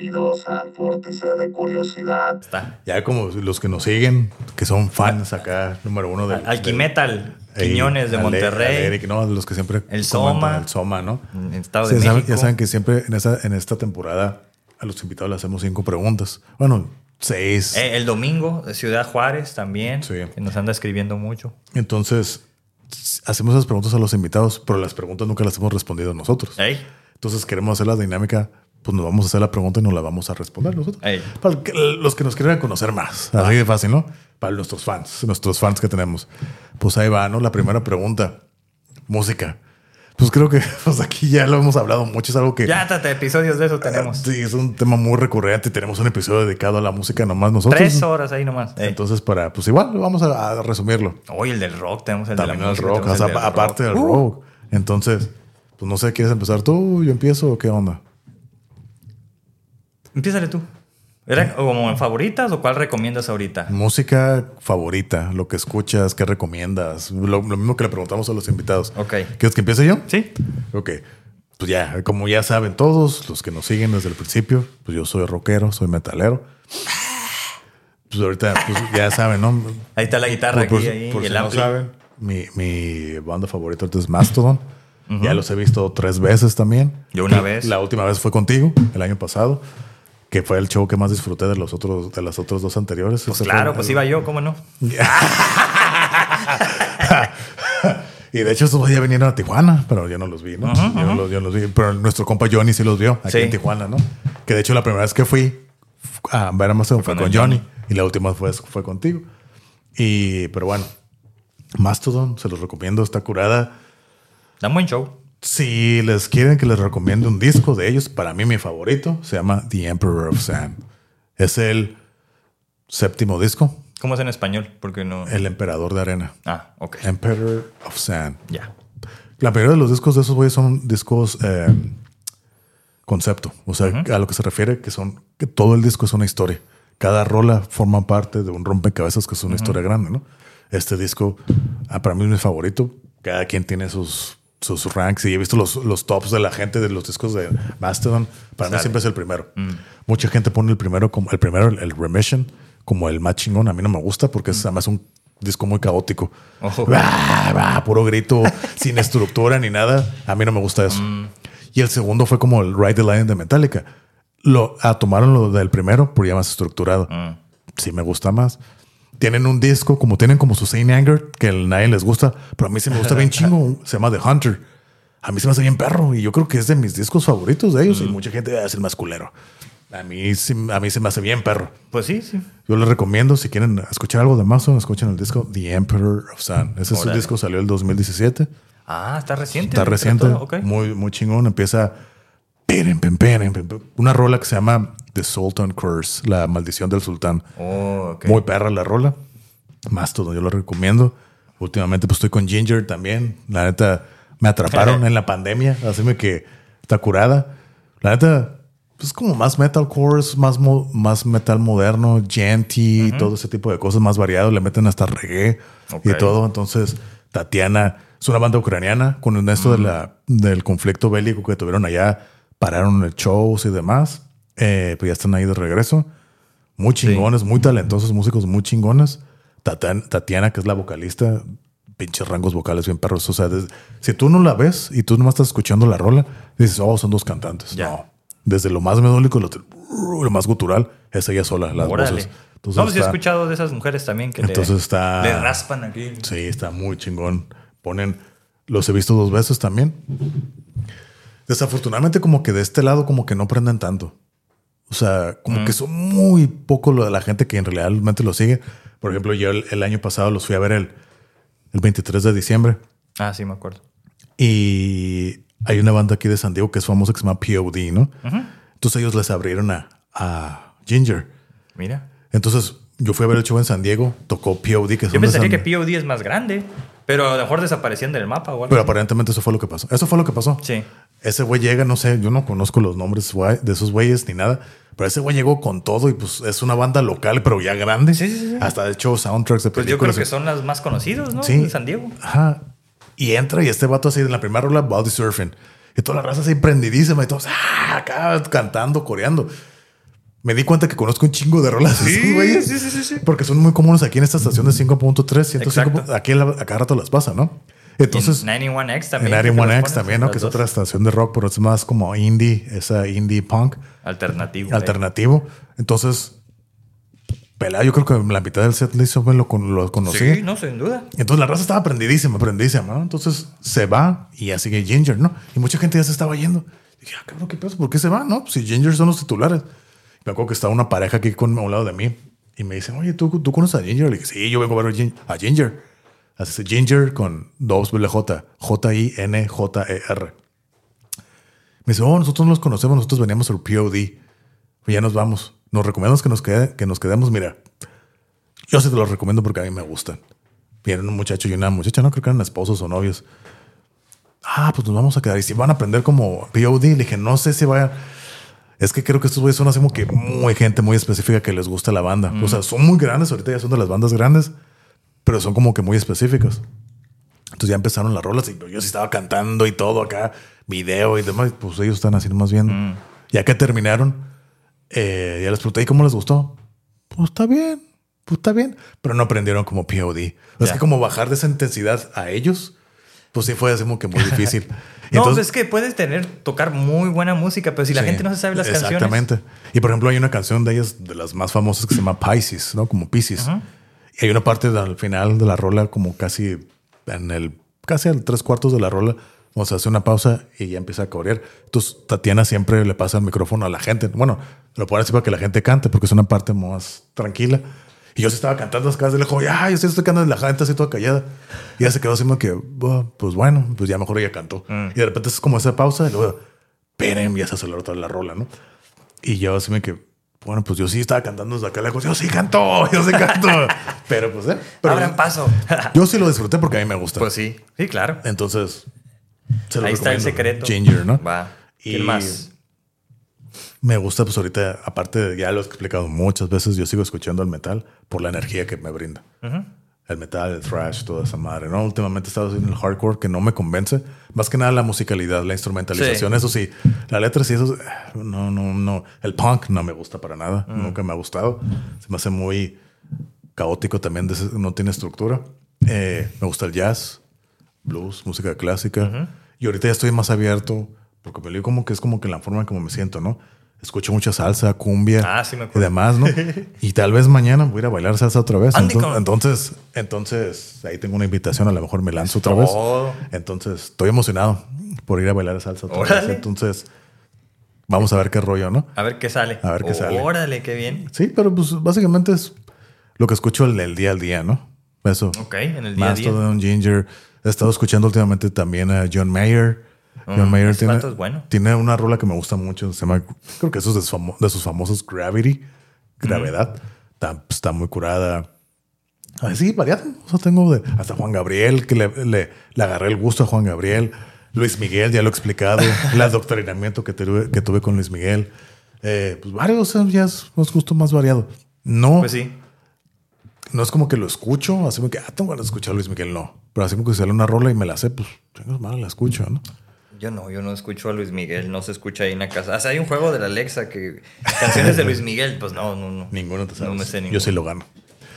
Bienvenidos al Vórtice de Curiosidad. Está. Ya como los que nos siguen, que son fans acá, número uno del... Alquimetal, del- Quiñones de Ale- Monterrey. Ale- Eric, no, de los que siempre... El Soma. El Soma, ¿no? En Estado Sí, de saben- México. ya saben que siempre en esta, en esta temporada a los invitados le hacemos cinco preguntas. Bueno, seis. Eh, el domingo, de Ciudad Juárez también. Sí. Que nos anda escribiendo mucho. Entonces, hacemos esas preguntas a los invitados, pero las preguntas nunca las hemos respondido nosotros. Entonces queremos hacer la dinámica, pues nos vamos a hacer la pregunta y nos la vamos a responder nosotros. Ey. Para que- los que nos quieran conocer más, así de fácil, ¿no? Para nuestros fans, nuestros fans que tenemos. Pues ahí va, ¿no? La primera pregunta, música. Pues creo que pues aquí ya lo hemos hablado mucho, es algo que... Ya hasta episodios de eso tenemos. Sí, es un tema muy recurrente. Tenemos un episodio dedicado a la música nomás nosotros. Tres horas ahí nomás. Entonces, para, pues igual, vamos a, a resumirlo. Hoy el del rock, tenemos el También de la el música, rock, tenemos o sea, el del aparte rock. del Uh, rock. Entonces, pues no sé, ¿quieres empezar tú? ¿Yo empiezo o qué onda? Empiézale tú. ¿Era como en favoritas o cuál recomiendas ahorita? Música favorita, lo que escuchas, qué recomiendas. Lo, lo mismo que le preguntamos a los invitados. Ok. ¿Quieres que empiece yo? Sí. Ok. Pues ya, como ya saben todos, los que nos siguen desde el principio, pues yo soy rockero, soy metalero. Pues ahorita, pues ya saben, ¿no? Ahí está la guitarra Por, por aquí si- ahí, por y si el no saben, mi, mi banda favorita ahorita es Mastodon. Ya los he visto tres veces también. Yo una vez. La última vez fue contigo, el año pasado, que fue el show que más disfruté de los otros, de las otros dos anteriores. Pues Ese fue claro, el- pues iba yo, ¿cómo no? Y de hecho, estos ya vinieron a Tijuana, pero yo no los vi, ¿no? yo, los, yo los vi. Pero nuestro compa Johnny sí los vio aquí Sí. en Tijuana, ¿no? Que de hecho, la primera vez que fui a ver a Mastodon fue con Johnny. Johnny. Y la última fue, fue contigo. Y, pero bueno, Mastodon, se los recomiendo, está curada. Da un buen show. Si les quieren que les recomiende un disco de ellos, para mí mi favorito se llama The Emperor of Sand. Es el séptimo disco, ¿Cómo es en español? Porque no. El Emperador de Arena. Ah, ok. Emperor of Sand. Ya. La mayoría de los discos de esos güeyes son discos eh, concepto. O sea, a lo que se refiere que son que todo el disco es una historia. Cada rola forma parte de un rompecabezas que es una historia grande, ¿no? Este disco, ah, para mí es mi favorito. Cada quien tiene sus, sus ranks y he visto los, los tops de la gente de los discos de Mastodon. Para mí Sale. siempre es el primero. Mucha gente pone el primero como el primero, el, Remission, como el más chingón. A mí no me gusta porque es además un disco muy caótico. Ojo. Bah, bah, puro grito, sin estructura ni nada. A mí no me gusta eso. Y el segundo fue como el Ride the Lion de Metallica. Lo ah, tomaron lo del primero, pero ya más estructurado. Sí me gusta más. Tienen un disco, como tienen como su Saint Anger, que a nadie les gusta, pero a mí sí me gusta bien chingo. Se llama The Hunter. A mí se me hace bien perro y yo creo que es de mis discos favoritos de ellos. Y mucha gente va a decir más culero. A mí, sí- a mí se me hace bien perro. Pues sí, sí. Yo les recomiendo, si quieren escuchar algo de Mastodon, escuchen el disco The Emperor of Sun. Ese es Órale. disco, salió el 2017. Ah, está reciente. Está reciente, muy, muy chingón. Empieza una rola que se llama The Sultan Curse, la maldición del sultán. Oh. Muy perra la rola. Mastodon, yo lo recomiendo. Últimamente pues estoy con Ginger también. La neta, me atraparon en la pandemia. Así que está curada. La neta, pues como más metalcore, más, mo- más metal moderno, genty, todo ese tipo de cosas más variado. Le meten hasta reggae y todo. Entonces, Tatiana es una banda ucraniana con esto de la, del conflicto bélico que tuvieron allá. Pararon el shows y demás. Eh, pues ya están ahí de regreso. Muy chingones, muy talentosos músicos, muy chingones. Tatiana, que es la vocalista, pinches rangos vocales bien perros. O sea, si tú no la ves y tú nomás estás escuchando la rola, dices, oh, son dos cantantes. Ya. No. Desde lo más melódico, lo, lo más gutural, es ella sola, las Órale. voces. Entonces no, pues sí he está- escuchado de esas mujeres también que está- le raspan aquí. Sí, está muy chingón. Ponen, los he visto dos veces también. Desafortunadamente, como que de este lado, como que no prenden tanto. O sea, como que son muy poco lo de la gente que en realmente lo sigue. Por ejemplo, yo el, el año pasado los fui a ver el, el 23 de diciembre Ah, sí, me acuerdo. y hay una banda aquí de San Diego que es famosa que se llama POD, ¿no? Entonces ellos les abrieron a, a Ginger. Mira. Entonces yo fui a ver el show en San Diego, tocó POD, que Yo pensaría San- que POD es más grande, pero a lo mejor desaparecían del mapa o algo. Pero aparentemente eso fue lo que pasó. Eso fue lo que pasó. Sí. Ese güey llega, no sé, yo no conozco los nombres de esos güeyes ni nada, pero ese güey llegó con todo y pues es una banda local, pero ya grande. Sí, sí, sí. Hasta de hecho soundtracks de Pues yo creo películas. que son las más conocidos, ¿no? Sí. De San Diego. Ajá. Y entra y este vato así en la primera rola, body surfing. Y toda la raza así prendidísima y todos ah, acá cantando, coreando. Me di cuenta que conozco un chingo de rolas de esos güeyes. sí, sí, sí, sí. Porque son muy comunes aquí en esta estación de 5.3, 105. Exacto. Aquí a, cada rato las pasa, ¿no? Entonces, en 91X en también. Area creo que 1X los también, pones, ¿no? Que es dos. otra estación de rock, pero es más como indie, esa indie punk Alternativo. eh. alternativo. Entonces, pelada, yo creo que la mitad del set list me lo, con- lo conocí. Sí, no, sin duda. Entonces la raza estaba prendidísima, prendidísima, ¿no? Entonces se va y ya sigue Ginger, ¿no? Y mucha gente ya se estaba yendo. Dije, ah, cabrón, ¿qué pasa? ¿Por qué se va? No, si Ginger son los titulares. Me acuerdo que estaba una pareja aquí con, a un lado de mí y me dicen, oye, ¿tú, tú conoces a Ginger? Le dije, sí, yo vengo a ver a Gin- a Ginger. Así Ginger con dos J, J-I-N-J-E-R. Me dice, oh, nosotros no los conocemos, nosotros veníamos al POD. Pues ya nos vamos. Nos recomendamos que nos, quede, que nos quedemos. Mira, yo sí te los recomiendo porque a mí me gustan. Vienen un muchacho y una muchacha, no creo que eran esposos o novios. Ah, pues nos vamos a quedar. Y si van a aprender como POD, le dije, no sé si vaya. Es que creo que estos güeyes son así como que muy gente muy específica que les gusta la banda. O sea, son muy grandes, ahorita ya son de las bandas grandes, pero son como que muy específicas. Entonces ya empezaron las rolas y yo sí estaba cantando y todo acá, video y demás. Pues ellos están así nomás viendo. Ya que terminaron, eh, ya les pregunté, ¿y cómo les gustó? Pues está bien, pues está bien. Pero no aprendieron como POD. Es Ya. que como bajar de esa intensidad a ellos, pues sí fue así como que muy difícil. No, Entonces- pues es que puedes tener, tocar muy buena música, pero si la Sí, gente no se sabe las canciones. Exactamente. Y por ejemplo, hay una canción de ellas, de las más famosas, que se llama Pisces, ¿no? Como Pisces. Y hay una parte al final de la rola, como casi en el, casi al tres cuartos de la rola, o sea, hace una pausa y ya empieza a corear. Entonces, Tatiana siempre le pasa el micrófono a la gente. Bueno, lo pone así para que la gente cante, porque es una parte más tranquila. Y yo sí estaba cantando acá de lejos, ya, yo sí estoy cantando la gente así toda callada. Y ya se quedó así como que, "Bueno, pues bueno, pues ya mejor ella cantó. Y de repente es como esa pausa y luego, esperen, ya se aceleró toda la rola, ¿no? Y yo así me que, bueno, pues yo sí estaba cantando desde acá lejos, yo sí canto, yo sí canto. pero pues, ¿eh? Pero Abran paso. yo sí lo disfruté porque a mí me gusta. pues sí, sí, claro. Entonces, se lo Ahí está el secreto. Ginger, ¿no? Va. ¿Quién Y más? Me gusta, pues ahorita, aparte de ya lo he explicado muchas veces, yo sigo escuchando el metal por la energía que me brinda. El metal, el thrash, toda esa madre, ¿no? Últimamente he estado haciendo el hardcore que no me convence. Más que nada la musicalidad, la instrumentalización, Sí. eso sí. La letra sí, eso, no, no, no. El punk no me gusta para nada. Nunca me ha gustado. Se me hace muy caótico también, no tiene estructura. Eh, me gusta el jazz, blues, música clásica. Y ahorita ya estoy más abierto, porque me digo como que es como que la forma en como me siento, ¿no? Escucho mucha salsa, cumbia Ah, sí me y demás, ¿no? y tal vez mañana voy a ir a bailar salsa otra vez. Entonces, entonces, entonces, ahí tengo una invitación, a lo mejor me lanzo otra vez. Entonces, estoy emocionado por ir a bailar salsa otra Órale. vez. Entonces, vamos a ver qué rollo, ¿no? A ver qué sale. A ver qué sale. Órale, qué bien. Sí, pero pues básicamente es lo que escucho el, el día al día, ¿no? Eso. Ok, en el día a día. todo un Ginger. He estado escuchando últimamente también a John Mayer. John Mm, Mayer tiene, bueno. una rola que me gusta mucho. Se llama, creo que eso es de sus, famo- de sus famosos Gravity, Gravedad. Está, está muy curada. Así, variado. O sea, tengo de, hasta Juan Gabriel, que le, le, le agarré el gusto a Juan Gabriel. Luis Miguel, ya lo he explicado. el adoctrinamiento que tuve, que tuve con Luis Miguel. Eh, pues varios, ya es un gusto más variado. No, Pues sí. no es como que lo escucho, así como que, ah, tengo ganas de escuchar a Luis Miguel, no. Pero así como que sale una rola y me la sé, pues, tengo mal, la escucho, ¿no? Yo no, yo no escucho a Luis Miguel, no se escucha ahí en la casa. O sea, hay un juego de la Alexa que canciones de Luis Miguel, pues no, no, no. Ninguno te sabe. No me sé Yo ninguno. sí lo gano.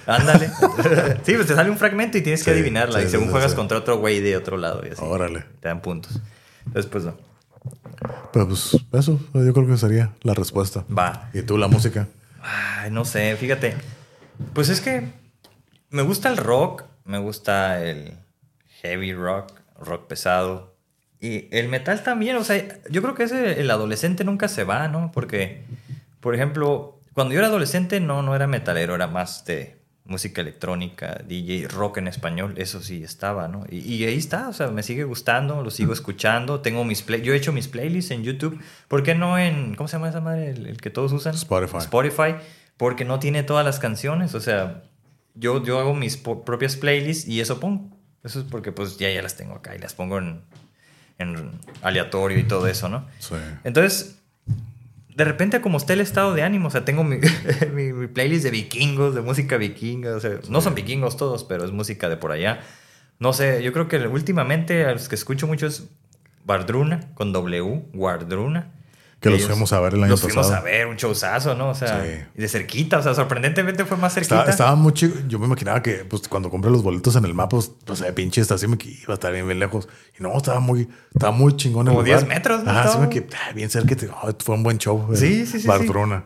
Ándale. sí, pues te sale un fragmento y tienes que adivinarla. sí, y según sí, juegas contra otro güey de otro lado y así. Órale. Te dan puntos. Entonces, pues no. Pero pues eso, yo creo que sería la respuesta. Va. ¿Y tú la música? Ay, no sé, fíjate. Pues es que me gusta el rock, me gusta el heavy rock, rock pesado. Y el metal también, o sea, yo creo que ese, el adolescente nunca se va, ¿no? Porque, por ejemplo, cuando yo era adolescente no, no era metalero, era más de música electrónica, DJ, rock en español, eso sí estaba, ¿no? Y, y ahí está, o sea, me sigue gustando, lo sigo escuchando, tengo mis play, yo he hecho mis playlists en YouTube, ¿por qué no en, ¿cómo se llama esa madre? El, el que todos usan. Spotify. Spotify, porque no tiene todas las canciones, o sea, yo, yo hago mis propias playlists y eso pongo. Eso es porque pues ya, ya las tengo acá y las pongo en, en aleatorio y todo eso, ¿no? Sí. Entonces, de repente como está el estado de ánimo, o sea, tengo mi, mi- mi playlist de vikingos, de música vikinga, o sea, no son vikingos todos, pero es música de por allá. No sé, yo creo que últimamente a los que escucho mucho es Bardruna, con W, Guardruna. Que los fuimos a ver el año Los fuimos pasado. a ver, un showzazo, ¿no? O sea, Sí. de cerquita, o sea, sorprendentemente fue más cerquita. Estaba, estaba muy chido. Yo me imaginaba que pues, cuando compré los boletos en el mapa, pues, pues eh, pinche estación me que iba a estar bien, bien lejos. Y no, estaba muy, estaba muy chingón el Como lugar. 10 metros, ¿no? Ajá, sí me que ah, bien cerca. fue un buen show. el Sí, sí, sí, Bardruna.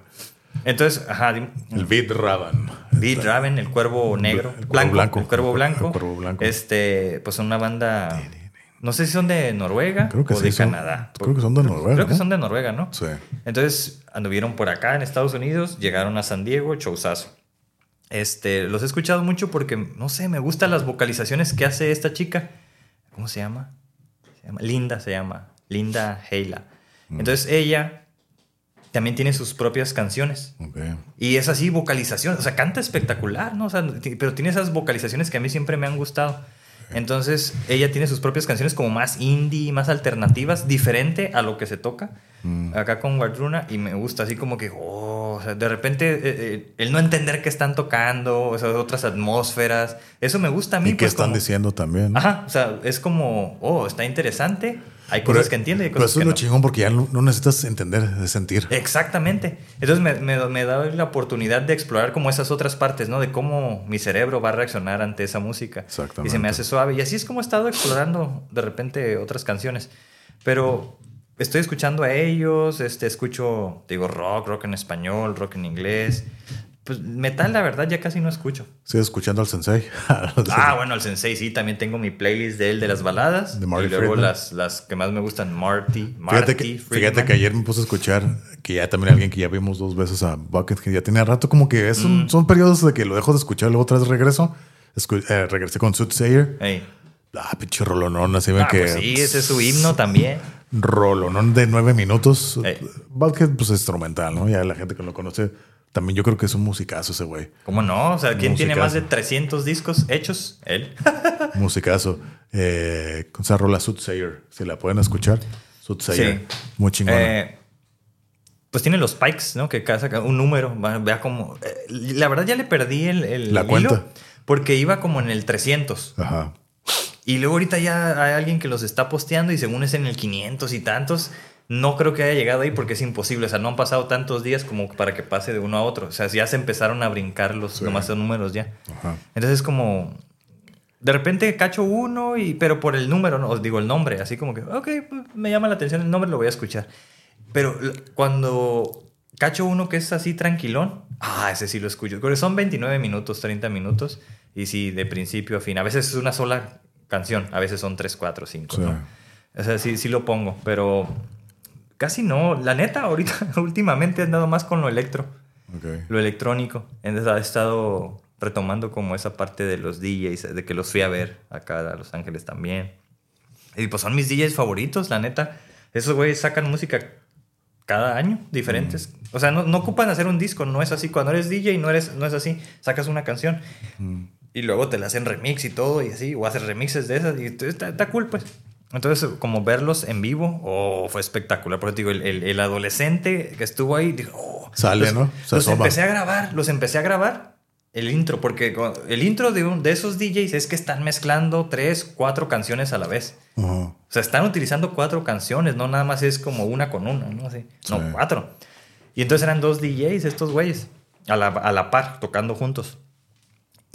Entonces, ajá, El Beat Raven. Beat Raven, el cuervo negro, El cuervo blanco, blanco. el cuervo blanco, El cuervo blanco. Este, pues una banda, no sé si son de Noruega Creo que o sí de son- Canadá. Creo que son de Noruega. Creo que son de Noruega, ¿no? Sí. Entonces anduvieron por acá en Estados Unidos, llegaron a San Diego, showzazo. Este, los he escuchado mucho porque, no sé, me gustan las vocalizaciones que hace esta chica. ¿Cómo se llama? Se llama- Linda se llama. Linda Heila. Mm. Entonces ella también tiene sus propias canciones. Ok. Y es así, vocalización. O sea, canta espectacular, ¿no? O sea, pero tiene esas vocalizaciones que a mí siempre me han gustado. Entonces, ella tiene sus propias canciones como más indie, más alternativas, diferente a lo que se toca Mm. acá con Wardruna. Y me gusta así como que, oh, o sea, de repente eh, eh, el no entender qué están tocando, o sea, otras atmósferas. Eso me gusta a mí. ¿Y qué pues, están como- diciendo también? Ajá, o sea, es como, oh, está interesante. Hay Pero- cosas que entiende hay Pero cosas eso es que lo no. chingón porque ya no, no necesitas entender, es sentir. Exactamente. Entonces me, me, me da la oportunidad de explorar como esas otras partes, ¿no? De cómo mi cerebro va a reaccionar ante esa música. Exactamente. Y se me hace suave. Y así es como he estado explorando de repente otras canciones. Pero estoy escuchando a ellos, este, escucho, digo, rock, rock en español, rock en inglés. Pues metal, la verdad, ya casi no escucho. Sigues escuchando al sensei. Ah, bueno, el Sensei sí, también tengo mi playlist de él de las baladas. De Marty y luego las, las que más me gustan, Marty, Marty Fíjate que, fíjate que ayer me puse a escuchar que ya también alguien que ya vimos dos veces a Bucket, que ya tenía rato, como que es Mm. son periodos de que lo dejo de escuchar, luego otra vez regreso. Escu- eh, regresé con Soothsayer. Ey. Ah, pinche rolonón, así ven Ah, que. pues sí, ese es su himno también. Rolonón de nueve minutos. Ey. Bucket, pues es instrumental, ¿no? Ya la gente que lo conoce, también yo creo que es un musicazo ese güey. ¿Cómo no? O sea, ¿quién tiene más de Musicazo. 300 discos hechos? Él. Musicazo. Eh, con esa rola Soothsayer, si la pueden escuchar. Soothsayer. Sí. Muy chingona. Eh, pues tiene los Pikes, ¿no? Que cada saca un número. Vea como. eh, la verdad ya le perdí el, el La hilo, cuenta. Porque iba como en el 300. Ajá. Y luego ahorita ya hay alguien que los está posteando y según es en el 500 y tantos. No creo que haya llegado ahí porque es imposible. O sea, no han pasado tantos días como para que pase de uno a otro. O sea, ya se empezaron a brincar los Sí. nomás los números ya. Ajá. Entonces es como. De repente cacho uno, y, pero por el número, no, os digo el nombre, así como que, ok, pues, me llama la atención el nombre, lo voy a escuchar. Pero cuando cacho uno que es así tranquilón, ah, ese sí lo escucho. Porque son 29 minutos, 30 minutos, y sí, de principio a fin. A veces es una sola canción, a veces son 3, 4, 5, Sí. ¿no? O sea, sí, sí lo pongo, pero casi no. La neta, ahorita, últimamente he andado más con lo electro Ok. lo electrónico. Entonces ha estado retomando como esa parte de los DJs, de que los fui a ver acá a Los Ángeles también. Y pues son mis DJs favoritos, la neta. Esos güeyes sacan música cada año, diferentes. O sea, no, no ocupan hacer un disco, no es así. Cuando eres DJ no, eres, no es así. Sacas una canción y luego te la hacen remix y todo y así, o haces remixes de esas y está, está cool, pues. Entonces, como verlos en vivo, oh, fue espectacular. Por eso digo, el, el- el adolescente que estuvo ahí, dijo, oh, Sale, los- ¿no? Se los asoma. empecé a grabar, los empecé a grabar el intro, porque el intro de, un- de esos DJs es que están mezclando tres, cuatro canciones a la vez. O sea, están utilizando cuatro canciones, no nada más es como una con una, ¿no? Así, Sí. No, cuatro. Y entonces eran dos DJs estos güeyes, a la, a la par, tocando juntos.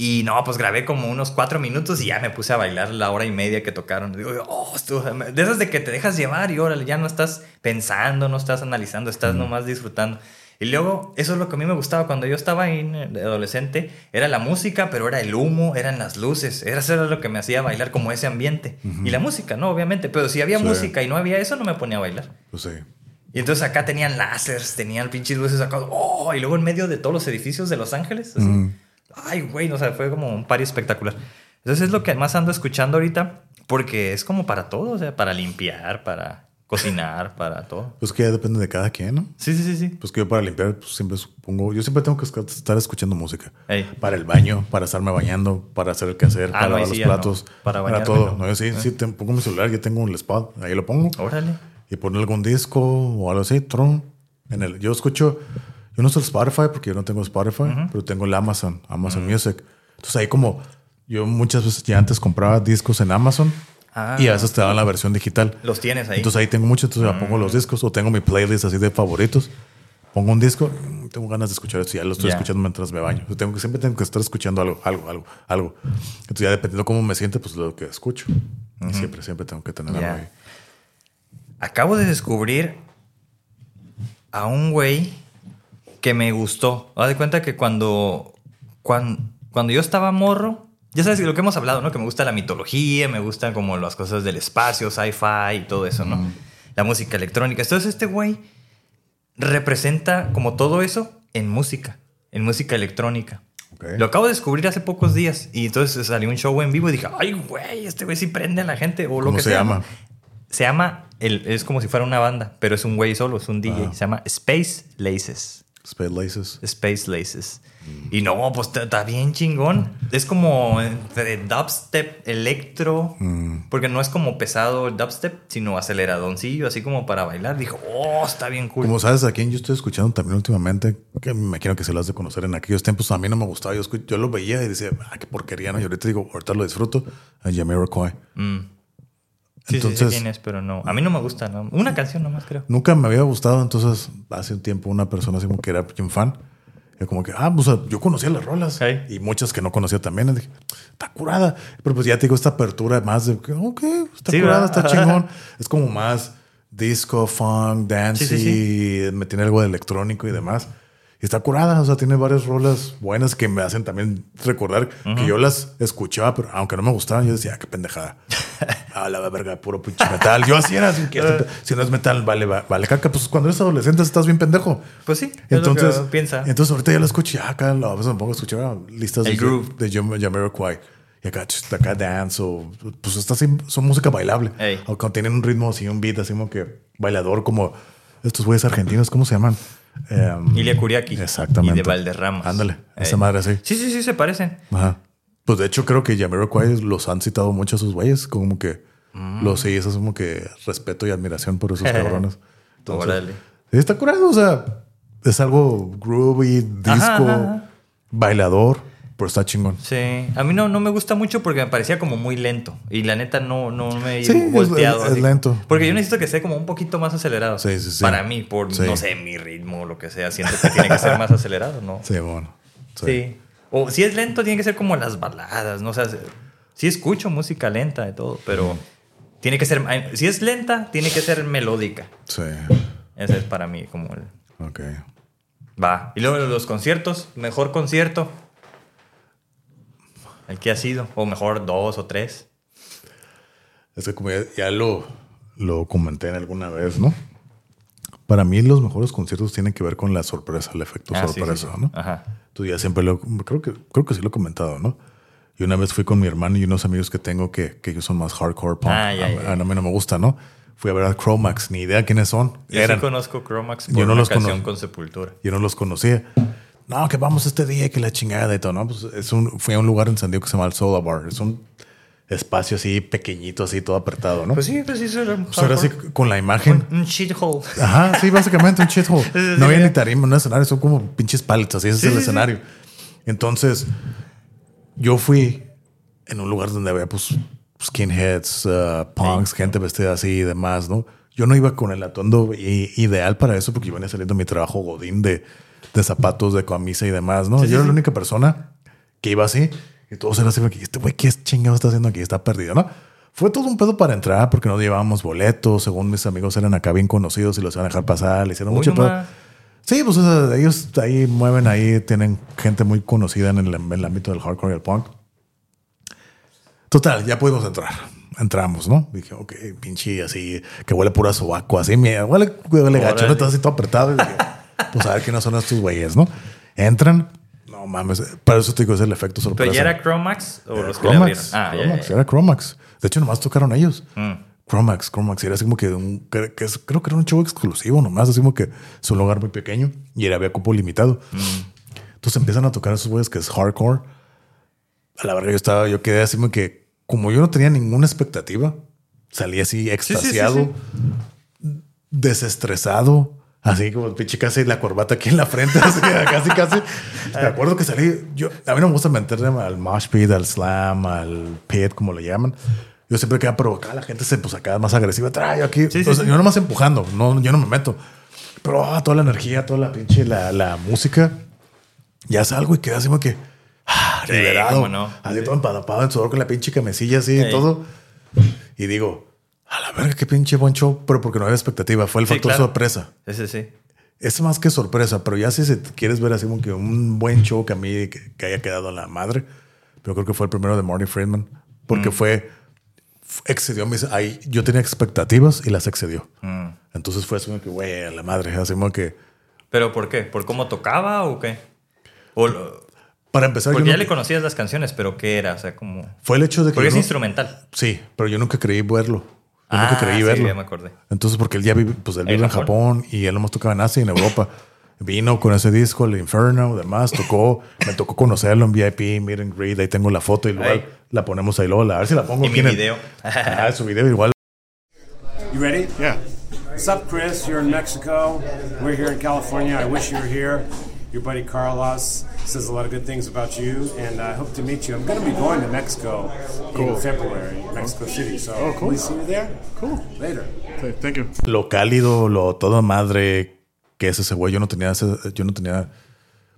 Y no, pues grabé como unos cuatro minutos y ya me puse a bailar la hora y media que tocaron. Digo, oh, de esas de que te dejas llevar y órale, ya no estás pensando, no estás analizando, estás nomás disfrutando. Y luego, eso es lo que a mí me gustaba cuando yo estaba ahí de adolescente, era la música, pero era el humo, eran las luces, era eso lo que me hacía bailar como ese ambiente. Y la música, no, obviamente, pero si había Sí. música y no había eso, no me ponía a bailar. Pues sí. Y entonces acá tenían láseres, tenían pinches luces acá, oh, y luego en medio de todos los edificios de Los Ángeles, así. Mm. Ay, güey, o sea, fue como un party espectacular. Entonces es lo que más ando escuchando ahorita, porque es como para todo, o sea, para limpiar, para cocinar, para todo. Pues que ya depende de cada quien, ¿no? Sí, sí, sí, sí. Pues que yo para limpiar, pues siempre supongo, yo siempre tengo que estar escuchando música. Ey. Para el baño, para estarme bañando, para hacer el quehacer, Ah, para no, lavar sí los platos, no. Para para, bañarme, todo. no. No, yo sí, sí, te pongo mi celular, ya tengo un spot, ahí lo pongo. Órale. Y poner algún disco o algo así, tron. En el, yo escucho, yo no uso el Spotify porque yo no tengo Spotify, pero tengo el Amazon, Amazon Music. Entonces ahí como yo muchas veces ya antes compraba discos en Amazon Ah. y a veces te daban la versión digital. Los tienes ahí. Entonces ahí tengo mucho, entonces ya pongo los discos o tengo mi playlist así de favoritos. Pongo un disco, mm, tengo ganas de escuchar esto, ya lo estoy escuchando mientras me baño. Yo tengo que, siempre tengo que estar escuchando algo, algo, algo, algo. Entonces ya dependiendo cómo me siente, pues lo que escucho. Y siempre, siempre tengo que tener algo ahí. Acabo de descubrir a un güey que me gustó. Haz de cuenta que cuando, cuando, cuando yo estaba morro, ya sabes lo que hemos hablado, ¿no? Que me gusta la mitología, me gustan como las cosas del espacio, sci-fi y todo eso, ¿no? La música electrónica. Entonces este güey representa como todo eso en música, en música electrónica. Lo acabo de descubrir hace pocos días y entonces salió un show en vivo y dije, ay, güey, este güey sí prende a la gente o lo ¿Cómo que se sea. llama? Se llama, el, es como si fuera una banda, pero es un güey solo, es un DJ. Se llama Space Laces. Spade Laces. Space Laces. Y no, pues está- bien chingón. Es como entre dubstep, electro, porque no es como pesado el dubstep, sino aceleradoncillo, así como para bailar. Dijo, oh, está bien cool. Como sabes, a quien yo estoy escuchando también últimamente, que me imagino que se lo has de conocer en aquellos tiempos, a mí no me gustaba. Yo, yo lo veía y decía, ah, qué porquería, ¿no? Y ahorita digo, ahorita lo disfruto. A Jamiroquai. Mm. Sí, sí, Entonces- sí, quién es, pero no. A mí no me gusta, ¿no? Una canción nomás, creo. Nunca me había gustado, entonces hace un tiempo una persona así como que era bien fan. Y como que, ah, pues yo conocía las rolas y muchas que no conocía también. Y dije, está curada. Pero pues ya te digo, esta apertura más de que, ok, está Sí, curada, ¿verdad? está chingón. es como más disco, funk, dancey, Sí, sí, me tiene algo de electrónico y demás. Está curada, o sea, tiene varias rolas buenas que me hacen también recordar que yo las escuchaba, pero aunque no me gustaban, yo decía, ah, qué pendejada. a la verga, puro pinche metal. Yo así era, que este- si no es metal, vale, va- vale caca. Pues cuando eres adolescente estás bien pendejo. Pues sí, Entonces, es lo que piensa. entonces ahorita ya lo escucho, ya acá a veces me pongo a escuchar ah, listas El de, groove. de Jam- Jamiroquai. Y acá, acá dance o pues está así, son música bailable. Ey. O cuando tienen un ritmo así, un beat así como que bailador, como estos güeyes argentinos, ¿cómo se llaman? Em, Ilia Kuriaki. Exactamente. Y de Valderrama. Ándale, esa madre así. Sí, sí, sí, se parecen. Ajá. Pues de hecho creo que Jamiroquai los han citado mucho a sus güeyes, como que Mm. los sí, eso es como que respeto y admiración por esos cabrones. Entonces, Órale. sí, está curado, o sea, es algo groovy, disco, Ajá, ajá, ajá. bailador, pero está chingón. Sí, a mí no, no me gusta mucho porque me parecía como muy lento. Y la neta no, no me he Sí, es- volteado. es lento. Porque yo necesito que esté como un poquito más acelerado. Sí, sí, sí. Para mí, por, Sí. no sé, mi ritmo o lo que sea. Siento que tiene que ser más acelerado, ¿no? Sí, bueno. Sí. Sí. O si es lento, tiene que ser como las baladas, ¿no? O sea, sí escucho música lenta de todo, pero tiene que ser... Si es lenta, tiene que ser melódica. Sí. Ese es para mí como el... Ok. Va. Y luego los conciertos, mejor concierto. El que ha sido. O mejor dos o tres. Es que como ya, ya lo, lo comenté en alguna vez, ¿no? Para mí los mejores conciertos tienen que ver con la sorpresa, el efecto Ah, sí, sí, sorpresa, sí. ¿no? Ajá. Tú ya siempre lo, creo que, creo que sí lo he comentado, ¿no? Y una vez fui con mi hermano y unos amigos que tengo que, que ellos son más hardcore punk. Ah, ya, a, ya. a mí no me gusta, ¿no? Fui a ver a Chromax, ni idea quiénes son. Yo Eran, sí conozco Chromax por Yo no una los canción con Sepultura. yo no los conocía. No, que vamos este día, que la chingada y todo, ¿no? Pues es un, fui a un lugar en San Diego que se llama el Soda Bar. Es un espacio así pequeñito, así todo apretado, ¿no? Pues sí, pues sí, era Pues ahora sí, hardcore. con la imagen. Un shithole. Ajá, sí, básicamente un shithole. No había ni tarima, no escenario, son como pinches paletas, así ese Sí, es el sí, sí. escenario. Entonces, yo fui en un lugar donde había pues skinheads, uh, punks, gente vestida así y demás, ¿no? Yo no iba con el atuendo ideal para eso porque yo venía saliendo de mi trabajo godín de, de zapatos, de camisa y demás, ¿no? Sí, sí, yo era sí. la única persona que iba así y todos eran así, este güey, ¿qué chingado está haciendo aquí? Está perdido, ¿no? Fue todo un pedo para entrar porque no llevábamos boletos, según mis amigos eran acá bien conocidos y los iban a dejar pasar, le hicieron Uy, mucho pedo. Sí, pues o sea, ellos ahí mueven ahí, tienen gente muy conocida en el, en el ámbito del hardcore y el punk. Total, ya pudimos entrar. Entramos, ¿no? Dije, ok, pinche así, que huele puro a sobaco, así, me huele, huele gacho, ¿no? Todo así todo apretado. Y dije, pues a ver quiénes son estos güeyes, ¿no? Entran, no mames, para eso te digo, es el efecto ¿Pero sorpresa. ya era Chromax o los que le Chromax, abrieron? Ah, Chromax, ya, ya. era Chromax. De hecho, nomás tocaron ellos. Mm. Chromax, Chromax. Era así como que, un, que, que es- creo que era un show exclusivo nomás, así como que es un lugar muy pequeño y era había cupo limitado. Entonces empiezan a tocar esos güeyes que es hardcore. A la verdad, yo estaba, yo quedé así como que, como yo no tenía ninguna expectativa, salí así sí, sí, extasiado, desestresado. Así como el pinche casi la corbata aquí en la frente, así casi, casi. Me acuerdo que salí. Yo, a mí no me gusta meterme al mosh pit, al slam, al pit, como le llaman. Yo siempre quería provocar, la gente se pues acá más agresiva, trae aquí. Sí, sí, O sea, sí. Yo nomás empujando, no, yo no me meto. Pero ah, toda la energía, toda la pinche, la, la música, ya salgo y queda así como que ah, Sí, liberado. no. Así todo empapado en sudor con la pinche camisilla así y Sí. todo. Y digo, a la verga, qué pinche buen show, pero porque no había expectativa, fue el Sí, factor claro. sorpresa. Sí, sí, sí. Es más que sorpresa, pero ya si quieres ver así como que un buen show que a mí que, que haya quedado a la madre, pero creo que fue el primero de Marty Friedman, Mm. porque fue, f- excedió mis, ahí yo tenía expectativas y las excedió. Mm. Entonces fue así como que, güey, a la madre, así como que, ¿Pero por qué? ¿Por cómo tocaba o qué? O lo- para empezar, yo porque ya no- le conocías las canciones, pero ¿qué era? O sea, como... fue el hecho de que... Porque yo es no- instrumental. sí, pero yo nunca creí verlo. Yo Ah, nunca creí sí, verlo. ya me acordé. Entonces, porque él ya vive, pues él ¿En vive en Japón y él nomás tocaba en Asia y en Europa. Vino con ese disco, el Inferno, demás, tocó, me tocó conocerlo en VIP, meet and greet, ahí tengo la foto y luego Ahí. la ponemos ahí luego, a ver si la pongo Y aquí mi en el- video. ah, su video igual. You ready? Yeah. What's up, Chris? You're in Mexico. We're here in California. I wish you were here. Your buddy Carlos says a lot of good things about you, and I hope to meet you. I'm going to be going to Mexico in February, Mexico City. So, Oh, cool. see you there? Cool. Later. Th- Thank you. Lo cálido, lo toda madre que es ese güey, yo no tenía, ese- yo no tenía,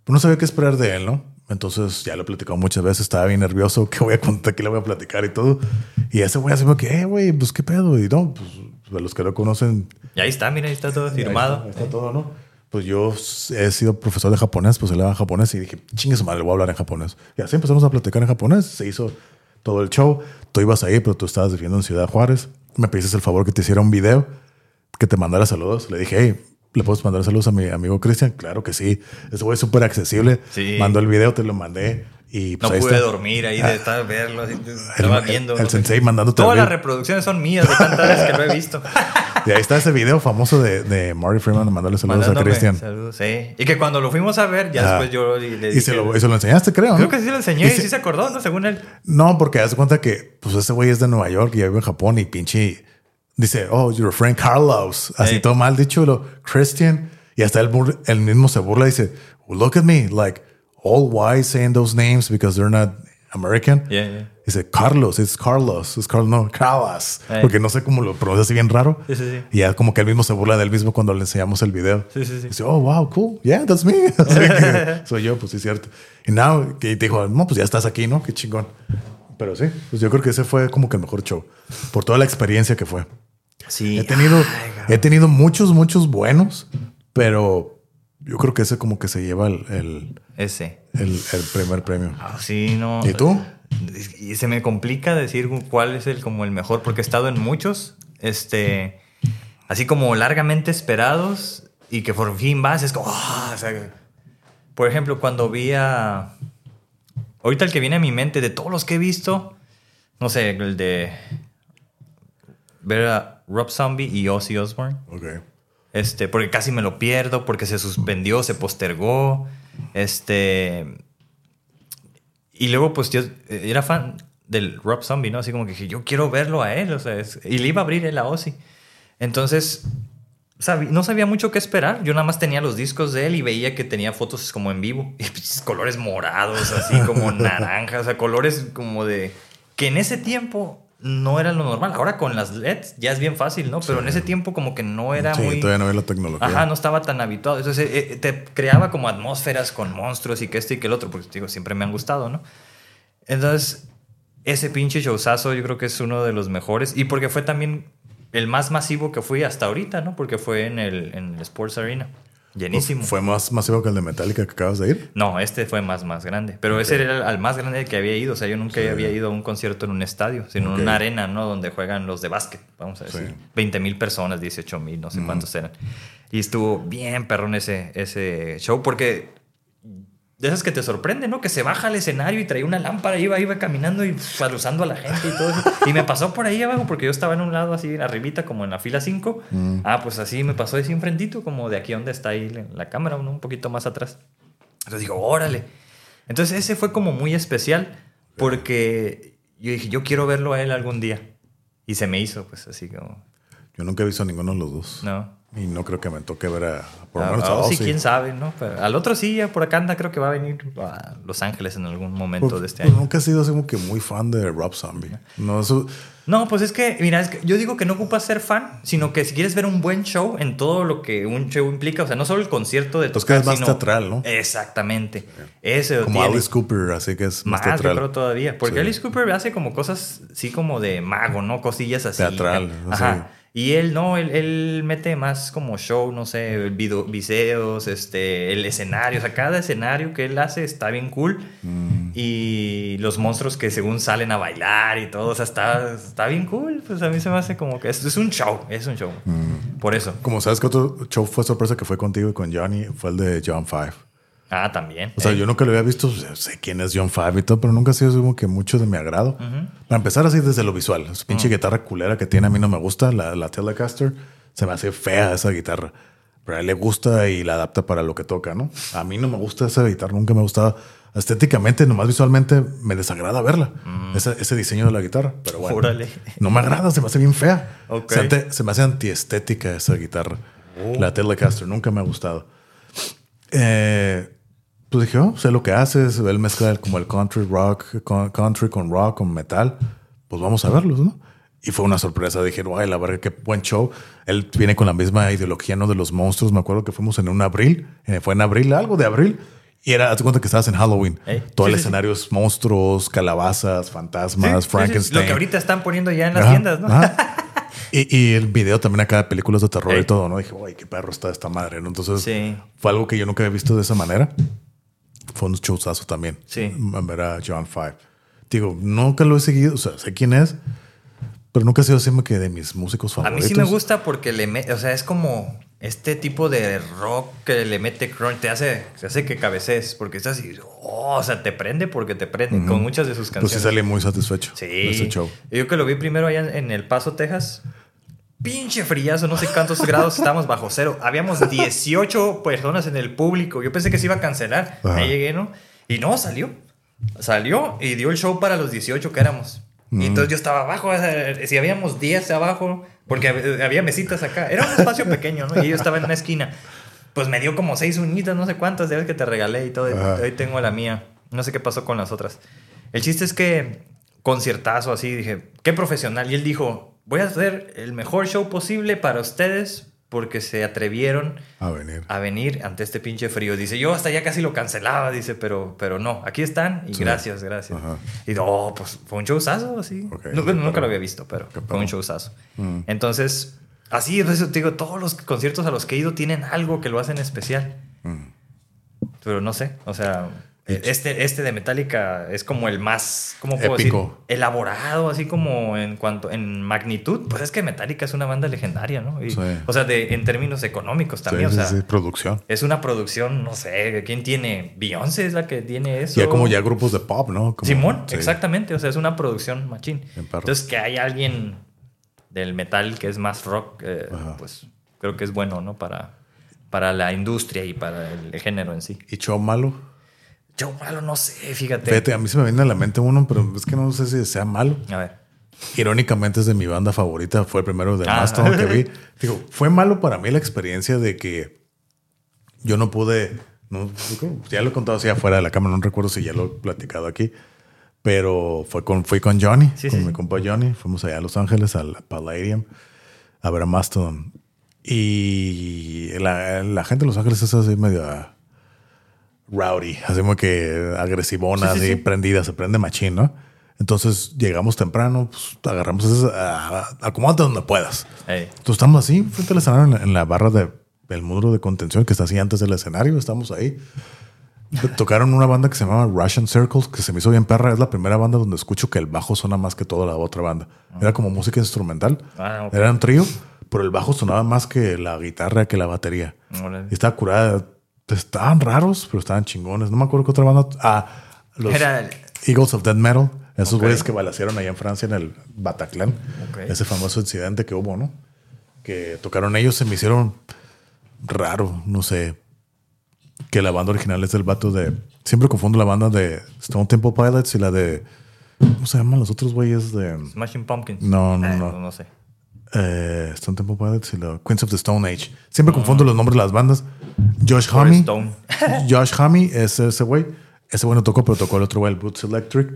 pues no sabía qué esperar de él, ¿no? Entonces ya lo he platicado muchas veces, estaba bien nervioso, qué voy a contar, qué le voy a platicar y todo. Y ese güey así como que, eh, güey, pues qué pedo. Y no, pues de los que lo conocen, Y ahí está, mira, ahí está todo Ahí firmado. está, ahí está todo, ¿no? Pues yo he sido profesor de japonés, pues hablaba japonés y dije, chingue su madre, voy a hablar en japonés. Y así empezamos a platicar en japonés, se hizo todo el show. Tú ibas ahí, pero tú estabas viviendo en Ciudad Juárez. Me pediste el favor que te hiciera un video, que te mandara saludos. Le dije, hey, ¿le puedes mandar saludos a mi amigo Cristian? Claro que sí. Ese güey es súper accesible. Sí. Mandó el video, te lo mandé. Y No pues, ahí pude está. dormir ahí de estar verlo. así, Estaba el- viendo. el no sé. sensei mandándote Todas el las reproducciones son mías de tantas veces que lo he visto. Y ahí está ese video famoso de, de Marty Freeman mandándole saludos a Cristian. Saludos, sí. Y que cuando lo fuimos a ver, ya Ah. después yo le le Y dije. se lo, y se lo enseñaste, creo. Creo ¿no? que sí lo enseñé Y y se- sí se acordó, ¿no? Según él. No, porque haz cuenta que pues ese güey es de Nueva York y ya vive en Japón y pinche dice, oh, your friend Carlos. Así todo mal dicho, lo Christian. Y hasta él, él mismo se burla y dice, well, look at me, like all white saying those names because they're not American. Yeah, yeah. Dice, Carlos, it's Carlos, it's Carlos, no, Carlos. Hey. Porque no sé cómo lo pronuncia así bien raro. Sí, sí, sí. Y ya como que él mismo se burla de él mismo cuando le enseñamos el video. Sí, sí, sí. Dice, oh, wow, cool. Yeah, that's me. Que soy yo, pues sí, es cierto. Y now, que dijo, no, pues ya estás aquí, ¿no? Qué chingón. Pero sí, pues yo creo que ese fue como que el mejor show. Por toda la experiencia que fue. Sí. He tenido, Ay, he tenido muchos, muchos buenos, pero yo creo que ese como que se lleva el, el, Ese. El- el primer premio. Ah, sí, no. ¿Y tú? Y se me complica decir cuál es el como el mejor, porque he estado en muchos, este, así como largamente esperados y que por fin vas, es como, ah, o sea, por ejemplo, cuando vi a, ahorita el que viene a mi mente de todos los que he visto, no sé, el de ver a Rob Zombie y Ozzy Osbourne. Ok. Este, porque casi me lo pierdo, porque se suspendió, se postergó. Este. Y luego, pues yo eh, era fan del Rob Zombie, ¿no? Así como que dije, yo quiero verlo a él, o sea, es- y le iba a abrir él a Ozzy. Entonces, no sabía mucho qué esperar. Yo nada más tenía los discos de él y veía que tenía fotos como en vivo. Y pinches colores morados, así como naranjas, o sea, colores como de. que en ese tiempo no era lo normal. Ahora con las LEDs ya es bien fácil, ¿no? Pero en ese tiempo como que no era sí, muy. todavía no había la tecnología. Ajá, no estaba tan habituado. Entonces eh, eh, te creaba como atmósferas con monstruos y que este y que el otro, porque digo, siempre me han gustado, ¿no? Entonces, ese pinche showzazo yo creo que es uno de los mejores. Y porque fue también el más masivo que fui hasta ahorita, ¿no? Porque fue en el, en el Sports Arena. Llenísimo. Fue más masivo que el de Metallica que acabas de ir. No, este fue más, más grande. Pero ese era el, más grande que había ido. O sea, yo nunca había ido a un concierto en un estadio, sino en una arena, ¿no? Donde juegan los de básquet, vamos a decir. Sí. 20 mil personas, 18 mil, no sé cuántos eran. Y estuvo bien perrón ese, ese show, porque de esas que te sorprende, ¿no? Que se baja al escenario y traía una lámpara, iba, iba caminando y saludando a la gente y todo eso. Y me pasó por ahí abajo, porque yo estaba en un lado así, arribita, como en la fila 5. Ah, pues así me pasó así enfrentito, como de aquí donde está ahí la- la cámara, ¿no? un poquito más atrás. Entonces digo, órale. Entonces ese fue como muy especial, porque yo dije, yo quiero verlo a él algún día. Y se me hizo, pues así como... Yo nunca he visto a ninguno de los dos. No. Y no creo que me toque ver a, por lo Ah, menos a ah, sí, Ozzy. quién sabe, ¿no? Pero al otro sí, ya por acá anda, creo que va a venir a Los Ángeles en algún momento Pues, de este pues año. nunca he sido así como que muy fan de Rob Zombie. No, eso, No, pues es que, mira, es que yo digo que no ocupas ser fan, sino que si quieres ver un buen show en todo lo que un show implica, o sea, no solo el concierto de Pues tocar, que es más sino- teatral, ¿no? Exactamente. Ese lo como tiene. Alice Cooper, así que es más, Más, yo teatral. creo todavía. Porque Sí. Alice Cooper hace como cosas, sí, como de mago, ¿no? Cosillas así. Teatral, Ajá. sí. Y él no, él, él mete más como show, no sé, video, videos, este, el escenario. O sea, cada escenario que él hace está bien cool. Mm. Y los monstruos que según salen a bailar y todo, o sea, está, está bien cool. Pues a mí se me hace como que es, es un show, es un show. Mm. Por eso. Como sabes que otro show fue sorpresa que fue contigo y con Johnny, fue el de John Five. Ah, también. O sea, Eh, yo nunca lo había visto, sé quién es John Five y todo, pero nunca ha sido como que mucho de mi agrado. Para empezar así desde lo visual, esa pinche guitarra culera que tiene a mí no me gusta, la, la Telecaster, se me hace fea esa guitarra. Pero a él le gusta y la adapta para lo que toca, ¿no? A mí no me gusta esa guitarra, nunca me ha gustado. Estéticamente, nomás visualmente, me desagrada verla, ese, ese diseño de la guitarra. Pero bueno, Órale. no me agrada, se me hace bien fea. Ok. Se, ante- se me hace antiestética esa guitarra. La Telecaster nunca me ha gustado. Eh, pues dije, oh, sé lo que haces. Él mezcla como el country rock, con- country con rock, con metal. Pues vamos a verlos, ¿no? Y fue una sorpresa. Dije, guay, la verdad, qué buen show. Él viene con la misma ideología, ¿no? De los monstruos. Me acuerdo que fuimos en un abril. eh, fue en abril, algo de abril. Y era, hazte cuenta que estabas en Halloween. Ey, Todo sí, el sí, sí. escenario es monstruos, calabazas, fantasmas, Frankenstein. Lo que ahorita están poniendo ya en las Ajá, tiendas, ¿no? Y, y el video también acá de películas de terror y todo, ¿no? Dije, uy, qué perro está esta madre, ¿no? Entonces, fue algo que yo nunca había visto de esa manera. Fue un showzazo también. Sí. Ver a John Five. Digo, nunca lo he seguido, o sea, sé quién es, pero nunca ha sido así que de mis músicos A mí favoritos. sí me gusta porque le mete, o sea, es como este tipo de rock que le mete crunch, te hace, te hace que cabecees, porque estás así, oh, o sea, te prende porque te prende, con muchas de sus Pues canciones. sí salí muy satisfecho Sí. de ese show. Yo que lo vi primero allá en El Paso, Texas. Pinche frillazo, no sé cuántos grados estábamos bajo cero. Habíamos 18 personas en el público. Yo pensé que se iba a cancelar. Ajá. Ahí llegué, ¿no? Y no, salió. Salió y dio el show para los 18 que éramos. Mm. Y entonces yo estaba abajo, si habíamos 10 abajo, porque hab- había mesitas acá. Era un espacio pequeño, ¿no? Y yo estaba en una esquina. Pues me dio como seis uñitas, no sé cuántas, de las que te regalé y todo. Ajá. Ahí tengo la mía. No sé qué pasó con las otras. El chiste es que conciertazo así, dije, qué profesional. Y él dijo, voy a hacer el mejor show posible para ustedes porque se atrevieron A venir. a venir ante este pinche frío. Dice, yo hasta ya casi lo cancelaba, dice, pero, pero no, aquí están y Sí. gracias, gracias. Ajá. Y no, pues fue un showzazo, así. Ok, nunca, lo había visto, pero fue un showzazo. Mm. Entonces, así, eso te digo, todos los conciertos a los que he ido tienen algo que lo hacen especial. Mm. Pero no sé, o sea, este, este de Metallica es como el más, ¿cómo puedo Épico. decir? Elaborado, así como en cuanto, en magnitud. Pues es que Metallica es una banda legendaria, ¿no? Y, Sí. O sea, de, en términos económicos también, Sí, o sea. sí, producción. Es una producción, no sé, ¿quién tiene? Beyoncé es la que tiene eso. Ya como ya grupos de pop, ¿no? Como- Simón, exactamente, o sea, es una producción machín. Entonces, que hay alguien del metal que es más rock, eh, pues creo que es bueno, ¿no? Para, para la industria y para el género en sí. ¿Y show malo? Yo malo no sé, fíjate. Fíjate, a mí se me viene a la mente uno, pero es que no sé si sea malo. A ver. Irónicamente es de mi banda favorita, fue el primero de Ah. Mastodon que vi. Digo, fue malo para mí la experiencia de que yo no pude, no, ya lo he contado así afuera de la cámara, no recuerdo si ya lo he platicado aquí, pero fue con, fui con Johnny, Sí, con sí, mi compa Johnny, fuimos allá a Los Ángeles, al Palladium, a ver a Mastodon. Y la, la gente de Los Ángeles es así medio rowdy, así como que agresivona, Sí, sí, así sí. prendida, se prende machín, ¿no? Entonces llegamos temprano, pues agarramos esa, ah, acomódate donde puedas. Ey. Entonces estamos así, frente al escenario, en en la barra de, del muro de contención que está así antes del escenario, estamos ahí. Tocaron una banda que se llamaba Russian Circles, que se me hizo bien perra. Es la primera banda donde escucho que el bajo suena más que toda la otra banda. Era como música instrumental. Ah, ok. Era un trío, pero el bajo sonaba más que la guitarra, que la batería. Y estaba curada. Estaban raros, pero estaban chingones. No me acuerdo qué otra banda. Ah, los Era el- Eagles of Death Metal. Esos güeyes que balacearon allá en Francia en el Bataclan. Ese famoso incidente que hubo, ¿no? Que tocaron ellos, se me hicieron raro, no sé. Que la banda original es del vato de. Siempre confundo la banda de Stone Temple Pilots y la de. ¿Cómo se llaman los otros güeyes de.? Smashing Pumpkins. No, no, Eh, no. No sé. Eh, Stone Temple Pilots y los Queens of the Stone Age. Siempre confundo los nombres de las bandas. Josh Homme. Josh Homme es ese güey. Ese güey no tocó, pero tocó el otro güey, el Boots Electric.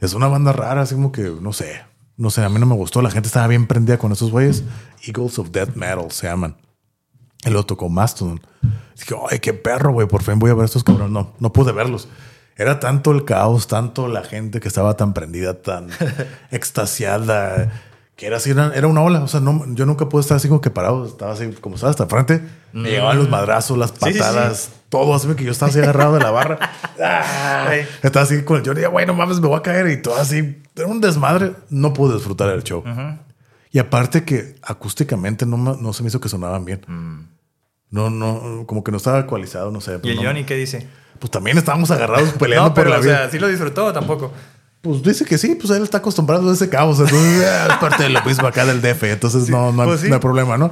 Es una banda rara, así como que, no sé. No sé, a mí no me gustó. La gente estaba bien prendida con esos güeyes. Eagles of Death Metal se llaman. Y luego tocó Mastodon. Dije, ay, qué perro, güey. Por fin voy a ver a estos cabrones. No, no pude verlos. Era tanto el caos, tanto la gente que estaba tan prendida, tan extasiada, que era así, era, era una ola. O sea, no, yo nunca pude estar así como que parado. Estaba así, como estaba hasta frente. Me llegaban los madrazos, las Mm. sí, sí. patadas, todo. Así que yo estaba así agarrado de la barra. Ah, estaba así con el Johnny, güey, no mames, me voy a caer. Y todo así. Era un desmadre. No pude disfrutar el show. Y aparte que acústicamente no, no se me hizo que sonaban bien. No, no, como que no estaba ecualizado, no sé. ¿Y el no- Johnny qué dice? Pues también estábamos agarrados peleando No, pero, por la o sea, ¿sí lo disfrutó tampoco? Pues dice que sí, pues él está acostumbrado a ese caos. Entonces, eh, es parte de lo mismo acá del DF. Entonces no, no, hay- pues sí. no hay problema, ¿no?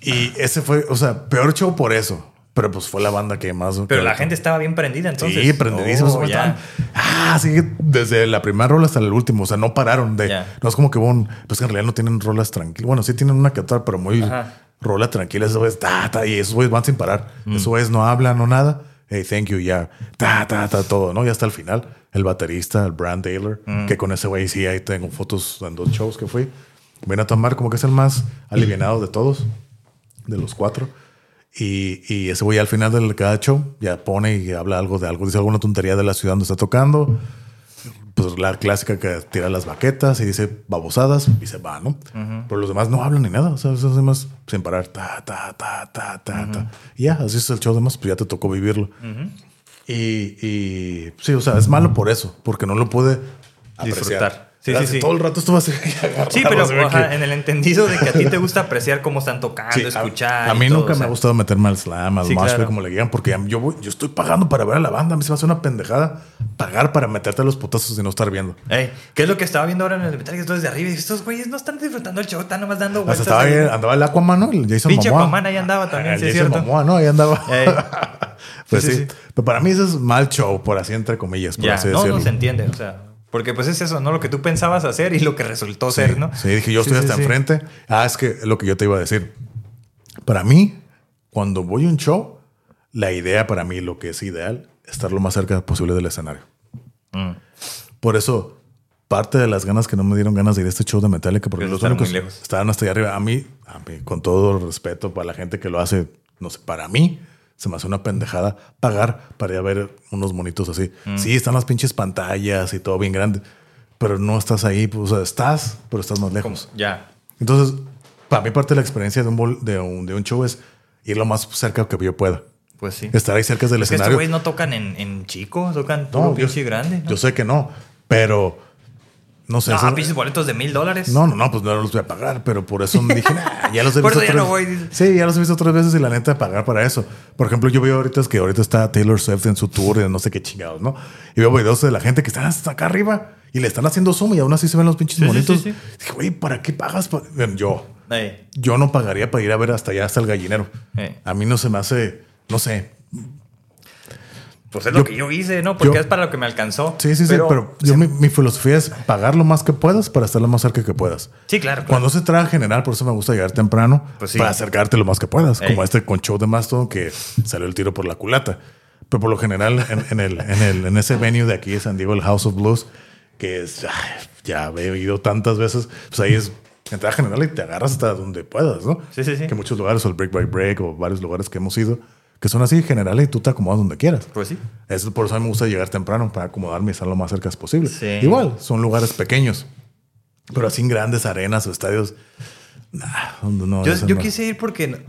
Y ese fue, o sea, peor show por eso. Pero pues fue la banda que más. Pero que- la gente estaba bien prendida entonces. Sí, prendidísimos. Oh, Ah, sí, desde la primera rola hasta el último. O sea, no pararon de. Ya. No es como que hubo un. Pues que en realidad no tienen rolas tranquilas. Bueno, sí tienen una que otra, pero muy Ajá. rola tranquila. Esos güeyes, ta, ta, y esos güeyes van sin parar. Esos güeyes no hablan, no nada. Hey, thank you, ya. Ta, ta, ta, todo, ¿no? Y hasta el final, el baterista, el Brand Taylor, que con ese güey sí, ahí tengo fotos en dos shows que fui. Viene a tomar como que es el más alivianado de todos, de los cuatro. Y, y ese güey al final de cada show ya pone y habla algo de algo, dice alguna tontería de la ciudad donde está tocando. Pues la clásica que tira las baquetas y dice babosadas y se va, ¿no? Pero los demás no hablan ni nada, o sea, esos demás sin parar, ta, ta, ta, ta, ta, ta. Y ya, así es el show demás, pues ya te tocó vivirlo. Y, y sí, o sea, es malo por eso, porque no lo pude apreciar. Disfrutar. Sí, sí, sí. Todo el rato estuvo así. Sí, pero en el entendido de que a ti te gusta apreciar cómo están tocando, Sí, escuchar. A, mí todo, nunca o sea. me ha gustado meterme al slam, al Sí, claro. como le digan, porque yo, voy- yo estoy pagando para ver a la banda. A mí se me hace una pendejada pagar para meterte a los putazos y no estar viendo. Ey, ¿Qué es lo que estaba viendo ahora en el Metallica? Esto desde arriba. Y estos güeyes no están disfrutando el show, están nomás dando Hasta vueltas. estaba ahí". ahí, andaba el Aquaman, ¿no? El Jason Pinche Momoa. Aquaman ahí andaba también, El sí es cierto. Momoa, ¿no? Ahí andaba. Pues Sí. Pero para mí eso es mal show, por así entre comillas, por Ya, así no, decirlo. no se entiende. O sea, porque pues es eso, ¿no? Lo que tú pensabas hacer y lo que resultó ser, ¿no? Sí, dije, yo Sí, estoy sí, hasta sí. enfrente. Ah, es que lo que yo te iba a decir. Para mí, cuando voy a un show, la idea para mí, lo que es ideal, estar lo más cerca posible del escenario. Mm. Por eso, parte de las ganas que no me dieron ganas de ir a este show de Metallica, porque Pero los están únicos muy lejos. estaban hasta allá arriba. A mí, a mí, con todo respeto para la gente que lo hace, no sé, para mí, se me hace una pendejada pagar para ir a ver unos monitos así. Mm. Sí, están las pinches pantallas y todo bien grande, pero no estás ahí, pues, o sea, estás, pero estás más lejos. Ya. Entonces, para mí parte de la experiencia de un, bol- de un, de un show es ir lo más cerca que yo pueda. Pues sí. Estar ahí cerca del Es que estos escenario. güeyes no tocan en, en chico, tocan No, puro yo- pinche grande. ¿no? Yo sé que no, pero no sé. No, eso- pinches boletos de mil dólares. no, no, no, pues no los voy a pagar, pero por eso me dije, "Nah, ya los he Por visto. eso ya tres- no voy, dice. Sí, ya los he visto tres veces y la neta pagar para eso. Por ejemplo, yo veo ahorita es que ahorita está Taylor Swift en su tour de no sé qué chingados, ¿no? Y veo videos de la gente que están hasta acá arriba y le están haciendo zoom y aún así se ven los pinches Sí, sí, monitos. sí, sí. Dije, güey, ¿para qué pagas? pa-?" Bueno, Yo, yo no pagaría para ir a ver hasta allá, hasta el gallinero. A mí no se me hace, no sé. Pues es lo Yo- que yo hice, ¿no? Porque yo- es para lo que me alcanzó. Sí, sí, sí, pero yo, mi, mi filosofía es pagar lo más que puedas para estar lo más cerca que puedas. Sí, claro. claro. Cuando se trae general, por eso me gusta llegar temprano Pues sí. para acercarte lo más que puedas, Ey. como este con show de Mastodon que salió el tiro por la culata. Pero por lo general, en, en el, en, el, en ese venue de aquí de San Diego, el House of Blues, que es, ay, ya he ido tantas veces, pues ahí es entrada general y te agarras hasta donde puedas, ¿no? Sí, sí, sí. Que muchos lugares, o el Break by Break, o varios lugares que hemos ido, que son así generales y tú te acomodas donde quieras. Pues sí. Es por eso a mí me gusta llegar temprano para acomodarme y estar lo más cerca posible. Sí. Igual, son lugares pequeños, pero así en grandes arenas o estadios. nah, no, Yo, eso yo no. quise ir porque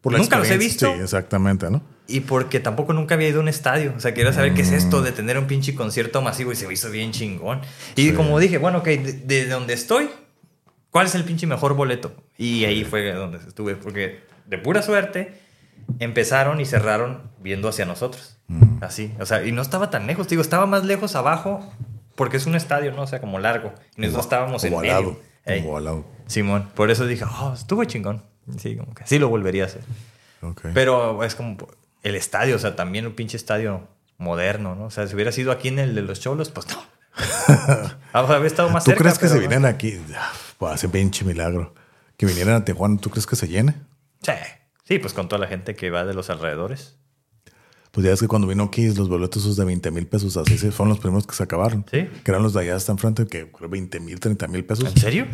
Por nunca los he visto Sí, exactamente, ¿no? y porque tampoco nunca había ido a un estadio. O sea, quería saber qué es esto Mm. de tener un pinche concierto masivo y se me hizo bien chingón. Y como dije, bueno, ok, de, de donde estoy, ¿cuál es el pinche mejor boleto? Y ahí fue donde estuve, porque de pura suerte empezaron y cerraron viendo hacia nosotros. Mm. Así, o sea, y no estaba tan lejos, digo, estaba más lejos abajo porque es un estadio, ¿no? O sea, como largo. Y nosotros estábamos en Como al medio. lado. Como al lado. Simón, por eso dije, oh, estuvo chingón. Sí, como que sí lo volvería a hacer. Ok. Pero es como el estadio, o sea, también un pinche estadio moderno, ¿no? O sea, si hubiera sido aquí en el de los cholos, pues no. Ah, había estado más ¿Tú cerca. crees que se no. vinieran aquí? Ah, Pues hace pinche milagro. que vinieran a Tijuana, ¿tú crees que se llene? Sí. Sí, pues con toda la gente que va de los alrededores. Pues ya es que cuando vino Kiss, los boletos esos de 20 mil pesos, así se fueron los primeros que se acabaron. Sí. Que eran los de allá hasta enfrente, que creo 20 mil, 30 mil pesos. ¿En serio?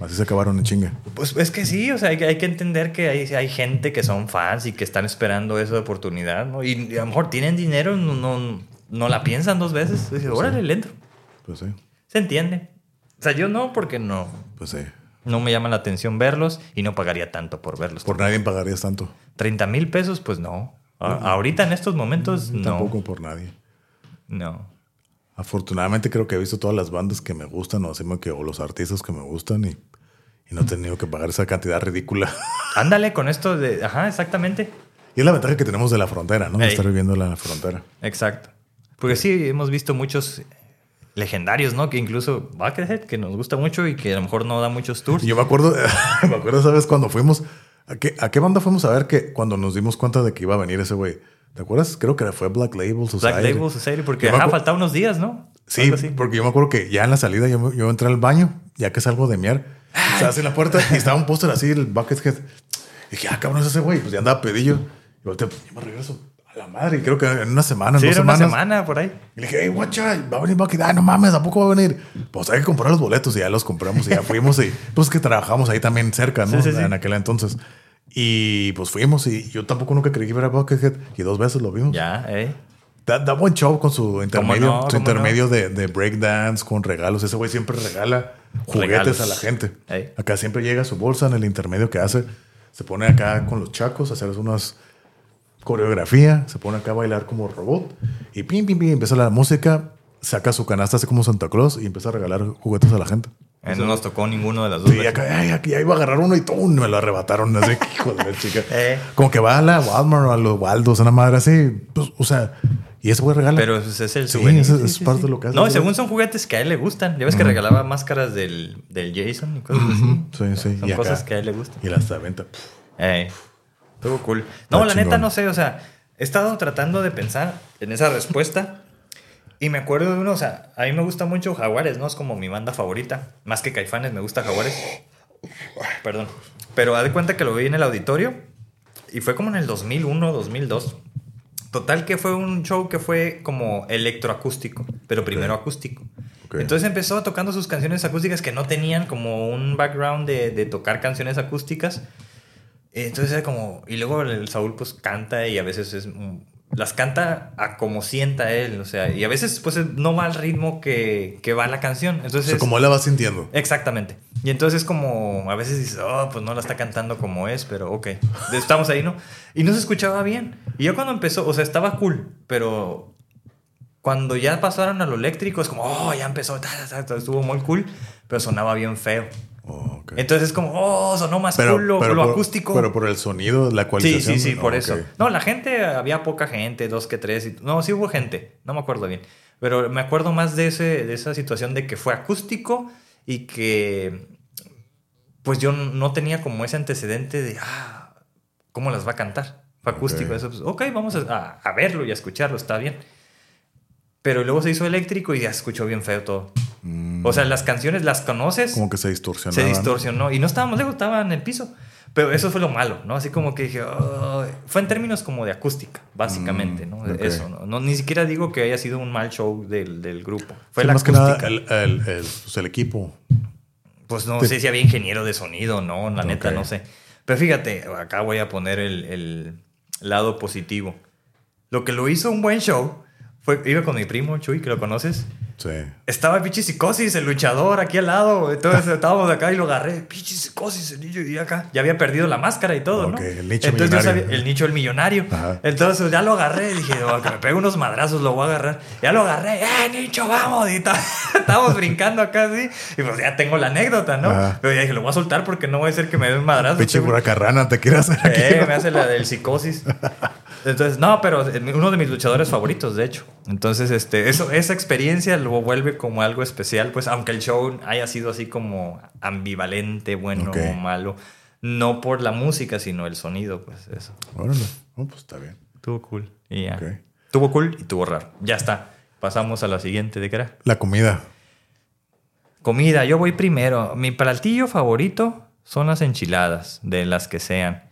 Así se acabaron en chinga. Pues es que sí, o sea, hay, que- hay que entender que hay, hay gente que son fans y que están esperando esa oportunidad, ¿no? Y, y a lo mejor tienen dinero, no, no, no la piensan dos veces. Dice, órale, le entro. Pues sí, Se entiende. O sea, yo no, porque no, pues sí. No me llama la atención verlos y no pagaría tanto por verlos. Por nadie pagarías tanto. 30 mil pesos, pues no. A- ahorita en estos momentos, no. Tampoco por nadie. No. Afortunadamente creo que he visto todas las bandas que me gustan o, así que, o los artistas que me gustan y, y no he tenido que pagar esa cantidad ridícula. Ándale con esto de. Ajá, exactamente. y es la ventaja que tenemos de la frontera, ¿no? De estar viviendo en la frontera. Exacto. Porque sí, hemos visto muchos legendarios, ¿no? Que incluso Buckethead, que nos gusta mucho y que a lo mejor no da muchos tours. Yo me acuerdo, me acuerdo, ¿sabes? Cuando fuimos, ¿a qué, ¿a qué banda fuimos a ver que cuando nos dimos cuenta de que iba a venir ese güey? ¿Te acuerdas? Creo que fue Black Label Society. Black Label Society, porque ajá, faltaban unos días, ¿no? Sí, porque yo me acuerdo que ya en la salida yo, yo entré al baño, ya que salgo de miar, se hace la puerta y estaba un póster así, el Buckethead. Y dije, ah, cabrón, es ese güey. Pues ya andaba pedillo. Y volteé, pues, ya me regreso a la madre. Creo que en una semana, en Sí, dos era una semanas. semana por ahí. Y le dije, hey, guacha, va a venir Buckethead. Ah, no mames, ¿a poco va a venir? Pues hay que comprar los boletos. Y ya los compramos y ya fuimos. Y pues que trabajamos ahí también cerca, ¿no? Sí. En aquel entonces. Y pues fuimos y yo tampoco nunca creí que ver a Buckethead. Y dos veces lo vimos. Ya, eh. Da, da buen show con su intermedio, no? su ¿Cómo intermedio de, de breakdance con regalos. Ese güey siempre regala juguetes Regalos. a la gente. Ey. Acá siempre llega su bolsa en el intermedio que hace. Se pone acá con los chacos a hacer unas coreografía. Se pone acá a bailar como robot. Y pim, pim, pim, empieza la música. Saca su canasta así como Santa Claus y empieza a regalar juguetes a la gente. Eh, no nos tocó ninguno de las dos. Sí, acá, ay, aquí ya iba a agarrar uno y todo me lo arrebataron. Así, hijo de la chica. Eh. Como que va a la Walmart o a los Waldos, una madre así. Pues, o sea, y ese güey regala. Pero ese es el Sí, souvenir. eso es parte de lo que hace. No, güey. según son juguetes que a él le gustan. Ya ves que regalaba máscaras del, del Jason y cosas así. Sí, sí. Son y acá- cosas que a él le gustan. Y las de venta. Ey, estuvo cool. No, la neta chingón. no sé, o sea, he estado tratando de pensar en esa respuesta y me acuerdo de uno, o sea, a mí me gusta mucho Jaguares, ¿no? Es como mi banda favorita. Más que Caifanes, me gusta Jaguares. Perdón. Pero haz de cuenta que lo vi en el auditorio y fue como en el 2001, 2002. Total que fue un show que fue como electroacústico, pero primero acústico. Entonces empezó tocando sus canciones acústicas que no tenían como un background de, de tocar canciones acústicas. Entonces era como... Y luego el Saúl pues canta y a veces es... mm, Las canta a como sienta él, o sea, y a veces pues no va al ritmo que, que va la canción. O Entonces... sea, como él la va sintiendo. Exactamente. Y entonces como a veces dices, oh, pues no la está cantando como es, pero ok. Estamos ahí, ¿no? Y no se escuchaba bien. Y yo cuando empezó, o sea, estaba cool, pero cuando ya pasaron a lo eléctrico es como, oh, ya empezó, ta, ta, ta, estuvo muy cool, pero sonaba bien feo. Oh, ok. Entonces es como, oh, sonó más cool lo, lo por, acústico. Pero por el sonido, la Sí, cualización. sí, sí, por Oh, eso. No, la gente, había poca gente, dos que tres. y- no, sí hubo gente, no me acuerdo bien. Pero me acuerdo más de, ese, de esa situación de que fue acústico y que pues yo no tenía como ese antecedente de, ah, ¿cómo las va a cantar? Fue acústico. Eso, pues, ok, vamos a, a verlo y a escucharlo, está bien. Pero luego se hizo eléctrico y ya escuchó bien feo todo. O sea, las canciones las conoces Como que se distorsionaba. se distorsionó y no estábamos lejos, estaba en el piso. Pero eso fue lo malo, ¿no? Así como que dije, "Ay". fue en términos como de acústica, básicamente, Mm, ¿no? ok. Eso, ¿no? No, Ni siquiera digo que haya sido un mal show del, del grupo. Fue Sí, la más acústica. que nada, el, el- el- pues, el equipo. Pues no Te- sé si había ingeniero de sonido, no, la neta, no sé. Pero fíjate, acá voy a poner el, el lado positivo. Lo que lo hizo un buen show fue, iba con mi primo Chuy, que lo conoces. Sí. Estaba el pinche psicosis, el luchador aquí al lado. Entonces estábamos acá y lo agarré. Pinche psicosis, el niño y acá. Ya había perdido la máscara y todo, ¿no? el nicho Entonces yo millonario. sabía- el nicho el millonario. Ajá. Entonces ya lo agarré. Dije, "Oh, que me pego unos madrazos, lo voy a agarrar. Ya lo agarré. ¡Eh, nicho, vamos! Y estábamos brincando acá así. Y pues ya tengo la anécdota, ¿no? Ajá. Pero ya dije, lo voy a soltar porque no voy a ser que me dé un madrazo. Pinche pura carrana, te quieres hacer aquí. Eh, me hace la del psicosis. Entonces, no, pero uno de mis luchadores favoritos, de hecho. Entonces, este, eso, esa experiencia lo vuelve como algo especial, pues, aunque el show haya sido así como ambivalente, bueno o malo, no por la música, sino el sonido, pues eso. Órale. Oh, pues está bien. Tuvo cool. Y ya. Tuvo cool y tuvo raro. Ya está. Pasamos a la siguiente, ¿de qué era? La comida. Comida, yo voy primero. Mi platillo favorito son las enchiladas, de las que sean.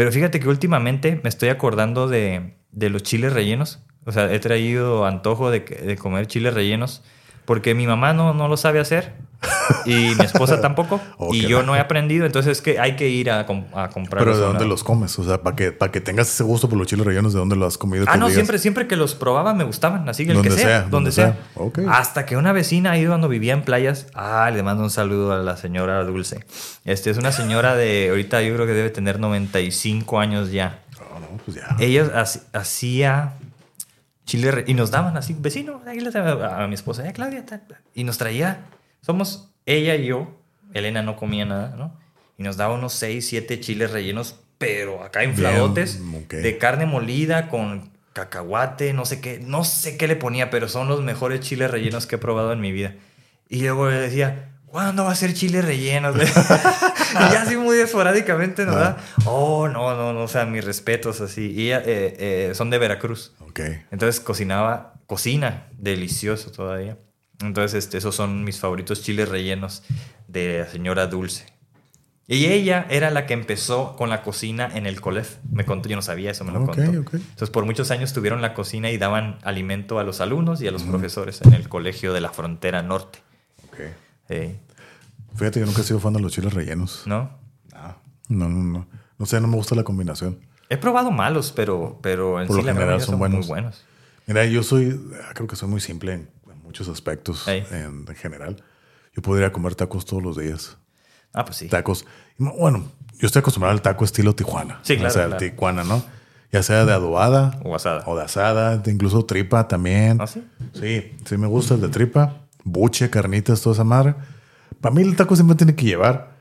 Pero fíjate que últimamente me estoy acordando de, de los chiles rellenos. O sea, he traído antojo de, de comer chiles rellenos porque mi mamá no, no lo sabe hacer y mi esposa tampoco. Oh, y yo no he aprendido, entonces es que hay que ir a, com- a comprar. Pero ¿de dónde los comes? O sea, para que, para que tengas ese gusto por los chiles rellenos, ¿de dónde los has comido? Ah, no, digas, siempre, siempre que los probaba me gustaban, así que el que sea, sea, donde donde sea. sea. Hasta que una vecina ahí cuando vivía en playas, ah, le mando un saludo a la señora Dulce. Este es una señora de, ahorita yo creo que debe tener 95 años ya. No, no, pues ya. Ella hac- hacía chile y nos daban así, vecino, ahí les a, mi esposa, eh, Claudia, tal, tal", y nos traía, somos ella y yo, Elena no comía nada, ¿no? Y nos daba unos 6, 7 chiles rellenos, pero acá infladotes, Bien, ok. de carne molida con cacahuate, no sé qué, no sé qué le ponía, pero son los mejores chiles rellenos que he probado en mi vida. Y luego le decía, ¿cuándo va a ser chile rellenos? y ya así muy esporádicamente nos da, oh, no, no, no, o sea, mis respetos así. Y ella, eh, eh, son de Veracruz. Ok. Entonces cocinaba, cocina, delicioso todavía. Entonces, este, esos son mis favoritos chiles rellenos de la señora Dulce. Y ella era la que empezó con la cocina en el COLEF. Me contó, yo no sabía eso, me lo Ok, contó. ok. Entonces, por muchos años tuvieron la cocina y daban alimento a los alumnos y a los profesores en el colegio de la frontera norte. ok. Sí. Fíjate, yo nunca he sido fan de los chiles rellenos. ¿No? No, no, no. No sé, no me gusta la combinación. He probado malos, pero, pero en Por sí la general son son, buenos. muy buenos. Mira, yo soy, ah, creo que soy muy simple en muchos aspectos en, en general. Yo podría comer tacos todos los días. Ah, pues sí. Tacos. Bueno, yo estoy acostumbrado al taco estilo Tijuana. Sí, claro, O sea, el claro. Tijuana, ¿no? Ya sea de adobada O asada. o de asada, de incluso tripa también. ¿Ah, sí? Sí, sí me gusta el de tripa, buche, carnitas, toda esa madre. Para mí el taco siempre tiene que llevar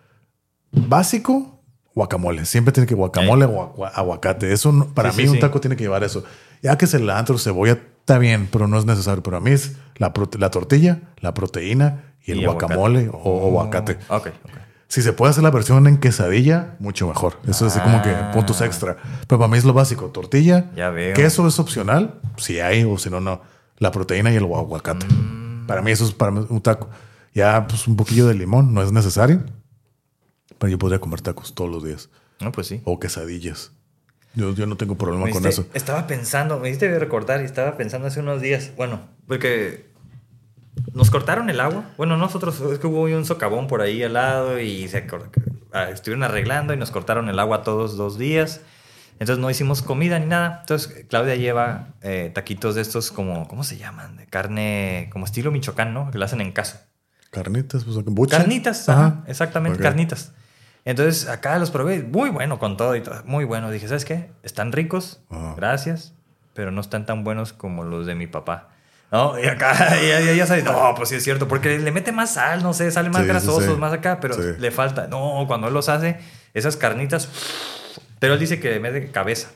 básico, guacamole. Siempre tiene que guacamole o agua- aguacate. Eso para Sí, mí sí, un sí. taco tiene que llevar eso. Ya que cilantro, cebolla, está bien, pero no es necesario. Pero a mí es la, la tortilla, la proteína y el Y guacamole aguacate. o, o aguacate. Ok, ok. Si se puede hacer la versión en quesadilla, mucho mejor. Eso es así como que Ah. puntos extra. Pero para mí es lo básico. Tortilla. Ya veo. Queso es opcional, si hay, o si no, no. La proteína y el aguacate. Mm. Para mí eso es para un taco. Ya, pues un poquillo de limón, no es necesario. Pero yo podría comer tacos todos los días. No, pues sí. O quesadillas. Yo, yo no tengo problema Me con eso. Estaba pensando, me hiciste recordar y estaba pensando hace unos días, bueno, porque nos cortaron el agua. Bueno, nosotros, es que hubo un socavón por ahí al lado y se ah, estuvieron arreglando y nos cortaron el agua todos dos días. Entonces no hicimos comida ni nada. Entonces Claudia lleva eh, taquitos de estos como, ¿cómo se llaman? De carne, como estilo Michoacán, ¿no? Que lo hacen en casa. Carnitas, pues. Carnitas, Ajá. ajá, exactamente, carnitas. Entonces acá los probé, muy bueno con todo y todo, muy bueno. Dije, ¿sabes qué? Están ricos, Ajá. gracias, pero no están tan buenos como los de mi papá. ¿No? Y acá ya, ya, ya sabes, no, pues sí es cierto, porque le mete más sal, no sé, sale más Sí, sí, grasosos, sí. más acá, pero le falta. No, cuando él los hace, esas carnitas, pero él dice que le mete cabeza.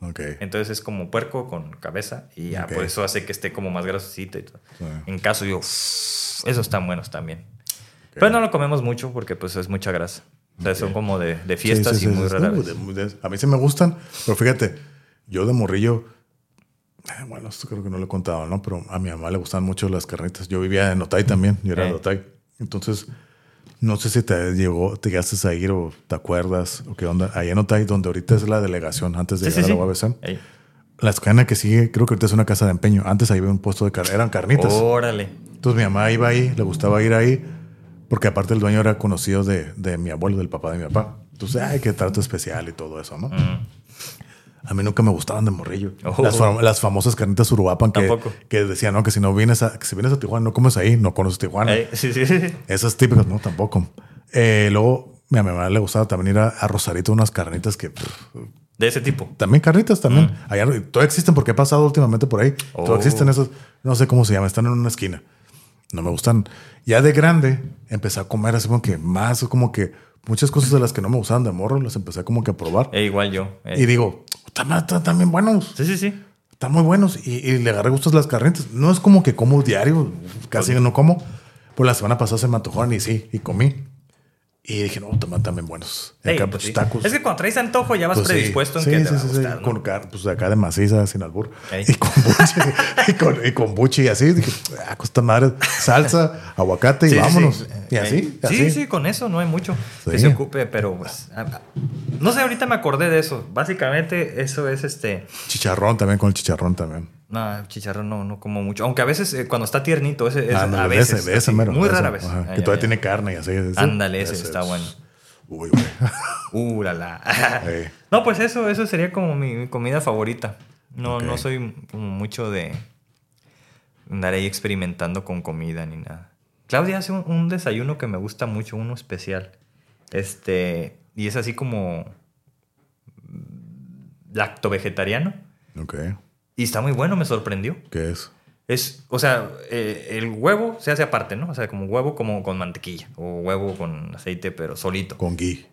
Ok. Entonces es como puerco con cabeza y ya Ok. por eso hace que esté como más grasosito y todo. En caso yo, esos están buenos también. Pero no lo comemos mucho porque pues es mucha grasa. O sea, son como de, de fiestas Sí, sí, y sí, muy sí. rara No, de- a mí sí me gustan, pero fíjate, yo de morrillo, eh, bueno, esto creo que no lo he contado, ¿no? Pero a mi mamá le gustan mucho las carnitas. Yo vivía en Otay también, yo era Eh. de Otay. Entonces, no sé si te llegó, te llegaste a ir o te acuerdas o qué onda. Allá en Otay, donde ahorita es la delegación, antes de llegar a la UABC. La escena que sigue, creo que ahorita es una casa de empeño. Antes ahí había un puesto de carnitas, eran carnitas. Órale. Entonces mi mamá iba ahí, le gustaba ir ahí, porque aparte el dueño era conocido de, de mi abuelo, del papá de mi papá. Entonces, ay, qué trato especial y todo eso, ¿no? Mm. A mí nunca me gustaban de morrillo. Oh. Las, fam- las famosas carnitas uruapan que, Tampoco. que decían, no, que si no vienes a, que si vienes a Tijuana, no comes ahí, no conoces Tijuana. Sí, sí, sí. Esas típicas, no, tampoco. Eh, luego, a mi mamá le gustaba también ir a, a Rosarito unas carnitas que... pff, De ese tipo. también carnitas, también. Allá todavía existen porque he pasado últimamente por ahí. Mm. Oh. Todavía existen esos, no sé cómo se llama, están en una esquina. No me gustan. Ya de grande empecé a comer así como que más, como que muchas cosas de las que no me gustaban de morro las empecé como que a probar. Eh, igual yo. Ey. Y digo, están, bien buenos, Sí, sí, sí. están muy buenos. Y, y le agarré gustos las carnitas. No es como que como diario, casi no como. Pues la semana pasada se me antojaron y sí, y comí. Y dije, no, toman también buenos. Y Sí, acá, pues sí. tacos. Es que cuando traes antojo ya vas Pues predispuesto Sí, en que te va sí, a sí. gustar. ¿no? Con car- pues acá de maciza, sin albur. Y con buche. y, con, y con buche y así. Dije, ah, costa madre, salsa, aguacate y vámonos. sí. Y Eh, así, Sí, así. sí, con eso no hay mucho que se ocupe, pero pues. No sé, ahorita me acordé de eso. Básicamente, eso es este. Chicharrón también, con el chicharrón también. No, chicharrón no, no como mucho. Aunque a veces eh, cuando está tiernito, ese, ese- Ándale, a de veces. ese, de ese mero. Muy de rara vez. ajá, que todavía tiene carne y así. Ándale, ese está es- bueno. Uy, güey. Uh, la. No, pues eso, eso sería como mi, mi comida favorita. No, no soy como mucho de andar ahí experimentando con comida ni nada. Claudia hace un, un desayuno que me gusta mucho, uno especial. Este, y es así como lacto vegetariano. Ok. Y está muy bueno, me sorprendió. ¿Qué es? Es, o sea, eh, el huevo se hace aparte, ¿no? O sea, como huevo como con mantequilla o huevo con aceite, pero solito. Con gui.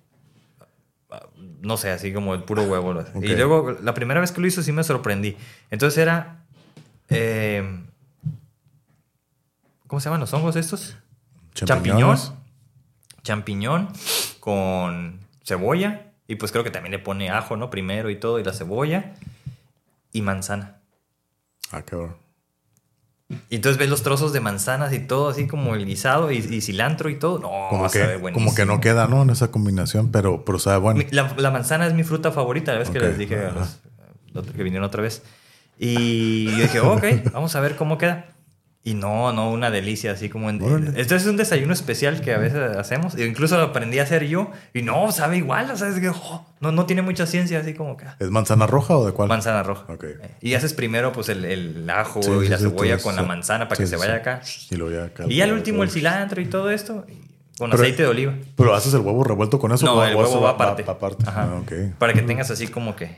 No sé, así como el puro huevo. lo hace. Ok. Y luego, la primera vez que lo hizo sí me sorprendí. Entonces era... eh, ¿Cómo se llaman los hongos estos? Champiñón. Champiñón con cebolla. Y pues creo que también le pone ajo, ¿no? Primero y todo, y la cebolla. Y manzana. Ah, cabrón. Y entonces ves los trozos de manzanas y todo, así como el guisado y, y cilantro y todo. No, Como sabe que, como que no queda, ¿no? En esa combinación, pero, pero sabe bueno. La, la manzana es mi fruta favorita, la vez que les dije a los, que vinieron otra vez. Y yo dije, ok, vamos a ver cómo queda. Y no, no, una delicia, así como... En, esto es un desayuno especial que a veces hacemos. e incluso lo aprendí a hacer yo. Y no, sabe igual, o sea, es que oh, no, no tiene mucha ciencia, así como que... ¿Es manzana roja o de cuál? Manzana roja. Ok. Eh, Y haces primero pues el, el ajo Sí, y sí, la cebolla con la manzana para que se vaya acá. Y luego ya acá- Y al último el cilantro y todo esto, con Pero- aceite de oliva. Pero haces el huevo revuelto con eso. No, o- el huevo va aparte. aparte. Ajá. Ah. Para que tengas así como que,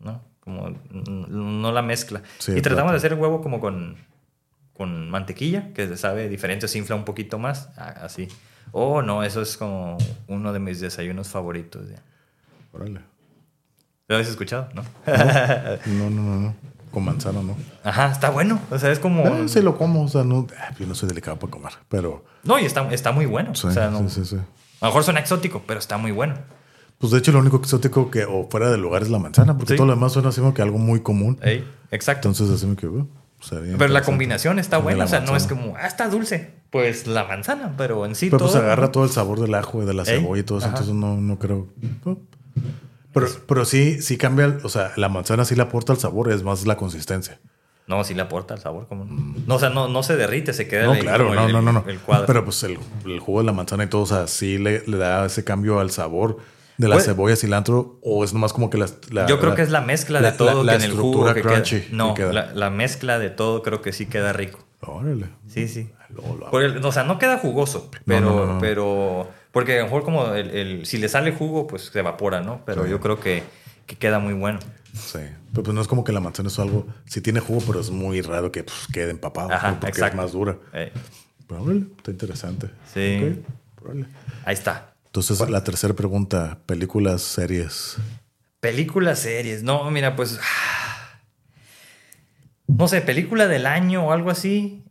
¿no? Como no la mezcla. Y tratamos claro. de hacer el huevo como con, con mantequilla, que se sabe diferente, se infla un poquito más, así. Oh, no, eso es como uno de mis desayunos favoritos. ya. Órale. ¿Lo habéis escuchado? ¿No? No, no, no, no. Con manzana, no. Ajá, está bueno. O sea, es como... Eh, sí lo como, o sea, no, ah, yo no soy delicado para comer, pero No, y está, está muy bueno. sí, o sea, no- sí, sí, sí. A lo mejor suena exótico, pero está muy bueno. Pues de hecho lo único exótico que o fuera del lugar es la manzana, porque Sí. todo lo demás suena así como que algo muy común. Ey, exacto. Entonces así como que, uh, sería pero la combinación está buena. O sea, no es como, ah, está dulce. Pues la manzana, pero en sí Pero pues todo- agarra todo el sabor del ajo y de la cebolla y todo eso, ajá. entonces no, no creo. Pero, pero sí, sí cambia, el- o sea, la manzana sí le aporta el sabor, es más la consistencia. No, sí le aporta el sabor. como no? No, o sea, no, no se derrite, se queda Mm. No, ahí claro, no, el, no, no, no. el cuadro. Pero pues el, el jugo de la manzana y todo, o sea, sí le, le da ese cambio al sabor de la Pues- cebolla, cilantro, o es nomás como que la, la- Yo creo la- que es la mezcla la- de todo la- que en el jugo estructura que crunchy queda. No, que queda. La, la mezcla de todo creo que sí queda rico. Órale. Sí, sí. Por el- o sea, no queda jugoso, pero, no, no, no. pero porque a lo mejor como el, el- si le sale jugo, pues se evapora, ¿no? Pero Sí. yo creo que, que queda muy bueno. Sí. Pero pues no es como que la manzana es algo, sí tiene jugo, pero es muy raro que pues, quede empapado Ajá, porque exacto. es más dura. Eh, Pero órale, está interesante. Sí. Ok, órale. ahí está. Entonces, la tercera pregunta, películas, series. Películas, series. No, mira, pues. No sé, película del año o algo así.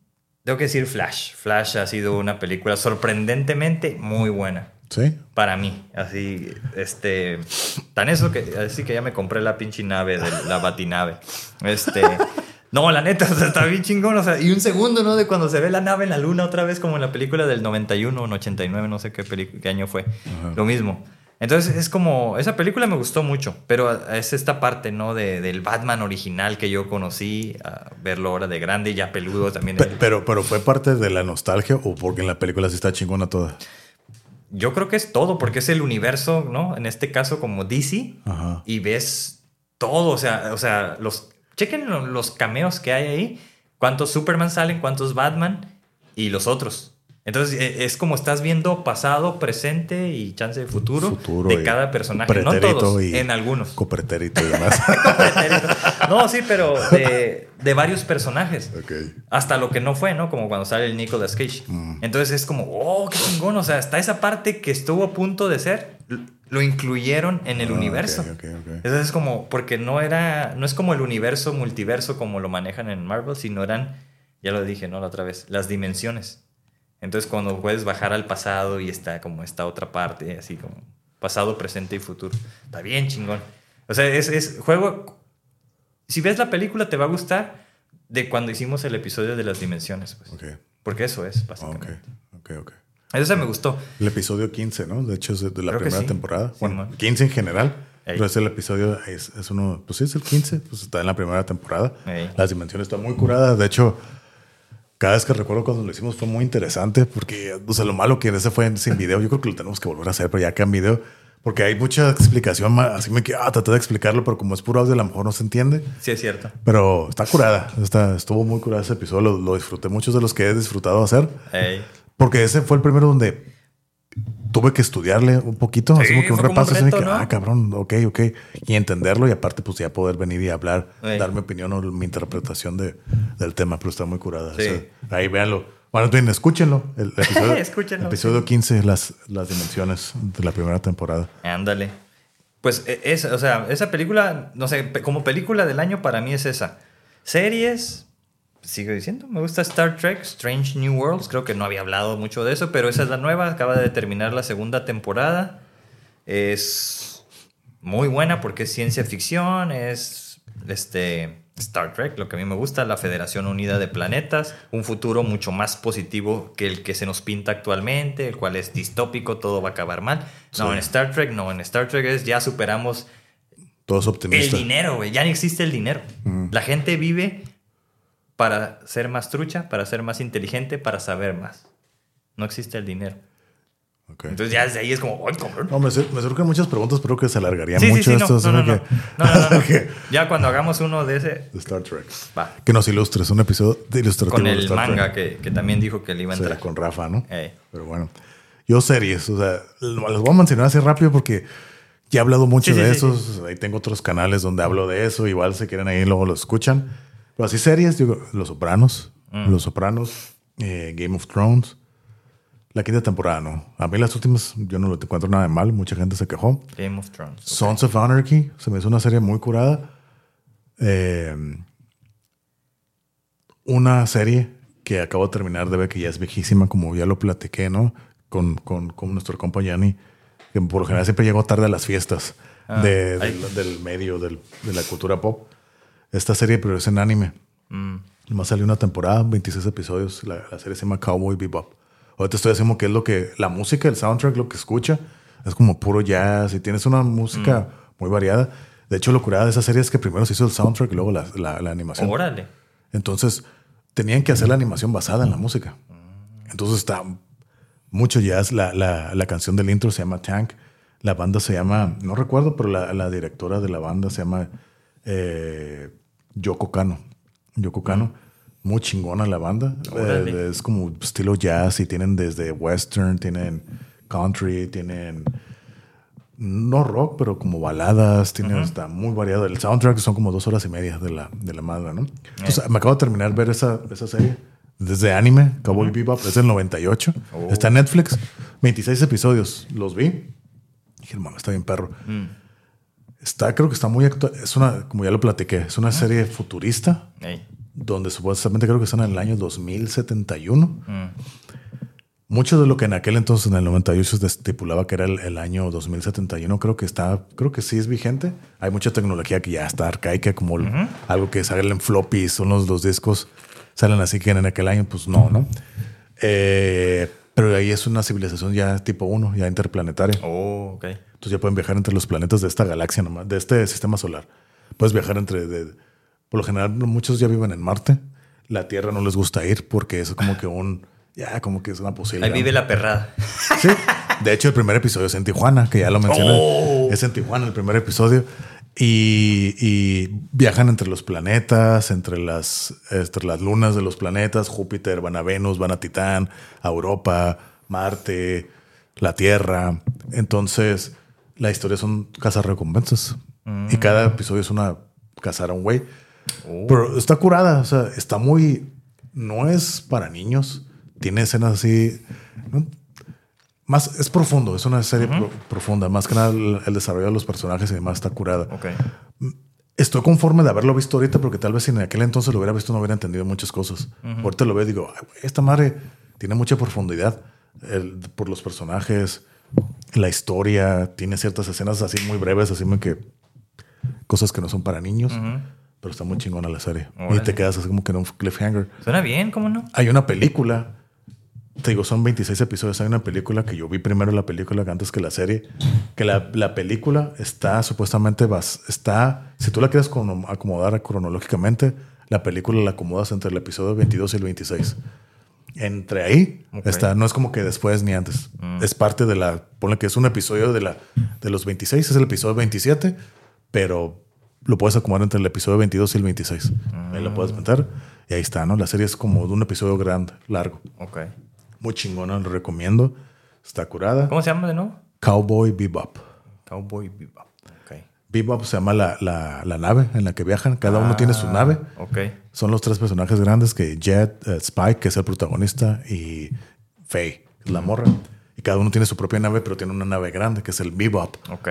Tengo que decir Flash. Flash ha sido una película sorprendentemente muy buena. ¿Sí? Para mí. Así, este. Tan eso que. Así que ya me compré la pinche nave, de la batinave. Este. No, la neta, o sea, está bien chingón. O sea, y un segundo, ¿no? De cuando se ve la nave en la luna otra vez, como en la película del 91 o 89, no sé qué, qué año fue. Lo mismo. Entonces es como. Esa película me gustó mucho, pero es esta parte, ¿no? De, del Batman original que yo conocí, a verlo ahora de grande, ya peludo también. Pe- Pero, pero fue parte de la nostalgia o porque en la película sí está chingona toda. Yo creo que es todo, porque es el universo, ¿no? En este caso, como DC, Ajá. y ves todo, o sea, o sea, los chequen lo- los cameos que hay ahí, cuántos Superman salen, cuántos Batman y los otros. Entonces e- es como estás viendo pasado, presente y chance de futuro, Futuro de cada personaje, no todos, y en algunos. Copretérito y demás. no, sí, pero de, de varios personajes. ok. Hasta lo que no fue, ¿no? Como cuando sale el Nicolas Cage. Entonces es como, oh, qué chingón. O sea, hasta esa parte que estuvo a punto de ser, lo incluyeron en el Ah, universo. ok, ok, ok. Entonces es como, porque no era, no es como el universo multiverso como lo manejan en Marvel, sino eran, ya lo dije, ¿no? La otra vez, las dimensiones. Entonces cuando puedes bajar al pasado y está como esta otra parte, así como pasado, presente y futuro. Está bien chingón. O sea, es, es juego... Si ves la película te va a gustar de cuando hicimos el episodio de las dimensiones. Pues. Ok. Porque eso es, Ok, básicamente. ok, ok. Eso me gustó. El episodio 15, ¿no? De hecho, es de la Creo que primera sí. temporada. Bueno, man. 15 en general. Ey. Pero ese el episodio es, es uno, pues sí, es el 15, pues está en la primera temporada. Ey. Las dimensiones están muy curadas. De hecho, cada vez que recuerdo cuando lo hicimos fue muy interesante porque, o sea, lo malo que ese fue sin video. Yo creo que lo tenemos que volver a hacer, pero ya acá en video. Porque hay mucha explicación, así me quedé, ah, traté de explicarlo, pero como es puro audio, a lo mejor no se entiende. Sí, es cierto. Pero está curada, está, estuvo muy curada ese episodio, lo, lo disfruté, muchos de los que he disfrutado hacer. Ey. Porque ese fue el primero donde tuve que estudiarle un poquito, Sí, así como que un repaso, así ah, cabrón, ok, ok, y entenderlo y aparte pues ya poder venir y hablar, Sí. dar mi opinión o mi interpretación de, del tema, pero está muy curada. Sí. O sea, ahí véanlo. Bueno, bien, escúchenlo. El episodio, Escúchenlo, episodio 15, las, las dimensiones de la primera temporada. Ándale. Pues e- es, o sea, esa película, no sé, como película del año para mí es esa. Series, sigo diciendo, me gusta Star Trek, Strange New Worlds, creo que no había hablado mucho de eso, pero esa es la nueva, acaba de terminar la segunda temporada. Es muy buena porque es ciencia ficción, es este Star Trek, lo que a mí me gusta, la Federación Unida de Planetas, un futuro mucho más positivo que el que se nos pinta actualmente, el cual es distópico, todo va a acabar mal. No, en Star Trek, no, en Star Trek es ya superamos Todos el optimistas. dinero, güey, ya no existe el dinero. La gente vive para ser más trucha, para ser más inteligente, para saber más. No existe el dinero. Ok. Entonces ya desde ahí es como, ¡ay, cabrón! No, me, me surgen muchas preguntas, pero creo que se alargaría Sí, sí, mucho sí, no, esto. no, así no, que- no. No, no, no, no. Ya cuando hagamos uno de ese, de Star Trek. va. Que nos ilustres, un episodio de ilustrativo Con de el Star Trek. manga que, que también dijo que le iba a Sí, entrar. con Rafa, ¿no? Ey. Pero bueno, yo series, o sea, las voy a mencionar así rápido porque ya he hablado mucho Sí, sí, de sí, esos. Ahí tengo otros canales donde hablo de eso. Igual si quieren ahí luego lo escuchan. Pero así series, digo, Los Sopranos, Mm. Los Sopranos, eh, Game of Thrones. La quinta temporada, no. A mí las últimas yo no lo encuentro nada de mal. Mucha gente se quejó. Game of Thrones. Sons of Anarchy se me hizo una serie muy curada. Eh, una serie que acabo de terminar de ver que ya es viejísima, como ya lo platiqué, ¿no? Con, con, con nuestro compa Yanni, que por lo general siempre llegó tarde a las fiestas Ah, de- del, del medio, del- de la cultura pop. Esta serie, pero es en anime. Mm. Nomás salió una temporada, 26 episodios. La, la serie se llama Cowboy Bebop. Ahorita estoy haciendo que es lo que la música, el soundtrack, lo que escucha, es como puro jazz y tienes una música muy variada. De hecho, lo curada de esa serie es que primero se hizo el soundtrack y luego la, la- la animación. Órale. Entonces, tenían que hacer la animación basada en la música. Entonces, está mucho jazz. La, la- la canción del intro se llama Tank. La banda se llama, no recuerdo, pero la, la directora de la banda se llama eh, Yoko Kano. Yoko Kano. Muy chingona la banda. Eh, es como estilo jazz y tienen desde western, tienen country, tienen no rock, pero como baladas, tiene está muy variado. El soundtrack son como dos horas y media de la, de la madre, ¿no? Entonces, me acabo de terminar ver esa, esa serie desde anime, Cowboy Bebop, es del 98. Oh. Está en Netflix, 26 episodios. Los vi. Dije, hermano, está bien perro. Está, creo que está muy actual. Es una, como ya lo platiqué, es una serie futurista Ey. donde supuestamente creo que están en el año 2071. Mm. Mucho de lo que en aquel entonces, en el 98, se estipulaba que era el, el año 2071, creo que está, creo que sí es vigente. Hay mucha tecnología que ya está arcaica, como algo que sale en floppy, son los, los discos, salen así que en aquel año, pues no, ¿no? Eh, pero ahí es una civilización ya tipo 1, ya interplanetaria. Oh, ok. Entonces ya pueden viajar entre los planetas de esta galaxia nomás, de este sistema solar. Puedes viajar entre, de- por lo general muchos ya viven en Marte. La Tierra no les gusta ir porque es como que un, ya como que es una posibilidad. Ahí vive la perrada. Sí. De hecho, el primer episodio es en Tijuana, que ya lo mencioné. Oh. Es en Tijuana el primer episodio. Y, y viajan entre los planetas, entre las, entre las lunas de los planetas. Júpiter, van a Venus, van a Titán, a Europa, Marte, la Tierra. Entonces, la historia son cazarrecompensas. Y cada episodio es una cazar a un güey. Pero está curada, o sea, está muy. No es para niños. Tiene escenas así. Más, es profundo, es una serie pro- profunda. Más que nada, el, el desarrollo de los personajes y demás está curada. Ok. Estoy conforme de haberlo visto ahorita, porque tal vez si en aquel entonces lo hubiera visto, no hubiera entendido muchas cosas. Ahorita lo veo y digo, "Ay, güey, esta madre tiene mucha profundidad el- por los personajes, la historia, tiene ciertas escenas así muy breves, así muy que cosas que no son para niños, pero está muy chingona la serie. Y Órale. te quedas así como que en un cliffhanger. Suena bien, ¿cómo no? Hay una película, te digo, son 26 episodios. Hay una película que yo vi primero la película que antes que la serie. Que la, la película está supuestamente, bas- está, si tú la quieres acomodar cronológicamente, la película la acomodas entre el episodio 22 y el 26. Entre ahí Ok. está, no es como que después ni antes. Es parte de la, ponle que es un episodio de, la, de los 26, es el episodio 27, pero lo puedes acomodar entre el episodio 22 y el 26. Ahí lo puedes meter y ahí está, ¿no? La serie es como de un episodio grande, largo. Ok. Muy chingona, lo recomiendo. Está curada. ¿Cómo se llama de nuevo? Cowboy Bebop. Cowboy Bebop. Bebop se llama la, la- la nave en la que viajan. Cada uno tiene su Ah, nave. Ok. Son los tres personajes grandes que Jet, eh, Spike, que es el protagonista, y Faye, que es la morra. Y cada uno tiene su propia nave, pero tiene una nave grande, que es el Bebop. Ok.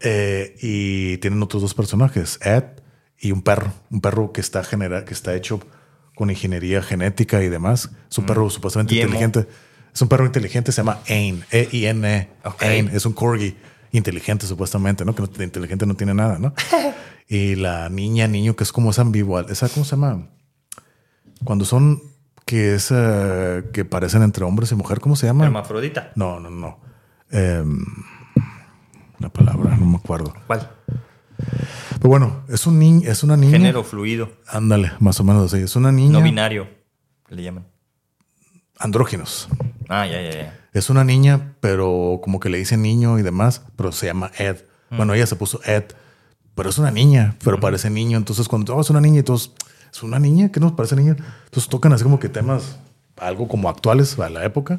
Eh, y tienen otros dos personajes, Ed y un perro. Un perro que está, genera, que está hecho con ingeniería genética y demás. Es un perro supuestamente Mm. Guillermo. inteligente. Es un perro inteligente, se llama Ain, E-I-N. Ok. Ain es un corgi inteligente supuestamente, ¿no? Que no- de inteligente no tiene nada, ¿no? y la niña, niño, que es como esa ambigua, esa, ¿cómo se llama? Cuando son, que es, eh, que parecen entre hombres y mujer, ¿cómo se llama? Hermafrodita. No, no, no. Em, la palabra, no me acuerdo. ¿Cuál? Pero bueno, es un niño, es una niña. Género fluido. Ándale, más o menos así. Es una niña. No binario. que le llaman. Andróginos. Ah, ya, ya, ya. Es una niña, pero como que le dicen niño y demás, pero se llama Ed. Bueno, ella se puso Ed, pero es una niña, pero parece niño. Entonces, cuando oh, es una niña y todos, es una niña, ¿qué nos parece niña? Entonces tocan así como que temas algo como actuales a la época.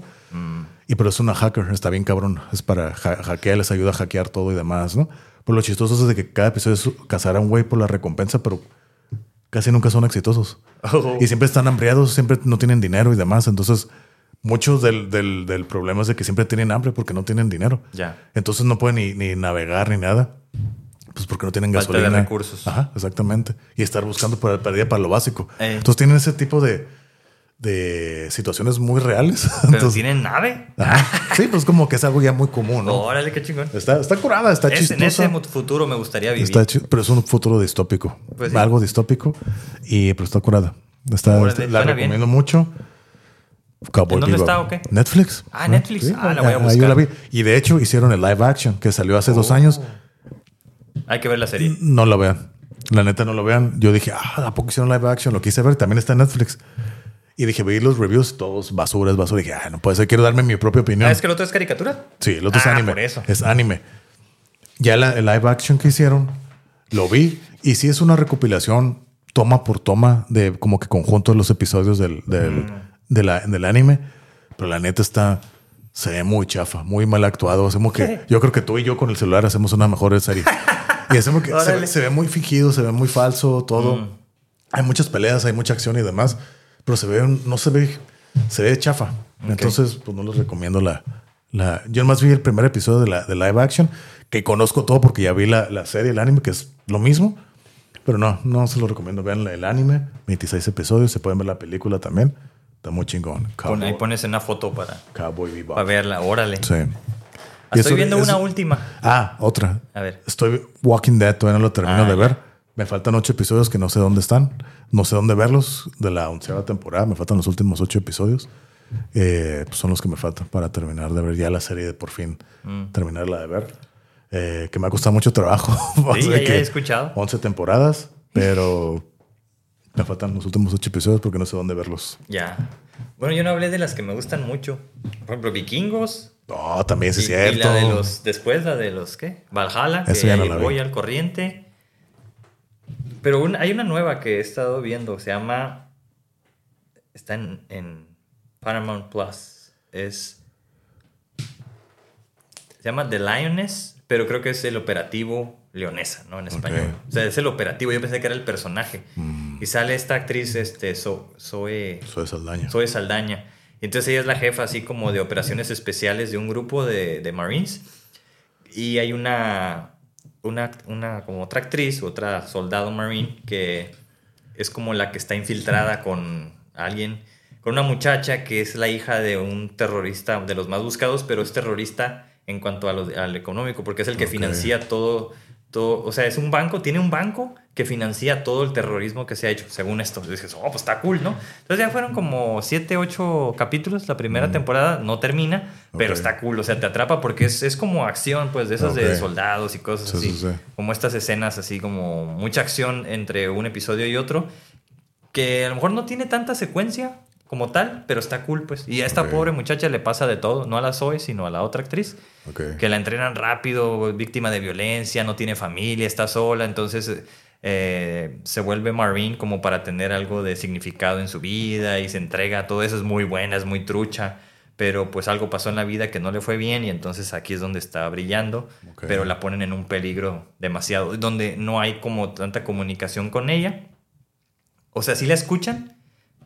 Y pero es una hacker, está bien cabrón. Es para ha- hackear, les ayuda a hackear todo y demás, ¿no? Pero lo chistoso es de que cada episodio es cazar a un güey por la recompensa, pero casi nunca son exitosos. Oh. Y siempre están hambriados, siempre no tienen dinero y demás. Entonces, muchos del, del, del problema es de que siempre tienen hambre porque no tienen dinero. Ya. Entonces no pueden ni, ni navegar ni nada. Pues porque no tienen Falta de gasolina. recursos. Ajá, exactamente. Y estar buscando para perdida para lo básico. Eh. Entonces tienen ese tipo de, de situaciones muy reales. Pero Entonces, tienen nave. ajá. Sí, pues como que es algo ya muy común, ¿no? Órale, qué chingón. Está, está curada, está Es- en chistosa. ese mu- futuro me gustaría vivir. Está pero es un futuro distópico. Pues sí. Algo distópico. Y pero está curada. Está, Órale, está- la recomiendo mucho. Cowboy ¿En dónde Bebop. está o qué? Netflix. Ah, Netflix. Ah, la voy a ahí buscar. yo la vi. Y de hecho hicieron el live action que salió hace dos años. Hay que ver la serie. No lo vean. La neta no lo vean. Yo dije, ah, ¿a poco hicieron live action? Lo quise ver. También está en Netflix. Y dije, vi los reviews, todos basuras, basura. dije, ah, no puede ser. Quiero darme mi propia opinión. Ah, ¿Es que el otro es caricatura? Sí, el otro es Ah, anime. por eso. Es anime. Ya la, el live action que hicieron, lo vi. Y sí es una recopilación toma por toma de como que conjunto de los episodios del, del, Mm. de la- del anime. Pero la neta está. Se ve muy chafa, muy mal actuado. Hacemos que. Yo creo que tú y yo con el celular hacemos una mejor serie. y hacemos que se, se ve muy fingido, se ve muy falso, todo. Mm. Hay muchas peleas, hay mucha acción y demás. Pero se ve, no se ve, se ve chafa. Entonces, pues no les recomiendo la, la. Yo más vi el primer episodio de la de live action, que conozco todo porque ya vi la, la serie, el anime, que es lo mismo. Pero no, no se lo recomiendo. Vean el anime, 26 episodios, se pueden ver la película también. Está muy chingón. Pon- ahí Cowboy, pones una foto para, Cowboy Bebop. para verla. Órale. Sí. Ah, Estoy eso- viendo eso- una última. Ah, otra. A ver. Estoy Walking Dead, todavía no lo termino Ah, de ver. Me faltan ocho episodios que no sé dónde están. No sé dónde verlos de la onceava temporada. Me faltan los últimos ocho episodios. Eh, pues son los que me faltan para terminar de ver ya la serie de por fin Mm. terminarla de ver. Eh, que me ha costado mucho trabajo. Sí, ya- ya que he escuchado. 11 temporadas, pero me faltan los últimos ocho episodios porque no sé dónde verlos. Ya. Bueno, yo no hablé de las que me gustan mucho. Por ejemplo, Vikingos. No, también sí y, es y cierto. la de los. Después la de los. ¿Qué? Valhalla. Que Esa ya no la vi. ya al corriente. Pero un- hay una nueva que he estado viendo. Se llama. Está en, en Paramount Plus. Es. Se llama The Lioness. Pero creo que es el operativo leonesa, ¿no? En español. O sea, es el operativo. Yo pensé que era el personaje. Mm. Y sale esta actriz, este, Zo- Zoe. Soy Saldaña. Zoe Saldaña. Y entonces ella es la jefa así como de operaciones especiales de un grupo de, de Marines. Y hay una, una, una como otra actriz, otra soldado Marine, que es como la que está infiltrada con alguien, con una muchacha que es la hija de un terrorista de los más buscados, pero es terrorista en cuanto a lo, al económico, porque es el que financia todo, todo, o sea, es un banco, tiene un banco que financia todo el terrorismo que se ha hecho, según esto. Y dices, oh, pues está cool, ¿no? Entonces ya fueron como 7, 8 capítulos, la primera temporada no termina, pero está cool, o sea, te atrapa porque es, es como acción, pues, de esas de soldados y cosas Sí, así. sí, sí. Como estas escenas así como mucha acción entre un episodio y otro, que a lo mejor no tiene tanta secuencia como tal, pero está cool, pues. Y a esta pobre muchacha le pasa de todo, no a la Zoe, sino a la otra actriz, que la entrenan rápido, víctima de violencia, no tiene familia, está sola, entonces eh, se vuelve Marine como para tener algo de significado en su vida y se entrega a todo eso, es muy buena, es muy trucha. Pero pues algo pasó en la vida que no le fue bien y entonces aquí es donde está brillando, pero la ponen en un peligro demasiado, donde no hay como tanta comunicación con ella. O sea, sí la escuchan,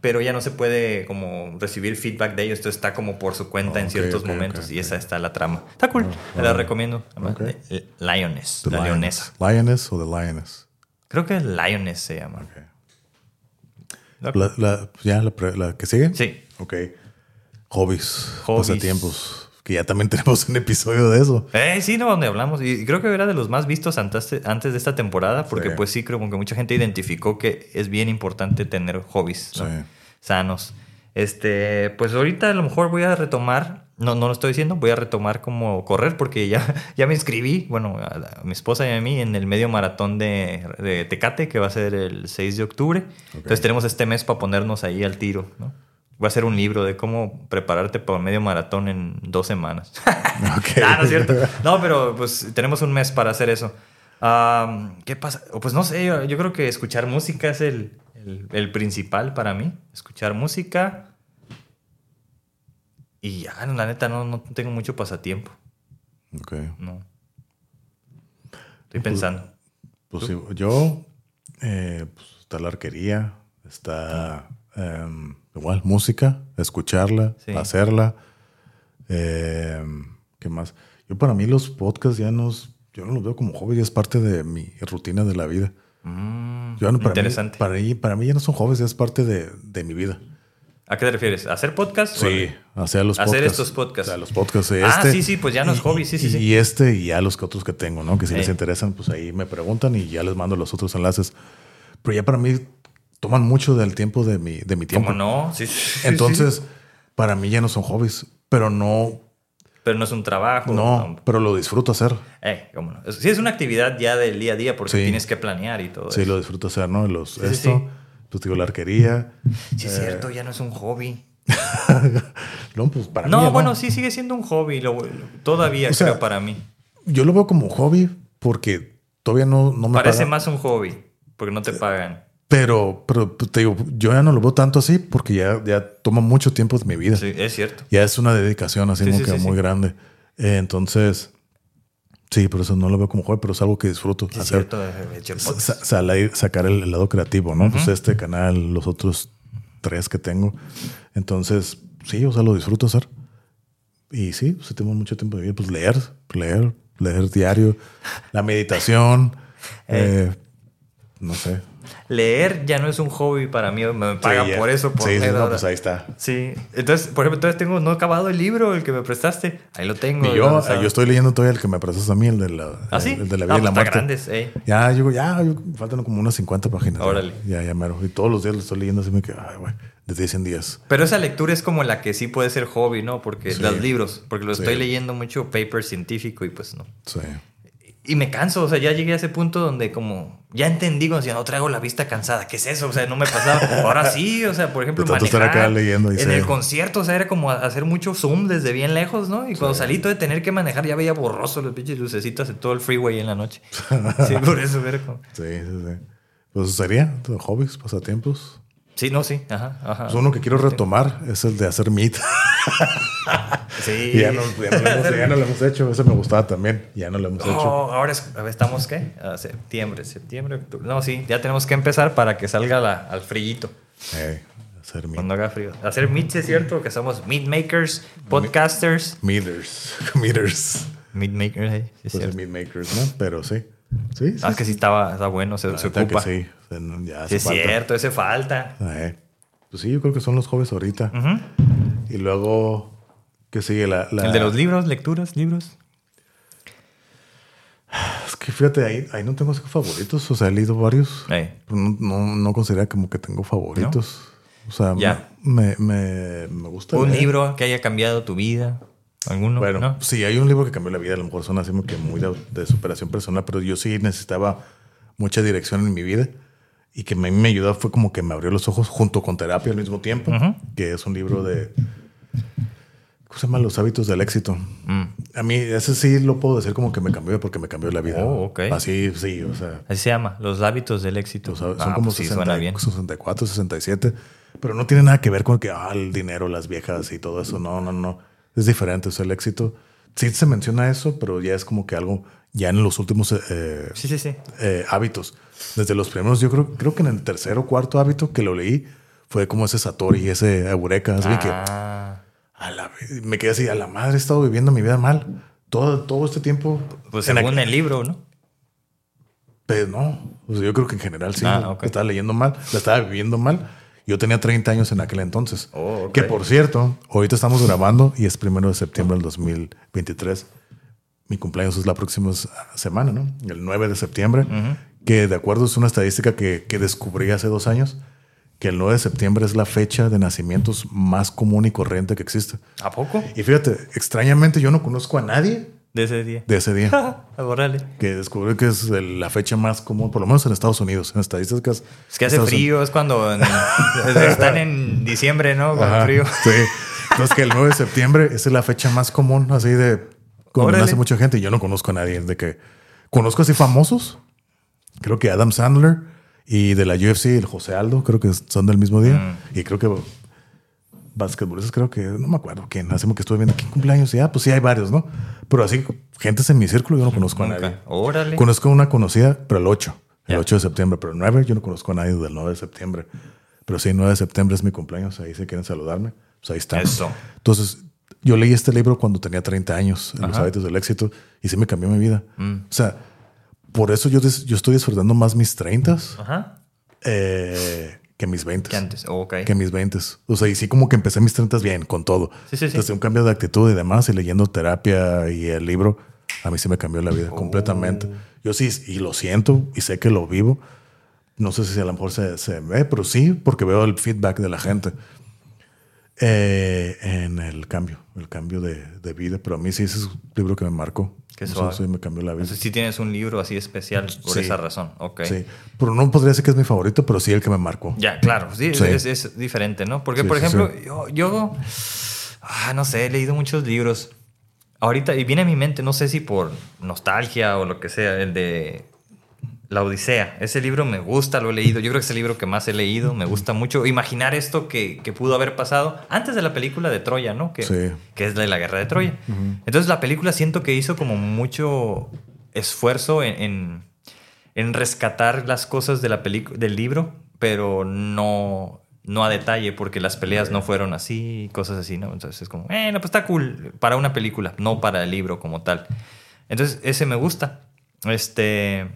pero ya no se puede como recibir feedback de ellos. Esto está como por su cuenta en ciertos momentos y esa está la trama. Está cool, te la recomiendo. Ok. Eh, Lioness, The la Lioness. leonesa. Lioness o The Lioness. Creo que Lioness se llama. La, la- ¿Ya la que sigue? Sí. Ok. Hobbies, Hobbies. pasatiempos. Que ya también tenemos un episodio de eso. Eh, sí, no, donde hablamos. Y creo que era de los más vistos antes, antes de esta temporada, porque Sí. pues sí, creo que mucha gente identificó que es bien importante tener hobbies ¿no? Sí. sanos. Este, pues ahorita a lo mejor voy a retomar, no, no lo estoy diciendo, voy a retomar como correr, porque ya, ya me inscribí, bueno, a, a mi esposa y a mí en el medio maratón de, de Tecate, que va a ser el 6 de octubre. Entonces tenemos este mes para ponernos ahí al tiro, ¿no? Voy a hacer un libro de cómo prepararte para medio maratón en dos semanas. Ok. Ah, no es cierto. No, pero pues tenemos un mes para hacer eso. ¿Qué pasa? Pues no sé, yo, yo creo que escuchar música es el, el- el principal para mí. Escuchar música. Y ya, la neta, no, no tengo mucho pasatiempo. Ok. No. Estoy pensando. Pues sí, yo, eh, pues, está la arquería, está em, igual música, escucharla, Sí. hacerla. em, ¿Qué más? Yo para mí los podcasts ya no, yo no los veo como hobby, ya es parte de mi rutina de la vida. Mm, Yo no- para interesante. Mí, para, mí, para mí ya no son hobbies, ya es parte de, de mi vida. ¿A qué te refieres? ¿A ¿Hacer podcast? Sí, hacer los Hacer podcasts. estos podcasts. O sea, los podcasts. eh, Ah, este, sí, sí, pues ya no es hobby, sí, sí, y, sí. Y este y ya los que otros que tengo, ¿no? Que si les Eh. interesan, pues ahí me preguntan y ya les mando los otros enlaces. Pero ya para mí toman mucho del tiempo de mi, de mi tiempo. ¿Cómo no? Sí, sí, Entonces, sí. para mí ya no son hobbies, pero no, Pero no es un trabajo. no, pero lo disfruto hacer. Eh, cómo no. Sí, es una actividad ya del día a día porque Sí. tienes que planear y todo Sí, eso. lo disfruto hacer, ¿no? Los, esto, pues digo, la arquería. Sí, es cierto, ya no es un hobby. No, pues para mí. No, bueno, sí sigue siendo un hobby, lo- todavía O sea, creo para mí. Yo lo veo como hobby porque todavía no, no me Parece pagan. más un hobby, porque no te pagan. Pero, pero pues, te digo, yo ya no lo veo tanto así porque ya, ya toma mucho tiempo de mi vida. Sí, es cierto. Ya es una dedicación así Sí, como sí, que sí, muy grande. Eh, entonces, sí, por eso no lo veo como hobby, pero es algo que disfruto es hacer. cierto. eh, Sa- salir- sacar el, lado creativo, ¿no? Pues este canal, los otros tres que tengo. Entonces, sí, o sea, lo disfruto hacer. Y sí, pues tengo mucho tiempo de vida, pues leer, leer, leer diario, la meditación, eh, no sé. Leer ya no es un hobby para mí, me pagan Sí, por eso. Por sí, leer no, pues ahí está. Sí, entonces, por ejemplo, entonces tengo no he acabado el libro, el que me prestaste. Ahí lo tengo. Y yo, o sea, yo estoy leyendo todavía el que me prestaste a mí, el de la, ¿Ah, sí? el de la Ah, vida y la pues está muerte. grandes, ey. Ya, yo, ya, yo- faltan como unas 50 páginas. Órale. Ya, ya, mero. Y todos los días lo estoy leyendo así me quedo, ay, güey, desde 10 en días. Pero esa lectura es como la que sí puede ser hobby, ¿no? Porque Sí. los libros, porque lo estoy leyendo mucho paper científico y pues no. Sí. Y me canso, o sea, ya llegué a ese punto donde como ya entendí cuando decía, no traigo la vista cansada, ¿qué es eso? O sea, no me pasaba. Ahora sí, o sea, por ejemplo, De estar manejar acá leyendo y en el concierto, o sea, era como hacer mucho zoom desde bien lejos, ¿no? Y cuando salí todo de tener que manejar ya veía borroso los pinches lucecitas en todo el freeway en la noche. Sí, por eso era como... Sí, sí, sí. Pues sería, hobbies, pasatiempos. Sí, no, sí, ajá, ajá. Pues uno que quiero retomar es el de hacer meat. Sí. Ya, no, ya, no lo hemos, ya no lo hemos hecho. Ese me gustaba también. Ya no lo hemos hecho. Ahora es- estamos qué? A septiembre, septiembre, octubre. No, sí, ya tenemos que empezar para que salga la- al frillito. Eh, hacer meat. Cuando haga frío. Hacer meats es cierto, que somos meat makers, podcasters. Meters. Meters. Meat makers, eh, sí, es Pues meat makers, ¿no? Pero sí. Sí, sí. Ah, es que sí estaba, está bueno, se, se que ocupa. Ya Sí, es falta. cierto, ese falta. Eh, Pues sí, yo creo que son los jóvenes ahorita. Y luego, ¿qué sigue? La, la- El de los libros, lecturas, libros. Es que fíjate, ahí, ahí no tengo favoritos. O sea, he leído varios. Eh. pero no, no, no considero como que tengo favoritos. O sea, Ya. me, me, me gusta. Un leer. libro que haya cambiado tu vida. ¿Alguno? Bueno, ¿No? sí, hay un libro que cambió la vida. A lo mejor son así que muy de, de superación personal, pero yo sí necesitaba mucha dirección en mi vida. Y que me, me ayudó fue como que me abrió los ojos junto con terapia al mismo tiempo, que es un libro de. ¿Cómo se llama? Los hábitos del éxito. A mí, ese sí lo puedo decir como que me cambió porque me cambió la vida. Oh, ok. Así, sí, o sea. Así se llama, Los hábitos del éxito. Sea, son Ah, como pues sí, 60 suena bien. 64, 67. Pero no tiene nada que ver con que ah, el dinero, las viejas y todo eso. No, no, no. Es diferente. O sea, el éxito. Sí se menciona eso, pero ya es como que algo ya en los últimos eh, Sí, sí, sí. eh, hábitos. Desde los primeros, yo creo, creo que en el tercer o cuarto hábito que lo leí fue como ese Satori, ese Eureka. Así que Ah, a la me quedé así, a la madre he estado viviendo mi vida mal. Todo, todo este tiempo. pues según el libro, ¿no? Pero no, o sea, yo creo que en general sí. Ah, la ok. Estaba leyendo mal, la estaba viviendo mal. Yo tenía 30 años en aquel entonces. Oh. Que por cierto, ahorita estamos grabando y es primero de septiembre del 2023. Mi cumpleaños es la próxima semana, ¿no? El 9 de septiembre. Que de acuerdo es una estadística que, que descubrí hace dos años, que el 9 de septiembre es la fecha de nacimientos más común y corriente que existe. ¿A poco? Y fíjate, extrañamente yo no conozco a nadie De ese día. de ese día. Órale. que descubrí que es el- la fecha más común, por lo menos en Estados Unidos, en estadísticas. Es que hace Estados frío, es cuando en- están en diciembre, ¿no? Con Ajá, frío. Sí. Entonces que el 9 de septiembre esa es la fecha más común, así de como mucha gente y yo no conozco a nadie. De que conozco así famosos. Creo que Adam Sandler y de la UFC el José Aldo, creo que son del mismo día. Mm. Y creo que basquetbolistas, creo que no me acuerdo quién. Hacemos que estuve viendo quién cumpleaños y ah, pues sí hay varios, ¿no? Pero así, gentes en mi círculo, yo no conozco a nadie. Órale. Conozco a una conocida, pero el 8, el Ya. 8 de septiembre, pero el 9 yo no conozco a nadie del 9 de septiembre. Pero sí, 9 de septiembre es mi cumpleaños, ahí se quieren saludarme, pues ahí están. Eso. Entonces, yo leí este libro cuando tenía 30 años, en Los hábitos del éxito, y sí me cambió mi vida. Mm. O sea, por eso yo, yo estoy disfrutando más mis 30 Ajá. eh, que mis 20. Que antes. Ok. Que mis 20. O sea, y sí como que empecé mis 30 bien, con todo. Sí, sí, sí. Desde un cambio de actitud y demás, y leyendo terapia y el libro, a mí sí me cambió la Oh. vida completamente. Yo sí, y lo siento, y sé que lo vivo. No sé si a lo mejor se, se ve, pero sí, porque veo el feedback de la gente eh, en el cambio, el cambio de, de vida. Pero a mí sí ese es un libro que me marcó. Qué Eso sí me cambió la vida. Entonces sí tienes un libro así especial por Sí. esa razón. Ok. Sí, pero no podría decir que es mi favorito, pero sí el que me marcó. Ya, claro, sí, Sí. Es, es diferente, ¿no? Porque, por ejemplo, yo ah, no sé, he leído muchos libros. Ahorita, y viene a mi mente, no sé si por nostalgia o lo que sea, el de La Odisea. Ese libro me gusta, lo he leído. Yo creo que es el libro que más he leído. Me gusta mucho imaginar esto que, que pudo haber pasado antes de la película de Troya, ¿no? Que, Sí. que es de la guerra de Troya. Entonces, la película siento que hizo como mucho esfuerzo en, en, en rescatar las cosas de la del libro, pero no, no a detalle, porque las peleas no fueron así, cosas así, ¿no? Entonces es como, bueno, pues está cool para una película, no para el libro como tal. Entonces, ese me gusta. Este.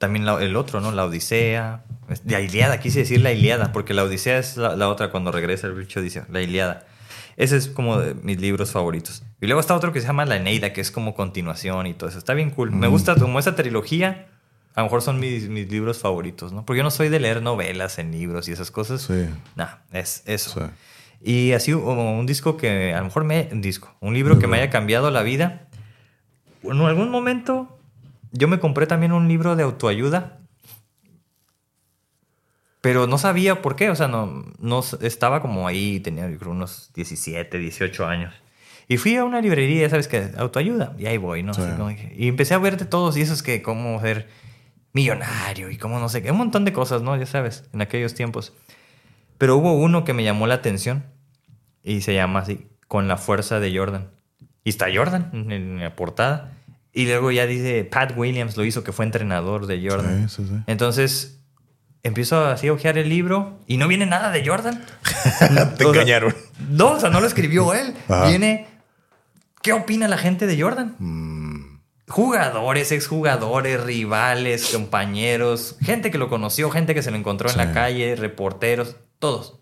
También la- el otro, ¿no? La Odisea. La Iliada, quise decir la Iliada, porque la Odisea es la, la otra cuando regresa el bicho, dice la Iliada. Ese es como de mis libros favoritos. Y luego está otro que se llama La Eneida, que es como continuación y todo eso. Está bien cool. Me gusta como esa trilogía. A lo mejor son mis, mis libros favoritos, ¿no? Porque yo no soy de leer novelas en libros y esas cosas. Sí. Nah, es eso. Sí. Y así como un disco que, a lo mejor me... Un disco. Un libro que me haya cambiado la vida. En algún momento yo me compré también un libro de autoayuda. Pero no sabía por qué, o sea, no, no estaba como ahí, tenía yo creo unos 17, 18 años. Y fui a una librería, sabes que autoayuda, y ahí voy, ¿no? Sí. Así como que- y empecé a ver de todos, y eso es que cómo ser millonario, y cómo no sé qué, un montón de cosas, ¿no? Ya sabes, en aquellos tiempos. Pero hubo uno que me llamó la atención, y se llama así, Con la fuerza de Jordan. Y está Jordan en la portada. Y luego ya dice, Pat Williams lo hizo, que fue entrenador de Jordan. Sí, sí, sí. Entonces empiezo así a ojear el libro y no viene nada de Jordan. Te O sea, engañaron. no, o sea, no lo escribió él. Ajá. Viene, ¿qué opina la gente de Jordan? Mm. jugadores, exjugadores, rivales, compañeros, gente que lo conoció, gente que se lo encontró en la calle, reporteros, todos.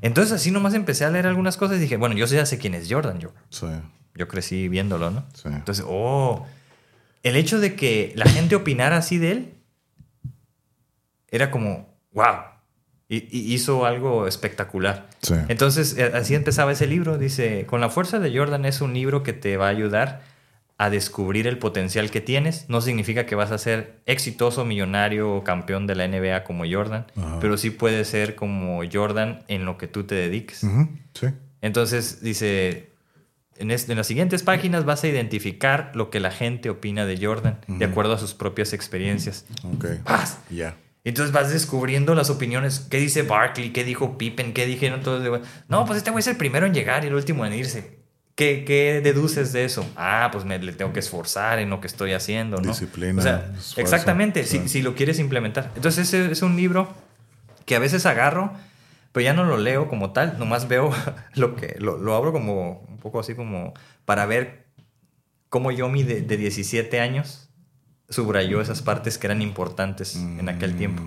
Entonces así nomás empecé a leer algunas cosas y dije, bueno, yo ya sé quién es Jordan, yo, Sí. yo crecí viéndolo, ¿no? Sí. Entonces, oh, el hecho de que la gente opinara así de él era como, wow, y, y hizo algo espectacular. Sí. Entonces, eh, así empezaba ese libro. Dice, con la fuerza de Jordan es un libro que te va a ayudar a descubrir el potencial que tienes. No significa que vas a ser exitoso, millonario o campeón de la NBA como Jordan, Ajá. pero sí puedes ser como Jordan en lo que tú te dediques. Sí. Entonces, dice, en, es- en las siguientes páginas vas a identificar lo que la gente opina de Jordan de acuerdo a sus propias experiencias. Ok. Paz. Ya. Entonces vas descubriendo las opiniones. ¿Qué dice Barkley? ¿Qué dijo Pippen? ¿Qué dijeron todos? No, pues este güey es el primero en llegar y el último en irse. ¿Qué, qué deduces de eso? Ah, pues me le tengo que esforzar en lo que estoy haciendo, ¿no? Disciplina, O sea, esfuerzo, exactamente, si, si lo quieres implementar. Entonces ese es un libro que a veces agarro, pero ya no lo leo como tal, nomás veo lo que, lo, lo abro como un poco así como para ver cómo yo mi de, de 17 años subrayó esas partes que eran importantes en aquel tiempo.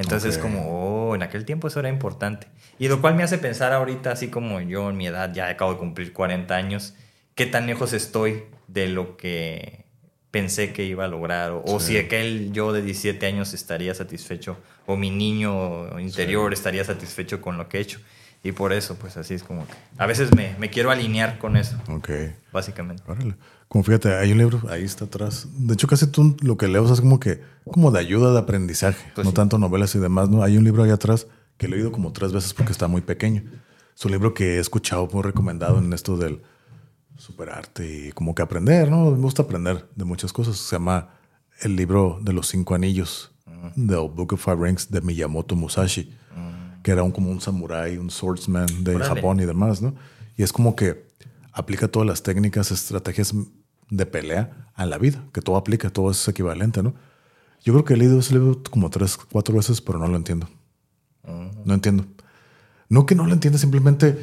Entonces ok. es como, oh, en aquel tiempo eso era importante. Y lo cual me hace pensar ahorita, así como yo en mi edad ya acabo de cumplir 40 años, qué tan lejos estoy de lo que pensé que iba a lograr, o, o Sí. si aquel yo de 17 años estaría satisfecho, o mi niño interior estaría satisfecho con lo que he hecho. Y por eso, pues así es como que a veces me, me quiero alinear con eso, Ok. básicamente. Órale. Como fíjate, hay un libro, ahí está atrás. De hecho, casi tú lo que leo es como que, como de ayuda de aprendizaje, Pues no sí. tanto novelas y demás, ¿no? Hay un libro ahí atrás que he leído como tres veces porque está muy pequeño. Es un libro que he escuchado muy recomendado en esto del superarte y como que aprender, ¿no? Me gusta aprender de muchas cosas. Se llama El libro de los cinco anillos, The Book of Five Rings de Miyamoto Musashi, que era un, como un samurái, un swordsman de Órale. Japón y demás, ¿no? Y es como que aplica todas las técnicas, estrategias de pelea a la vida, que todo aplica, todo es equivalente, ¿no? Yo creo que he leído ese libro como tres, cuatro veces, pero no lo entiendo. No entiendo. No que no lo entienda, simplemente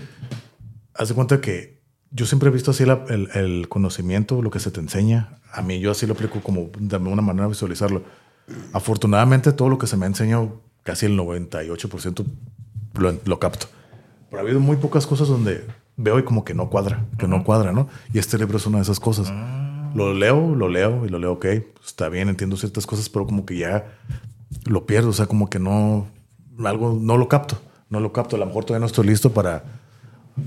haz de cuenta que yo siempre he visto así la- el, el conocimiento, lo que se te enseña. A mí yo así lo aplico como de una manera de visualizarlo. Afortunadamente todo lo que se me ha enseñado, casi el 98% lo, lo capto. Pero ha habido muy pocas cosas donde veo y como que no cuadra, que no cuadra, ¿no? Y este libro es una de esas cosas. Lo leo, lo leo y lo leo, ok, está bien, entiendo ciertas cosas, pero como que ya lo pierdo, o sea, como que no, algo, no lo capto, no lo capto. A lo mejor todavía no estoy listo para,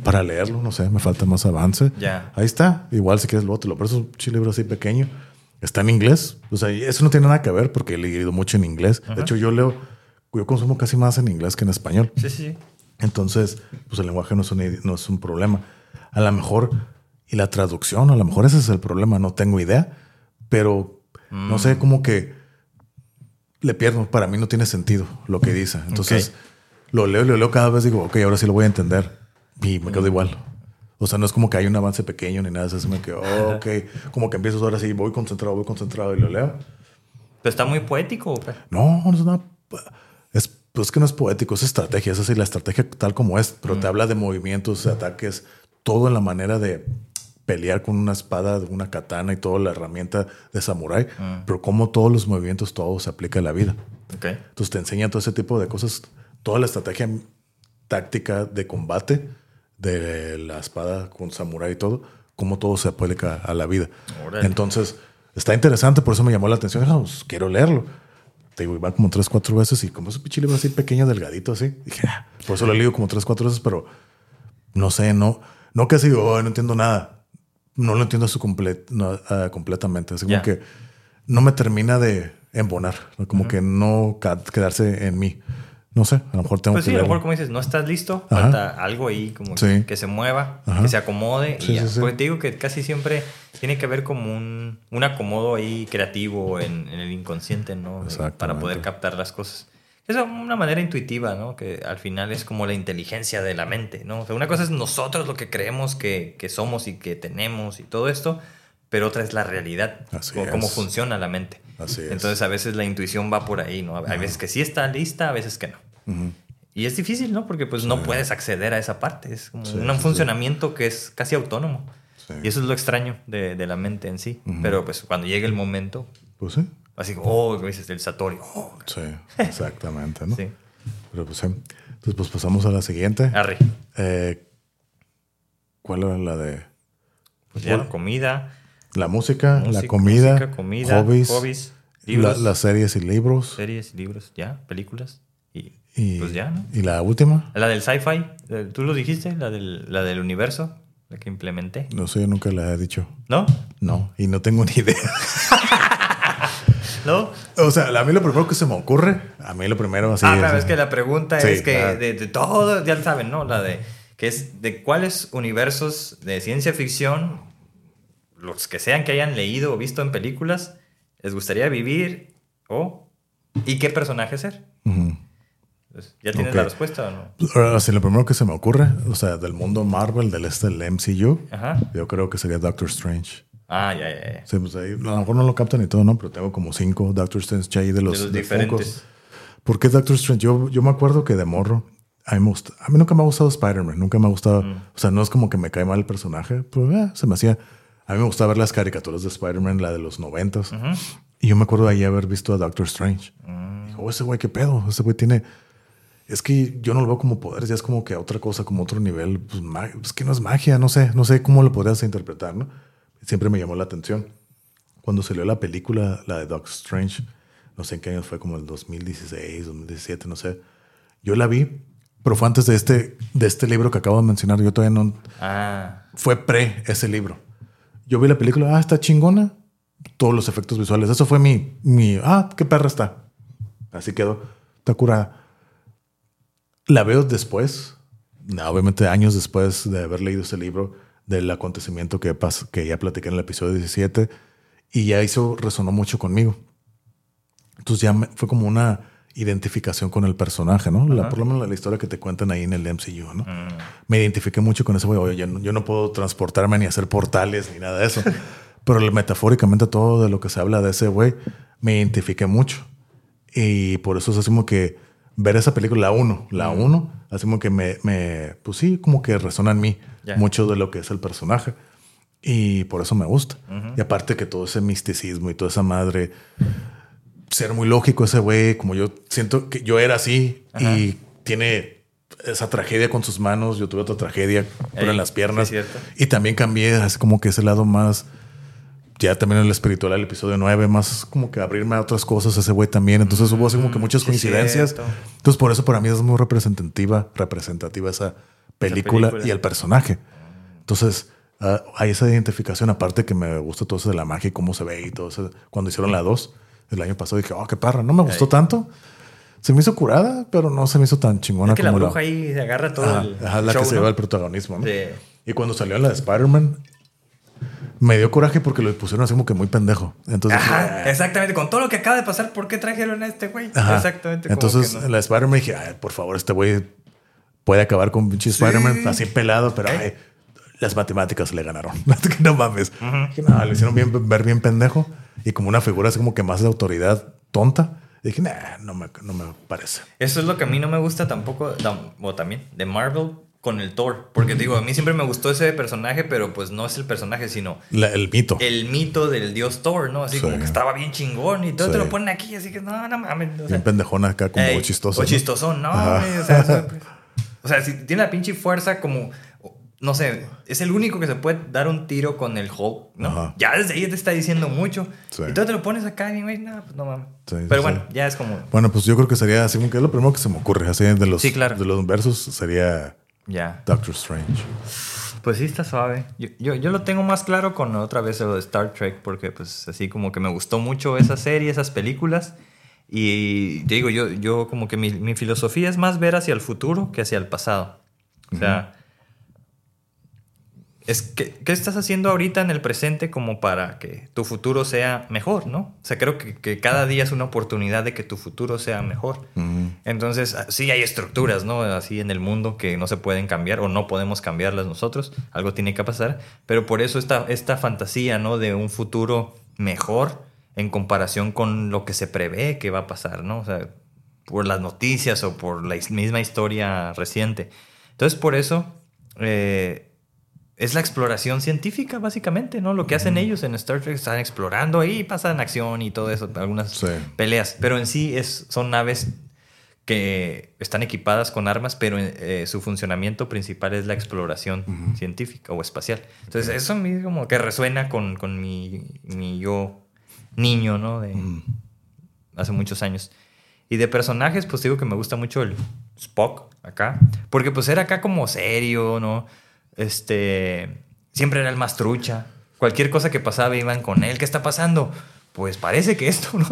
para leerlo, no sé, me falta más avance. Ya. Ahí está, igual si quieres luego te lo presto, un libro así pequeño. Está en inglés, o sea, eso no tiene nada que ver porque he leído mucho en inglés. De hecho, yo leo, yo consumo casi más en inglés que en español. Sí, sí. Entonces, pues el lenguaje no es, un, no es un problema. A lo mejor, y la traducción, a lo mejor ese es el problema, no tengo idea, pero no sé, como que le pierdo, para mí no tiene sentido lo que dice. Entonces, Ok. lo leo y lo leo cada vez, digo, ok, ahora sí lo voy a entender. Y me quedo igual. O sea, no es como que hay un avance pequeño ni nada, es me quedo, oh, ok, como que empiezo ahora sí, voy concentrado, voy concentrado y lo leo. Pero está muy poético. ¿o qué? No, no es nada. Es, pues que no es poético, es estrategia. Es así, la estrategia tal como es, pero te habla de movimientos, de ataques, todo en la manera de pelear con una espada, una katana y toda la herramienta de samurái, pero como todos los movimientos, todo se aplica a la vida. Ok. Entonces te enseña todo ese tipo de cosas, toda la estrategia táctica de combate de la espada con samurái y todo, cómo todo se aplica a la vida. Entonces, está interesante, por eso me llamó la atención. Ah, pues, quiero leerlo. Te digo, iba como tres, cuatro veces y como ese pinche libro así pequeño, delgadito, así. Dije, ah, por eso lo he leído como tres, cuatro veces, pero no sé, no, no que así, oh, no entiendo nada. No lo entiendo su comple- no, ah, completamente. Así como que no me termina de embonar, como que no quedarse en mí. No sé, a lo mejor tengo Pues que sí, a lo mejor como dices, no estás listo, Ajá. falta algo ahí como que- Sí. que se mueva, Ajá. que se acomode. Sí, y ya. sí. Porque te digo que casi siempre tiene que haber como un, un acomodo ahí creativo en, en el inconsciente, ¿no? Para poder captar las cosas. Es una manera intuitiva, ¿no? Que al final es como la inteligencia de la mente, ¿no? O sea, una cosa es nosotros lo que creemos que, que somos y que tenemos y todo esto, pero otra es la realidad, Así cómo, funciona la mente. Así es. Entonces a veces la intuición va por ahí, ¿no? Hay veces que sí está lista, a veces que no. Y es difícil, ¿no? Porque pues no puedes acceder a esa parte. Es como Sí, un sí, funcionamiento que es casi autónomo. Y eso es lo extraño de, de la mente en sí. Pero pues cuando llegue el momento, Pues sí. así como, oh, dices, el Satori. Oh, Sí, exactamente, ¿no? sí. Pero pues sí. Entonces, pues pasamos a la siguiente. Arre. Eh, ¿Cuál era la de Pues ya, comida, la música, la comida, música, comida, hobbies, hobbies, la- libros, las series y libros? series, libros, ya, películas. Y, Y, pues ya, ¿no? y la última, La del sci-fi, eh, tú lo dijiste, la del, la del universo, la que implementé. no sé, yo nunca la he dicho. ¿No? No, y no tengo ni idea. ¿No? o sea, a mí lo primero que se me ocurre, a mí lo primero así ah, claro, es que la pregunta Sí, es que claro. de, de todo, ya saben, ¿no? La de que es de cuáles universos de ciencia ficción, los que sean que hayan leído o visto en películas, les gustaría vivir o y qué personaje ser. Pues, ¿Ya tienes la respuesta o no? Ahora, sí, lo primero que se me ocurre, o sea, del mundo Marvel, del este, del MCU, Ajá. yo creo que sería Doctor Strange. Ah, ya, ya, ya. Sí, pues ahí, a lo mejor no lo captan y todo, ¿no? Pero tengo como cinco Doctor Strange ahí de los, de los de diferentes. ¿Por qué Doctor Strange? Yo, yo me acuerdo que de morro, a mí, me gusta- a mí nunca me ha gustado Spider-Man, nunca me ha gustado, Mm. o sea, no es como que me cae mal el personaje, pues eh, se me hacía, a mí me gustaba ver las caricaturas de Spider-Man, la de los noventas, y yo me acuerdo de ahí haber visto a Doctor Strange. Mm. Dijo, "Oh, ese güey, qué pedo, ese güey tiene... Es que yo no lo veo como poderes, ya es como que otra cosa, como otro nivel. Pues, ma- es que no es magia, no sé, no sé cómo lo podrías interpretar, ¿no? Siempre me llamó la atención. Cuando salió la película, la de Doctor Strange, no sé en qué año fue, como el 2016, 2017, no sé. Yo la vi, pero fue antes de este, de este libro que acabo de mencionar. Yo todavía no. Ah, Fue pre ese libro. Yo vi la película, ah, está chingona. Todos los efectos visuales. Eso fue mi, mi, ah, qué perra está. Así quedó. Está curada. La veo después, obviamente años después de haber leído ese libro, del acontecimiento que, pas- que ya platiqué en el episodio 17, y ya eso resonó mucho conmigo. Entonces ya me- fue como una identificación con el personaje, ¿no? La, por lo menos la historia que te cuentan ahí en el MCU, ¿no? Me identifiqué mucho con ese güey. Oye, yo no, yo no puedo transportarme ni hacer portales ni nada de eso. Pero metafóricamente todo de lo que se habla de ese güey, me identifiqué mucho. Y por eso es así como que ver esa película, la 1, la 1, así como que me, me, pues sí, como que resona en mí Ya. mucho de lo que es el personaje. Y por eso me gusta. Y aparte que todo ese misticismo y toda esa madre, ser muy lógico ese güey, como yo siento que yo era así y tiene esa tragedia con sus manos, yo tuve otra tragedia pero en las piernas. sí, y también cambié así como que ese lado más, ya también en el espiritual, el episodio 9, más como que abrirme a otras cosas ese güey también. Entonces hubo así como que muchas sí, coincidencias. cierto. Entonces por eso para mí es muy representativa, representativa esa película, película. y el personaje. Entonces ah, hay esa identificación, aparte que me gusta todo eso de la magia y cómo se ve y todo eso. Cuando hicieron la 2 el año pasado dije, oh, qué parra, no me gustó Ey. tanto. Se me hizo curada, pero no se me hizo tan chingona es que la como bruja ahí se agarra todo Ajá, el ajá, la show, que se ¿no? lleva el protagonismo. ¿no? Sí. Y cuando salió la de Spider-Man, me dio coraje porque lo pusieron así como que muy pendejo. Entonces, Ajá, exactamente. Con todo lo que acaba de pasar, ¿por qué trajeron a este güey? Ajá. Exactamente. como Entonces, que no. en la de Spider-Man dije, "Ay, por favor, este güey puede acabar con pinche Spider-Man así pelado, pero ay, las matemáticas le ganaron. no mames. Dije, no, lo hicieron bien, ver bien pendejo y como una figura así como que más de autoridad tonta. Dije, nah, no me, no me parece. Eso es lo que a mí no me gusta tampoco, tam- o también, de Marvel con el Thor. Porque digo, a mí siempre me gustó ese personaje, pero pues no es el personaje, sino La- el mito. el mito del dios Thor, ¿no? Así Sí. como que estaba bien chingón y todo Sí. te lo ponen aquí, así que no, no mames. O sea, bien pendejona acá, como ey, chistoso. O ¿no? chistosón, no, o sea, eso- o sea, si tiene la pinche fuerza como, no sé, es el único que se puede dar un tiro con el Hulk, ¿no? Ajá. Ya desde ahí te está diciendo mucho. Sí. Y tú te lo pones acá y, güey, no, pues no mames. Sí, Pero sí. bueno, ya es como, Bueno, pues yo creo que sería así como que es lo primero que se me ocurre. Así de los, Sí, claro. de los versos sería ya. Doctor Strange. Pues sí, está suave. Yo, yo, yo lo tengo más claro con otra vez lo de Star Trek, porque pues así como que me gustó mucho esa serie, esas películas. Y te digo, yo, yo como que mi, mi filosofía es más ver hacia el futuro que hacia el pasado. O sea, es que, ¿qué estás haciendo ahorita en el presente como para que tu futuro sea mejor, no? O sea, creo que, que cada día es una oportunidad de que tu futuro sea mejor. Entonces, ah, sí hay estructuras, ¿no? Así en el mundo que no se pueden cambiar o no podemos cambiarlas nosotros. Algo tiene que pasar. Pero por eso esta, esta fantasía, ¿no? De un futuro mejor en comparación con lo que se prevé que va a pasar, ¿no? O sea, por las noticias o por la misma historia reciente. Entonces, por eso, eh, es la exploración científica, básicamente, ¿no? Lo que hacen ellos en Star Trek, están explorando ahí, pasan acción y todo eso, algunas Sí. peleas. Pero en sí es, son naves que están equipadas con armas, pero eh, su funcionamiento principal es la exploración científica o espacial. Entonces, eso a mí como que resuena con, con mi, mi yo niño, ¿no? De hace muchos años. Y de personajes, pues digo que me gusta mucho el Spock acá. Porque pues era acá como serio, ¿no? Este. Siempre era el más trucha. Cualquier cosa que pasaba iban con él. ¿Qué está pasando? Pues parece que esto, ¿no?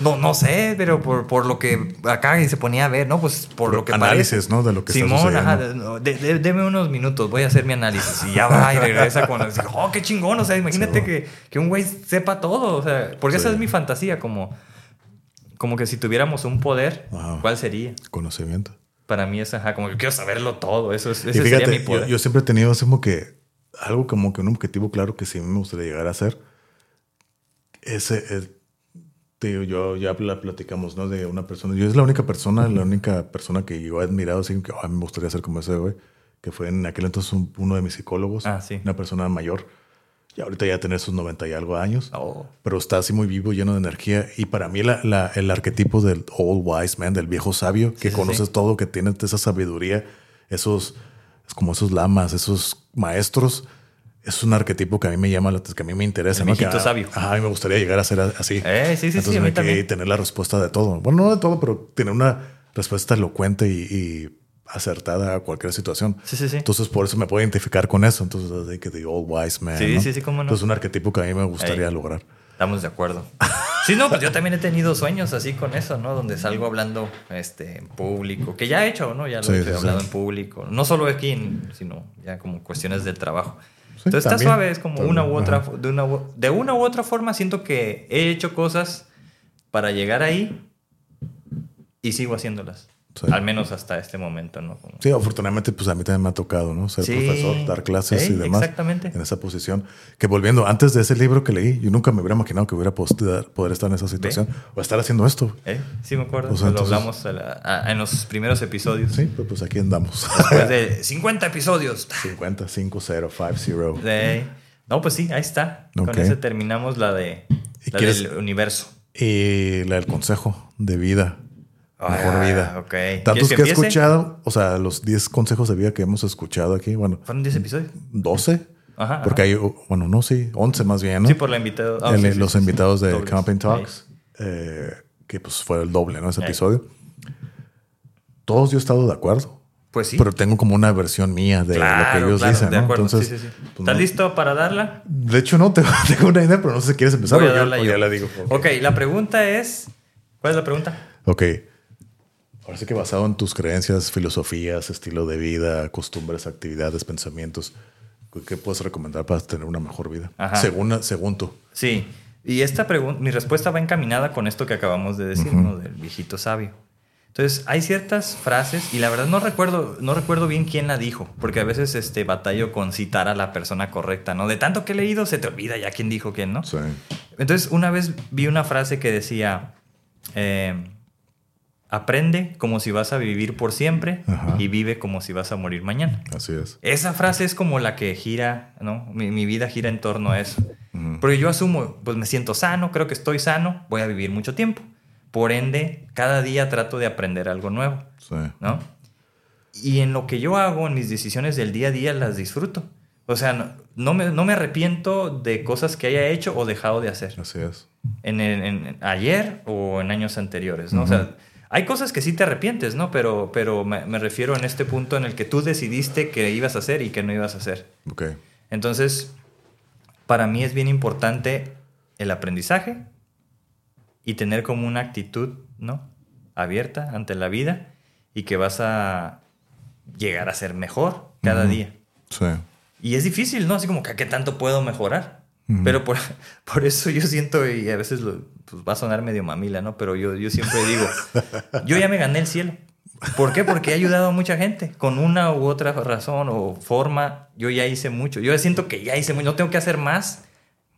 No, no sé, pero por, por lo que acá y se ponía a ver, ¿no? Pues por lo que Análisis, parece. ¿no? De lo que está Simón, ajá, sucediendo. de- de- deme unos minutos, voy a hacer mi análisis. Y ya va y regresa con. así, oh, qué chingón. O sea, imagínate Sí. que, que un güey sepa todo. O sea, porque esa es mi fantasía, como, como que si tuviéramos un poder, Ajá. ¿cuál sería? Conocimiento. Para mí es, ajá, como que quiero saberlo todo. Eso es, ese fíjate, sería mi yo, poder. yo siempre he tenido así como que algo como que un objetivo claro que sí me gustaría llegar a hacer. Ese, el- te digo, yo ya la platicamos, ¿no? De una persona. Yo es la única persona, la única persona que yo he admirado, así que "Ay, me gustaría ser como ese güey, que fue en aquel entonces un- uno de mis psicólogos, Ah, sí. una persona mayor. Y ahorita ya tener sus 90 y algo años. Oh. Pero está así muy vivo, lleno de energía. Y para mí la- la- el arquetipo del old wise man, del viejo sabio, que sí, conoces sí. todo, que tiene esa sabiduría, esos, es como esos lamas, esos maestros, es un arquetipo que a mí me llama, la- que a mí me interesa. El. Que, ah, a mí me gustaría llegar a ser así. Eh, sí, sí, sí, Entonces mí me también. tener la respuesta de todo. Bueno, no de todo, pero tener una respuesta elocuente y, y acertada a cualquier situación. Sí, sí, sí. Entonces, por eso me puedo identificar con eso. Entonces, así que the old wise man. Sí, ¿no? sí, sí, cómo no. Entonces, un arquetipo que a mí me gustaría lograr. Estamos de acuerdo. Sí, no, pues yo también he tenido sueños así con eso, ¿no? Donde salgo hablando este, en público, que ya he hecho, ¿no? Ya lo Sí, he hablado sí. en público. No solo aquí, en- sino ya como cuestiones del trabajo. Sí, Entonces está suave, es como una u otra, ajá. de una, u- de una u otra forma siento que he hecho cosas para llegar ahí y sigo haciéndolas. Al menos hasta este momento, ¿no? Como- Sí, afortunadamente, pues a mí también me ha tocado, ¿no? Ser Sí. profesor, dar clases y demás. exactamente. En esa posición. Que volviendo, antes de ese libro que leí, yo nunca me hubiera imaginado que hubiera poder, poder estar en esa situación o estar haciendo esto. ¿Eh? Sí, me acuerdo. O sea, lo hablamos a la- a- en los primeros episodios. Sí, pues, pues aquí andamos. Después de 50 episodios. 50, 5, 0, 5, 0. De- No, pues sí, ahí está. Con ese terminamos la de ¿Y la del universo. Y la del consejo de vida. Mejor Ah, vida. ok. Tantos ¿Quieres que, que he escuchado, o sea, los 10 consejos de vida que hemos escuchado aquí, bueno, ¿Fueron 10 episodios? 12. Ajá. Porque ajá. hay, bueno, no, sí, 11 más bien, ¿no? Sí, por la invitada. ah, El- sí, sí, los sí, invitados de Dobles. Camping. Talks, eh, que pues fue el doble, ¿no? Ese Ahí. episodio. Todos yo he estado de acuerdo. Pues sí. Pero tengo como una versión mía de lo que ellos claro, dicen, ¿no? Entonces, sí, sí, sí. pues, ¿Estás no. listo para darla? De hecho, no, tengo, tengo una idea, pero no sé si quieres empezar Voy o, a yo, darla o ya la digo. Ok, la pregunta es... ¿Cuál es la pregunta? Ok. Ahora sí que basado en tus creencias, filosofías, estilo de vida, costumbres, actividades, pensamientos, ¿qué puedes recomendar para tener una mejor vida? Ajá. Según, según tú. Sí. Y esta pregunta, mi respuesta va encaminada con esto que acabamos de decir, ¿no? Del viejito sabio. Entonces, hay ciertas frases, y la verdad no recuerdo, no recuerdo bien quién la dijo, porque a veces este, batallo con citar a la persona correcta, ¿no? De tanto que he leído, se te olvida ya quién dijo quién, ¿no? Sí. Entonces, una vez vi una frase que decía, eh, aprende como si vas a vivir por siempre Ajá. y vive como si vas a morir mañana. Así es. Esa frase es como la que gira, ¿no? Mi, mi vida gira en torno a eso. Porque yo asumo, pues me siento sano, creo que estoy sano, voy a vivir mucho tiempo. Por ende, cada día trato de aprender algo nuevo, Sí. ¿no? Y en lo que yo hago, en mis decisiones del día a día, las disfruto. O sea, no, no me, no me arrepiento de cosas que haya hecho o dejado de hacer. Así es. En, en- en ayer o en años anteriores, ¿no? O sea, hay cosas que sí te arrepientes, ¿no? Pero, pero me, me refiero en este punto en el que tú decidiste que ibas a hacer y que no ibas a hacer. Ok. Entonces, para mí es bien importante el aprendizaje y tener como una actitud, ¿no? Abierta ante la vida y que vas a llegar a ser mejor cada Ujú. día. Sí. Y es difícil, ¿no? Así como que ¿qué tanto puedo mejorar? Pero por, por eso yo siento, y a veces lo- pues va a sonar medio mamila, ¿no? Pero yo, yo siempre digo, yo ya me gané el cielo. ¿Por qué? Porque he ayudado a mucha gente. Con una u otra razón o forma, yo ya hice mucho. Yo siento que ya hice mucho. No tengo que hacer más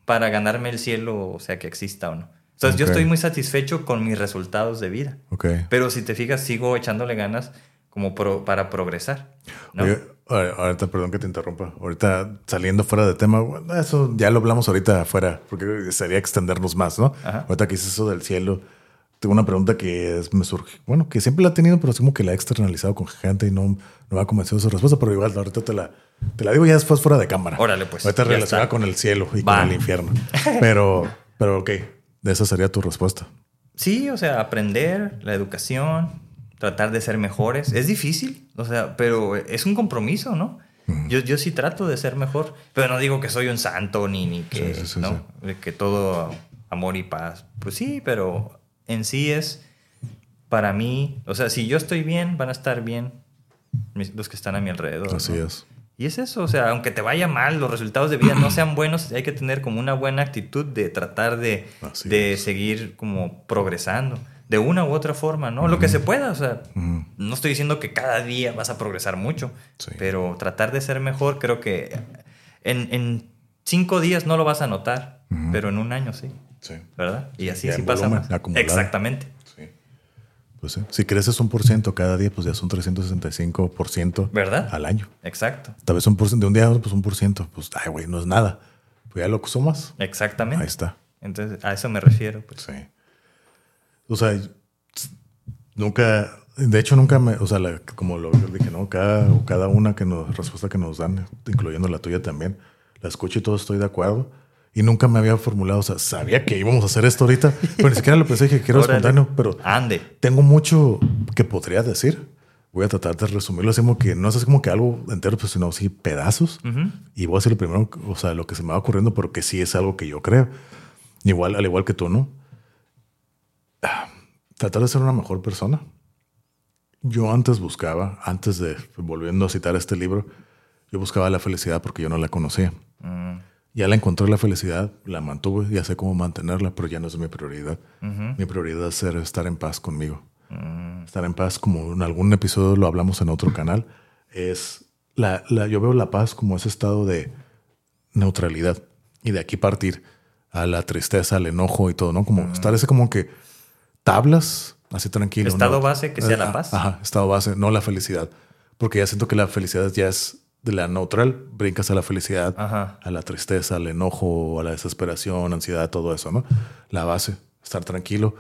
para ganarme el cielo, o sea, que exista o no. Entonces, yo Ok. estoy muy satisfecho con mis resultados de vida. Ok. Pero si te fijas, sigo echándole ganas como pro- para progresar. ¿no? Oye, ahorita, perdón que te interrumpa. Ahorita saliendo fuera de tema, bueno, eso ya lo hablamos ahorita afuera, porque sería extendernos más, ¿no? Ajá. Ahorita que dices eso del cielo, tengo una pregunta que es- me surge. Bueno, que siempre la he tenido, pero es como que la he externalizado con gente y no, no me ha convencido su respuesta, pero igual ahorita te la, te la digo ya después fuera de cámara. Órale, pues, Ahorita relacionada con el cielo y con el infierno. Pero, pero ok, esa sería tu respuesta. Sí, o sea, aprender, la educación, tratar de ser mejores. Es difícil, o sea, pero es un compromiso, ¿no? Yo, yo sí trato de ser mejor, pero no digo que soy un santo ni, ni que, Sí, sí, sí, ¿no? Que todo amor y paz. Pues sí, pero en sí es para mí, o sea, si yo estoy bien, van a estar bien los que están a mi alrededor. Así ¿no? es. Y es eso, o sea, aunque te vaya mal, los resultados de vida no sean buenos, hay que tener como una buena actitud de tratar de, de seguir como progresando, de una u otra forma, ¿no? Lo que se pueda, o sea, no estoy diciendo que cada día vas a progresar mucho, Sí. pero tratar de ser mejor, creo que en, en cinco días no lo vas a notar, pero en un año sí, Sí. ¿verdad? Y así sí pasa más. Exactamente, Sí. Pues sí. Si creces un por ciento cada día, pues ya son 365% ¿verdad? al año. Exacto, Tal vez un por ciento de un día, a otro, pues un por ciento. Pues, ay, güey, no es nada. Pues ya lo sumas. exactamente. Ahí está. Entonces, a eso me refiero. Pues. Sí. O sea, nunca, de hecho, nunca me, o sea, la- como lo dije, ¿no? Cada, cada una que nos, respuesta que nos dan, incluyendo la tuya también, la escucho y todo estoy de acuerdo. Y nunca me había formulado, o sea, sabía que íbamos a hacer esto ahorita, pero ni siquiera lo pensé, dije Órale. espontáneo, pero Ande. tengo mucho que podría decir. Voy a tratar de resumirlo así como que no es así como que algo entero, pues, sino sí pedazos. Y voy a decir lo primero, o sea, lo que se me va ocurriendo, pero que sí es algo que yo creo. Igual, al igual que tú, ¿no? Tratar de ser una mejor persona. Yo antes buscaba, antes de, volviendo a citar este libro, yo buscaba la felicidad porque yo no la conocía. Mm, Ya la encontré la felicidad, la mantuve, ya sé cómo mantenerla, pero ya no es mi prioridad. ujú, Mi prioridad es ser, estar en paz conmigo. mm, Estar en paz, como en algún episodio lo hablamos en otro canal, es la, la- yo veo la paz como ese estado de neutralidad y de aquí partir a la tristeza, al enojo y todo, ¿no? Como estar ese como que tablas, así tranquilo. Estado ¿no? base que sea la Ah, paz. Ajá, estado base, no la felicidad. Porque ya siento que la felicidad ya es de la neutral, brincas a la felicidad, Ajá. a la tristeza, al enojo, a la desesperación, ansiedad, todo eso, ¿no? La base, estar tranquilo.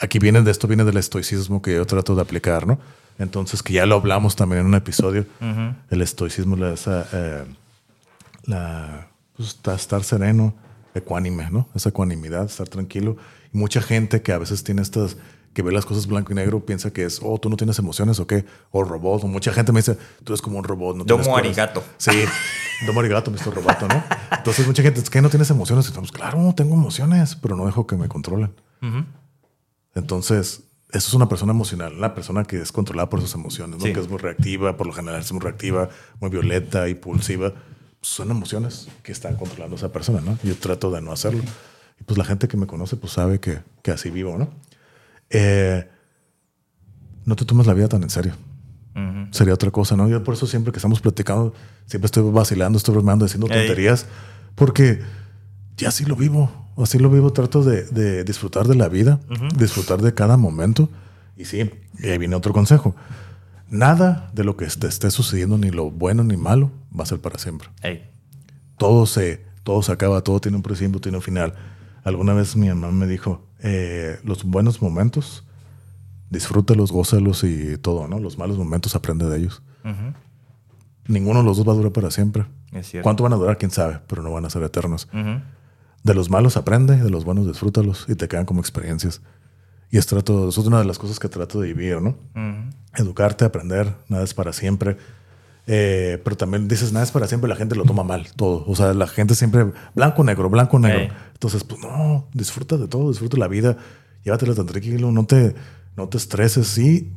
Aquí viene de esto, viene del estoicismo que yo trato de aplicar, ¿no? Entonces, que ya lo hablamos también en un episodio, el estoicismo, la, esa, eh, la pues, estar sereno, ecuánime, ¿no? Esa ecuanimidad, estar tranquilo. Y mucha gente que a veces tiene estas, que ve las cosas blanco y negro, piensa que es, oh, tú no tienes emociones o qué, o robot, o mucha gente me dice, tú eres como un robot. No Domo tienes corazón". arigato. Sí, domo arigato, Mr. Roboto, ¿no? Entonces mucha gente, es que no tienes emociones. Y estamos, claro, tengo emociones, pero no dejo que me controlen. Entonces, eso es una persona emocional, una persona que es controlada por sus emociones, ¿no? Sí. que es muy reactiva, por lo general es muy reactiva, muy violenta, impulsiva. Pues son emociones que están controlando a esa persona, ¿no? Yo trato de no hacerlo. Y pues la gente que me conoce, pues sabe que, que así vivo, ¿no? Eh, no te tomes la vida tan en serio. Ujú. Sería otra cosa, ¿no? Yo por eso siempre que estamos platicando, siempre estoy vacilando, estoy bromeando, diciendo Ey. tonterías, porque ya así lo vivo. Así lo vivo, trato de, de disfrutar de la vida, disfrutar de cada momento. Y sí, y ahí viene otro consejo. Nada de lo que te esté sucediendo, ni lo bueno ni malo, va a ser para siempre. Ey. Todo se, todo se acaba, todo tiene un principio, tiene un final. Alguna vez mi mamá me dijo, eh, los buenos momentos, disfrútalos, gózalos y todo, ¿no? Los malos momentos aprende de ellos. Ninguno de los dos va a durar para siempre. Es cierto. ¿Cuánto van a durar? Quién sabe, pero no van a ser eternos. De los malos aprende, de los buenos disfrútalos y te quedan como experiencias. Y es, trato, eso es una de las cosas que trato de vivir, ¿no? Educarte, aprender, nada es para siempre. Eh, pero también dices, nada es para siempre, la gente lo toma mal, todo. O sea, la gente siempre, blanco, negro, blanco, negro. Entonces, pues no, disfruta de todo, disfruta la vida, llévatela tan tranquilo, no te, no te estreses, sí,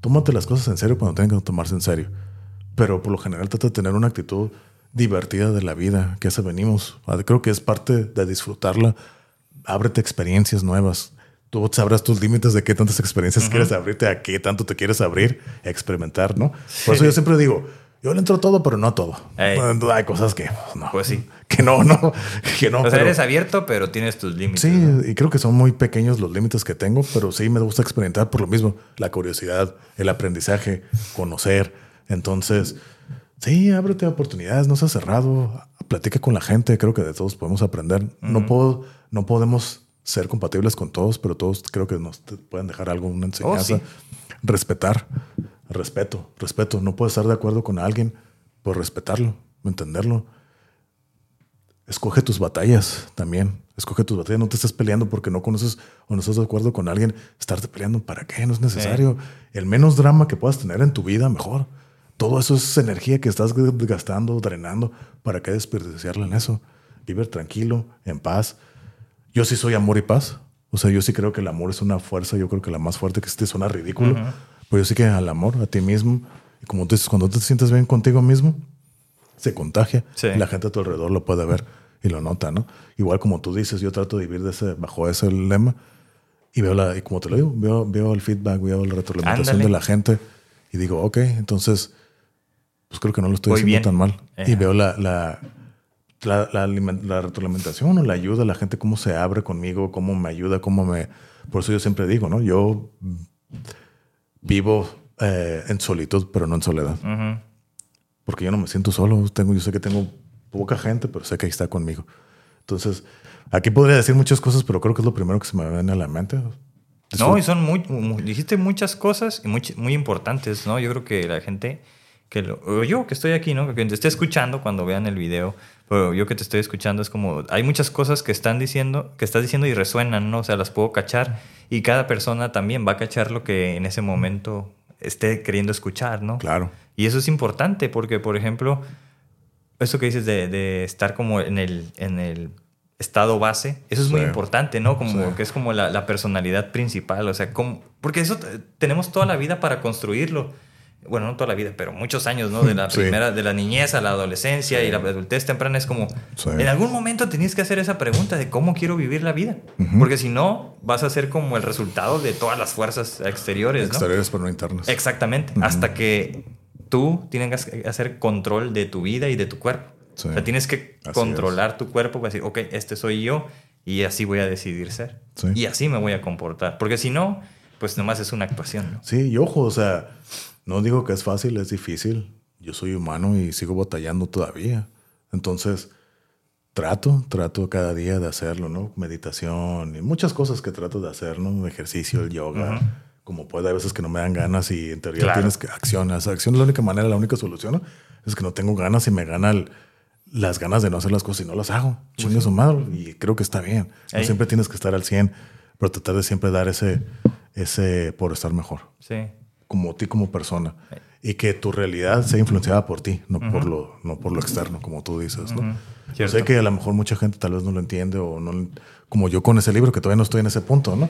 tómate las cosas en serio cuando tengan que tomarse en serio. Pero por lo general trata de tener una actitud divertida de la vida, que a eso venimos. Ah, Creo que es parte de disfrutarla. Ábrete experiencias nuevas. Tú sabrás tus límites de qué tantas experiencias quieres abrirte, a qué tanto te quieres abrir, experimentar, ¿no? Por eso yo siempre digo, yo le entro todo, pero no a todo. Ey. Hay cosas que, no. Pues sí. que no, no, que no. o sea, pero- eres abierto, pero tienes tus límites. Sí, ¿no? y creo que son muy pequeños los límites que tengo, pero sí me gusta experimentar por lo mismo, la curiosidad, el aprendizaje, conocer. Entonces, sí, ábrete a oportunidades, no seas cerrado, platica con la gente, creo que de todos podemos aprender. No puedo, no podemos ser compatibles con todos, pero todos creo que nos pueden dejar algo, una enseñanza. sí. Respetar, respeto, respeto. No puedo estar de acuerdo con alguien, pues respetarlo, entenderlo. Escoge tus batallas también. Escoge tus batallas. No te estés peleando porque no conoces o no estás de acuerdo con alguien. Estarte peleando, ¿para qué? No es necesario. El menos drama que puedas tener en tu vida, mejor. Todo eso es energía que estás gastando, drenando. ¿Para qué desperdiciarla en eso? Vivir tranquilo, en paz. Yo sí soy amor y paz. O sea, yo sí creo que el amor es una fuerza. Yo creo que la más fuerte que existe suena ridículo. Pero yo sí que al amor, a ti mismo. Y como tú dices, cuando te sientes bien contigo mismo, se contagia. Sí. La gente a tu alrededor lo puede ver y lo nota, ¿no? Igual como tú dices, yo trato de vivir de ese, bajo ese lema y veo la, y como te lo digo, veo, veo el feedback, veo la retroalimentación Ándale. de la gente y digo, ok, entonces, pues creo que no lo estoy Voy haciendo bien. tan mal. Y veo la, la, la, la la retroalimentación o la ayuda, la gente cómo se abre conmigo, cómo me ayuda, cómo me... Por eso yo siempre digo, ¿no? Yo vivo eh, en solitud, pero no en soledad Ujú. porque yo no me siento solo. Tengo, yo sé que tengo poca gente, pero sé que ahí está conmigo. Entonces, aquí podría decir muchas cosas, pero creo que es lo primero que se me viene a la mente. No, y son muy, mu- dijiste muchas cosas y muy, muy importantes, ¿no? Yo creo que la gente que lo, yo que estoy aquí, ¿no? Que te esté escuchando cuando vean el video, pero yo que te estoy escuchando es como, hay muchas cosas que están diciendo, que estás diciendo y resuenan, ¿no? O sea, las puedo cachar y cada persona también va a cachar lo que en ese momento esté queriendo escuchar, ¿no? Claro. Y eso es importante porque, por ejemplo, eso que dices de, de estar como en el, en el estado base, eso es muy importante, ¿no? Como Sí. que es como la, la personalidad principal, o sea, como, porque eso tenemos toda la vida para construirlo. Bueno, no toda la vida, pero muchos años, ¿no? De la Sí. primera, de la niñez a la adolescencia y la adultez temprana es como, Sí. en algún momento tenías que hacer esa pregunta de cómo quiero vivir la vida, porque si no, vas a ser como el resultado de todas las fuerzas exteriores, ¿no? Exteriores, pero no internos. Exactamente. Hasta que tú tienes que hacer control de tu vida y de tu cuerpo. O sea, tienes que Así controlar tu cuerpo para decir, ok, este soy yo y así voy a decidir ser. Y así me voy a comportar. Porque si no, pues nomás es una actuación, ¿no? Sí, y ojo, o sea, no digo que es fácil, es difícil. Yo soy humano y sigo batallando todavía. Entonces, trato, trato cada día de hacerlo, ¿no? Meditación y muchas cosas que trato de hacer, ¿no? Ejercicio, el yoga, como puede, hay veces que no me dan ganas y en teoría Claro. tienes que accionar. Acción es la única manera, la única solución, ¿no? Es que no tengo ganas y me gana el- las ganas de no hacer las cosas y no las hago. Chingue su madre. Y creo que está bien. No siempre tienes que estar al 100, pero tratar de siempre dar ese, ese por estar mejor Sí. Como ti como persona y que tu realidad sea influenciada por ti, no por lo no por lo externo, como tú dices, ¿no? Yo Cierto. sé que a lo mejor mucha gente tal vez no lo entiende o no como yo con ese libro que todavía no estoy en ese punto, ¿no?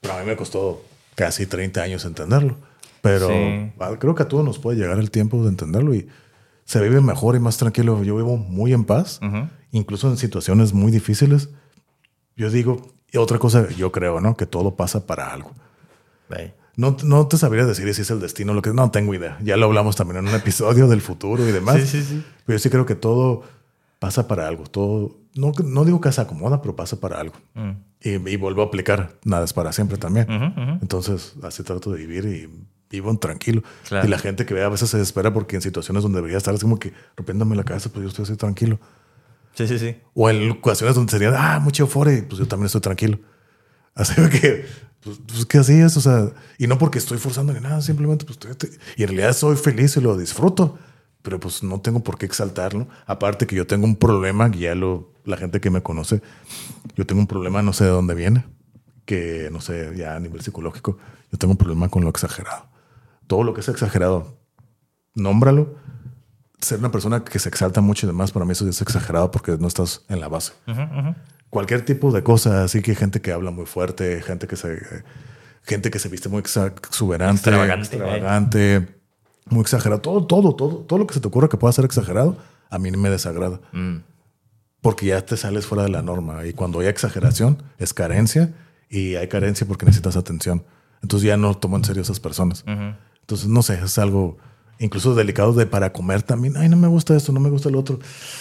Pero a mí me costó casi 30 años entenderlo, pero Sí. creo que a todos nos puede llegar el tiempo de entenderlo y se vive mejor y más tranquilo. Yo vivo muy en paz, Ujú. incluso en situaciones muy difíciles. Yo digo, y otra cosa, yo creo, ¿no? Que todo pasa para algo. Ahí. No, no te sabría decir si es el destino, lo que no tengo idea. Ya lo hablamos también en un episodio del futuro y demás. Sí, sí, sí. Pero yo sí creo que todo pasa para algo. Todo, no, no digo que se acomoda, pero pasa para algo. Mm. Y, y vuelvo a aplicar, nada es para siempre también. Ujú, ujú. Entonces, así trato de vivir y vivo tranquilo. Claro. Y la gente que ve a veces se desespera porque en situaciones donde debería estar es como que rompiéndome la cabeza, pues yo estoy así tranquilo. Sí, sí, sí. O en ocasiones donde sería, ah, mucha euforia, pues yo también estoy tranquilo. Así que, pues, pues que así es, o sea, y no porque estoy forzando ni nada, simplemente, pues, estoy- y en realidad soy feliz y lo disfruto, pero pues no tengo por qué exaltarlo. Aparte que yo tengo un problema, ya lo, la gente que me conoce, yo tengo un problema, no sé de dónde viene, que no sé, ya a nivel psicológico, yo tengo un problema con lo exagerado. Todo lo que es exagerado, nómbralo. Ser una persona que se exalta mucho y demás, para mí eso es exagerado porque no estás en la base Ujú, ujú. Cualquier tipo de cosa, así que gente que habla muy fuerte, gente que se gente que se viste muy exuberante, Extravagante, extravagante, muy exagerado, todo todo todo todo lo que se te ocurra que pueda ser exagerado, a mí me desagrada. Mm. Porque ya te sales fuera de la norma y cuando hay exageración es carencia y hay carencia porque necesitas atención. Entonces ya no tomo en serio a esas personas. Entonces no sé, es algo incluso delicados de para comer también. Ay, no me gusta esto, no me gusta el otro.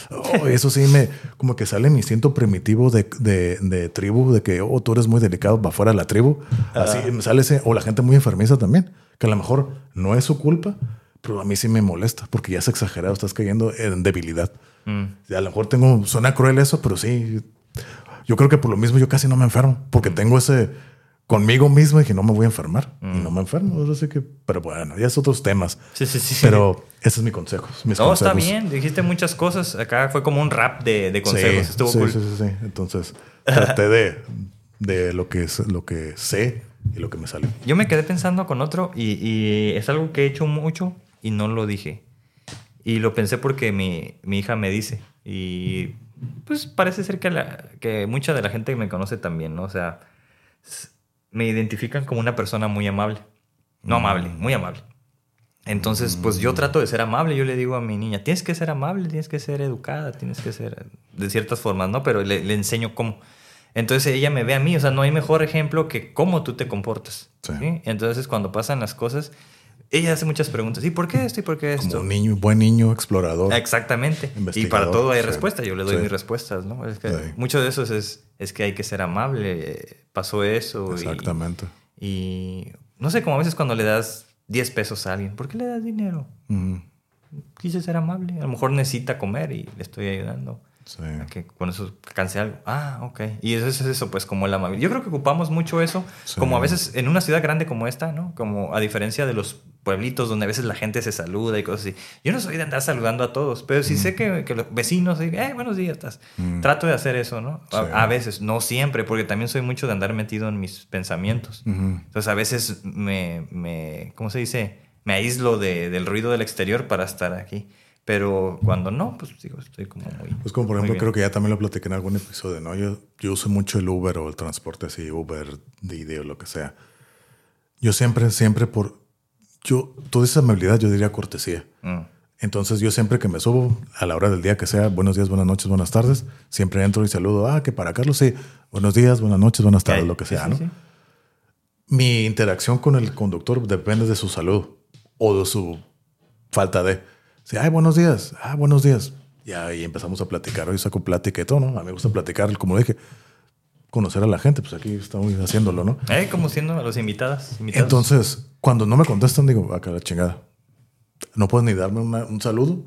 Oh, eso sí me, como que sale mi instinto primitivo de, de, de tribu, de que, oh, tú eres muy delicado para fuera de la tribu. Así me sale ese, o la gente muy enfermiza también, que a lo mejor no es su culpa, pero a mí sí me molesta porque ya es exagerado, estás cayendo en debilidad. Y a lo mejor tengo, suena cruel eso, pero sí, yo creo que por lo mismo yo casi no me enfermo, porque tengo ese conmigo mismo y que no me voy a enfermar. Y no me enfermo, así que, pero bueno, ya es otros temas. Sí, sí, sí. Pero ese es mi consejo. Mis No, consejos. está bien. Dijiste muchas cosas. Acá fue como un rap de, de Sí, consejos. Estuvo sí, cool. sí, sí, sí. Entonces, traté de, de lo, que, es- lo que sé y lo que me sale. Yo me quedé pensando con otro y, y es algo que he hecho mucho y no lo dije. Y lo pensé porque mi, mi hija me dice. Y pues parece ser que, la- que mucha de la gente que me conoce también, ¿no? O sea, me identifican como una persona muy amable. No amable, muy amable. Entonces, pues yo trato de ser amable. Yo le digo a mi niña, tienes que ser amable, tienes que ser educada, tienes que ser de ciertas formas, ¿no? Pero le, le enseño cómo. Entonces ella me ve a mí, o sea, no hay mejor ejemplo que cómo tú te comportas. Sí. ¿sí? Entonces cuando pasan las cosas, ella hace muchas preguntas. ¿Y por qué esto? ¿Y por qué Como esto? un niño, buen niño, explorador. Exactamente. Y para todo hay sí. respuesta. Yo le doy Sí. mis respuestas, ¿no? Es que Sí. mucho de eso es, es que hay que ser amable. Pasó eso. Exactamente. Y, no sé, como a veces cuando le das 10 pesos a alguien, ¿por qué le das dinero? Quise ser amable. A lo mejor necesita comer y le estoy ayudando. Sí. que con eso canse algo. Ah, ok. Y eso es eso, pues, como el amabilidad. Yo creo que ocupamos mucho eso, Sí. como a veces en una ciudad grande como esta, ¿no? Como a diferencia de los pueblitos donde a veces la gente se saluda y cosas así. Yo no soy de andar saludando a todos, pero Mm. sí sé que, que los vecinos, eh, buenos días, estás. Trato de hacer eso, ¿no? A, Sí. a veces, no siempre, porque también soy mucho de andar metido en mis pensamientos. Entonces a veces me, me ¿cómo se dice? Me aíslo de- del ruido del exterior para estar aquí. Pero cuando no, pues digo, estoy como muy... Pues como por ejemplo, creo que ya también lo platiqué en algún episodio, ¿no? Yo, yo uso mucho el Uber o el transporte así, Uber, Didi o lo que sea. Yo siempre, siempre por... Yo, toda esa amabilidad yo diría cortesía. Mm. Entonces yo siempre que me subo, a la hora del día que sea, buenos días, buenas noches, buenas tardes, siempre entro y saludo, ah, que para Carlos sí, buenos días, buenas noches, buenas tardes, lo que Sí, sea, sí, ¿no? sí. Mi interacción con el conductor depende de su salud o de su falta de. Sí, ay, buenos días, ah, buenos días. Y ahí empezamos a platicar. Hoy saco plática y todo, ¿no? A mí me gusta platicar, como dije, conocer a la gente, pues aquí estamos haciéndolo, ¿no? Eh, como siendo a los invitadas. invitados. Entonces, cuando no me contestan, digo, acá la chingada. No puedes ni darme una- un saludo.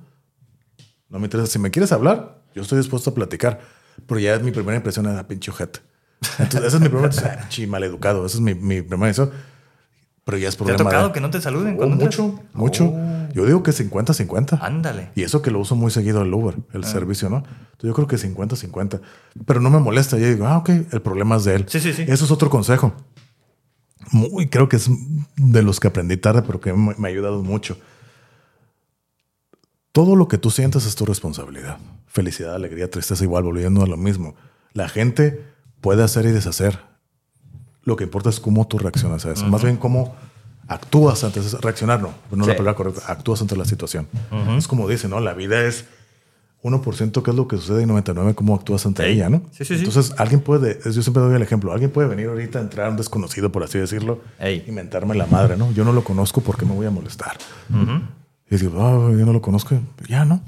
No me interesa. Si me quieres hablar, yo estoy dispuesto a platicar. Pero ya es mi primera impresión, ah, pinche ojete. Entonces, esa es mi primera impresión. Ah, Chi, maleducado. Esa es mi, mi primera impresión. Pero ya es ¿Te ha problema. tocado de- que no te saluden Oh, cuando entras? mucho, mucho. Oh, Yo digo que 50-50. ándale. Y eso que lo uso muy seguido el Uber, Ah. el servicio, ¿no? Entonces yo creo que 50-50. Pero no me molesta. Yo digo, ah, ok, el problema es de él. Sí, sí, sí. Eso es otro consejo. Muy, creo que es de los que aprendí tarde, pero que me me ha ayudado mucho. Todo lo que tú sientes es tu responsabilidad. Felicidad, alegría, tristeza, igual, volviendo a lo mismo. La gente puede hacer y deshacer. Lo que importa es cómo tú reaccionas a eso. Más bien cómo actúas ante eso. Reaccionar no, no es Sí. la palabra correcta. Actúas ante la situación. Es como dice, ¿no? La vida es 1% qué es lo que sucede y 99% cómo actúas ante Sí. ella, ¿no? Sí, sí, sí. Entonces, alguien puede, yo siempre doy el ejemplo, alguien puede venir ahorita a entrar a un desconocido, por así decirlo, Ey. y mentarme la madre, ¿no? Yo no lo conozco porque me voy a molestar. Y digo, ah, yo no lo conozco, ya, ¿no?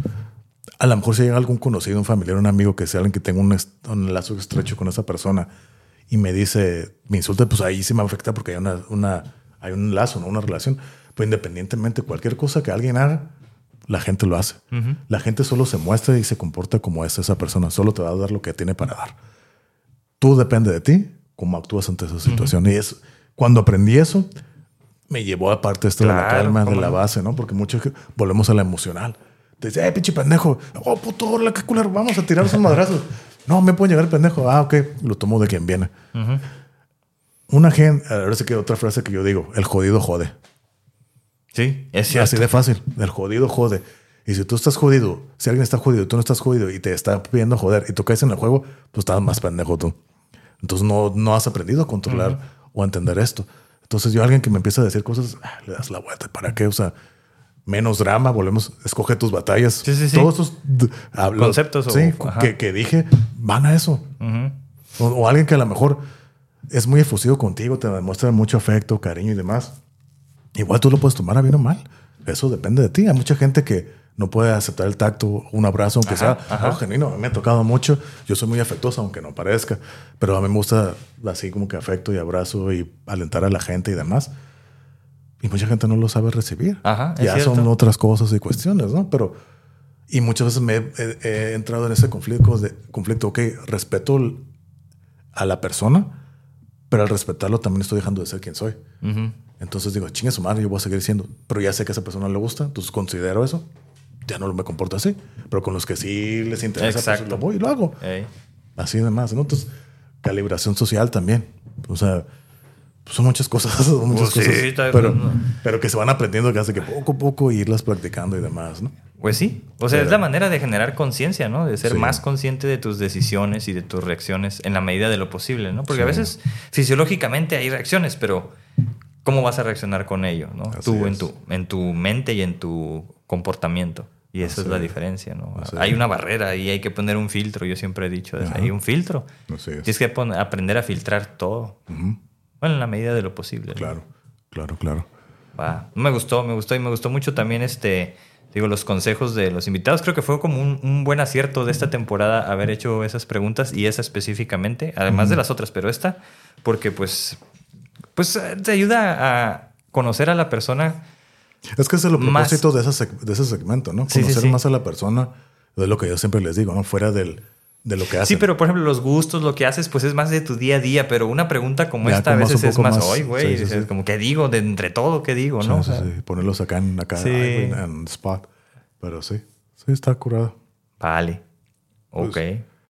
A lo mejor si llega algún conocido, un familiar, un amigo, que sea alguien que tenga un, un lazo estrecho con esa persona y me dice, me insulta, pues ahí sí me afecta porque hay una, una hay un lazo, ¿no? Una relación. Pues independientemente, cualquier cosa que alguien haga, la gente lo hace. La gente solo se muestra y se comporta como es esa persona. Solo te va a dar lo que tiene para dar. Tú depende de ti cómo actúas ante esa situación. Y es cuando aprendí eso, me llevó aparte esto de la Claro, calma, de la base, ¿no? Porque mucho volvemos a la emocional. Te dice, eh, pinche pendejo. Oh, puto, hola, qué culero. Vamos a tirar esos madrazos. No, me puede llegar el pendejo. Ah, ok. Lo tomo de quien viene. Una gente, ahora sí que otra frase que yo digo, el jodido jode. Sí, es cierto. así de fácil. El jodido jode. Y si tú estás jodido, si alguien está jodido y tú no estás jodido y te está pidiendo joder y tú caes en el juego, pues estás más pendejo tú. Entonces no, no has aprendido a controlar o a entender esto. Entonces yo a alguien que me empieza a decir cosas, ah, le das la vuelta. ¿Para qué? O sea, menos drama, volvemos, escoge tus batallas. Sí, sí, sí. Todos esos hablo- Conceptos o- sí, ajá. que, que dije van a eso. O, o alguien que a lo mejor es muy efusivo contigo, te demuestra mucho afecto, cariño y demás. Igual tú lo puedes tomar a bien o mal. eso depende de ti. Hay mucha gente que no puede aceptar el tacto, un abrazo, aunque sea algo genuino. A mí me ha tocado mucho. Yo soy muy afectuoso, aunque no parezca, pero a mí me gusta así como que afecto y abrazo y alentar a la gente y demás. Y mucha gente no lo sabe recibir. Ajá, ya cierto. son otras cosas y cuestiones, ¿no? Pero, y muchas veces me he, he- entrado en ese conflicto de, conflicto, ok, respeto a la persona, pero al respetarlo también estoy dejando de ser quien soy. Ujú. Entonces digo, chingue su madre, yo voy a seguir siendo, pero ya sé que a esa persona le gusta, entonces considero eso. Ya no me comporto así, pero con los que sí les interesa, pues Exacto. lo voy y lo hago. Ey. Así de más, ¿no? Entonces, calibración social también. O sea, pues son muchas cosas, son muchas Pues sí, cosas, está- pero, pero que se van aprendiendo que hace que poco a poco irlas practicando y demás, ¿no? Pues sí, o sea, Pero- es la manera de generar conciencia, ¿no? De ser Sí. más consciente de tus decisiones y de tus reacciones en la medida de lo posible, ¿no? Porque a Sí. veces fisiológicamente hay reacciones, pero ¿cómo vas a reaccionar con ello, ¿no? Así Tú en tu, en tu mente y en tu comportamiento. Y esa es la diferencia, ¿no? Así Hay es. una barrera y hay que poner un filtro. Yo siempre he dicho, Ajá. hay un filtro. Así es. Tienes que aprender a filtrar todo. Ujú. Bueno, en la medida de lo posible. ¿no? Claro, claro, claro. Me gustó, me gustó y me gustó mucho también este, digo, los consejos de los invitados. Creo que fue como un, un buen acierto de esta temporada haber hecho esas preguntas y esa específicamente, además de las otras, pero esta, porque pues, pues eh, te ayuda a conocer a la persona. Es que ese es el Más- propósito de, ese de ese segmento, ¿no? Sí, sí, Conocer sí. más a la persona, es lo que yo siempre les digo, ¿no? Fuera del, de lo que hacen. Sí, pero por ejemplo, los gustos, lo que haces, pues es más de tu día a día, pero una pregunta como Ya, esta a veces es más, hoy, güey, sí, sí, dices, sí. como, ¿qué digo? De entre todo, ¿qué digo? ¿no? sí, O sea, sí. Ponerlos acá en, acá, en spot. Pero sí, sí, está curado. Vale. Ok. Pues,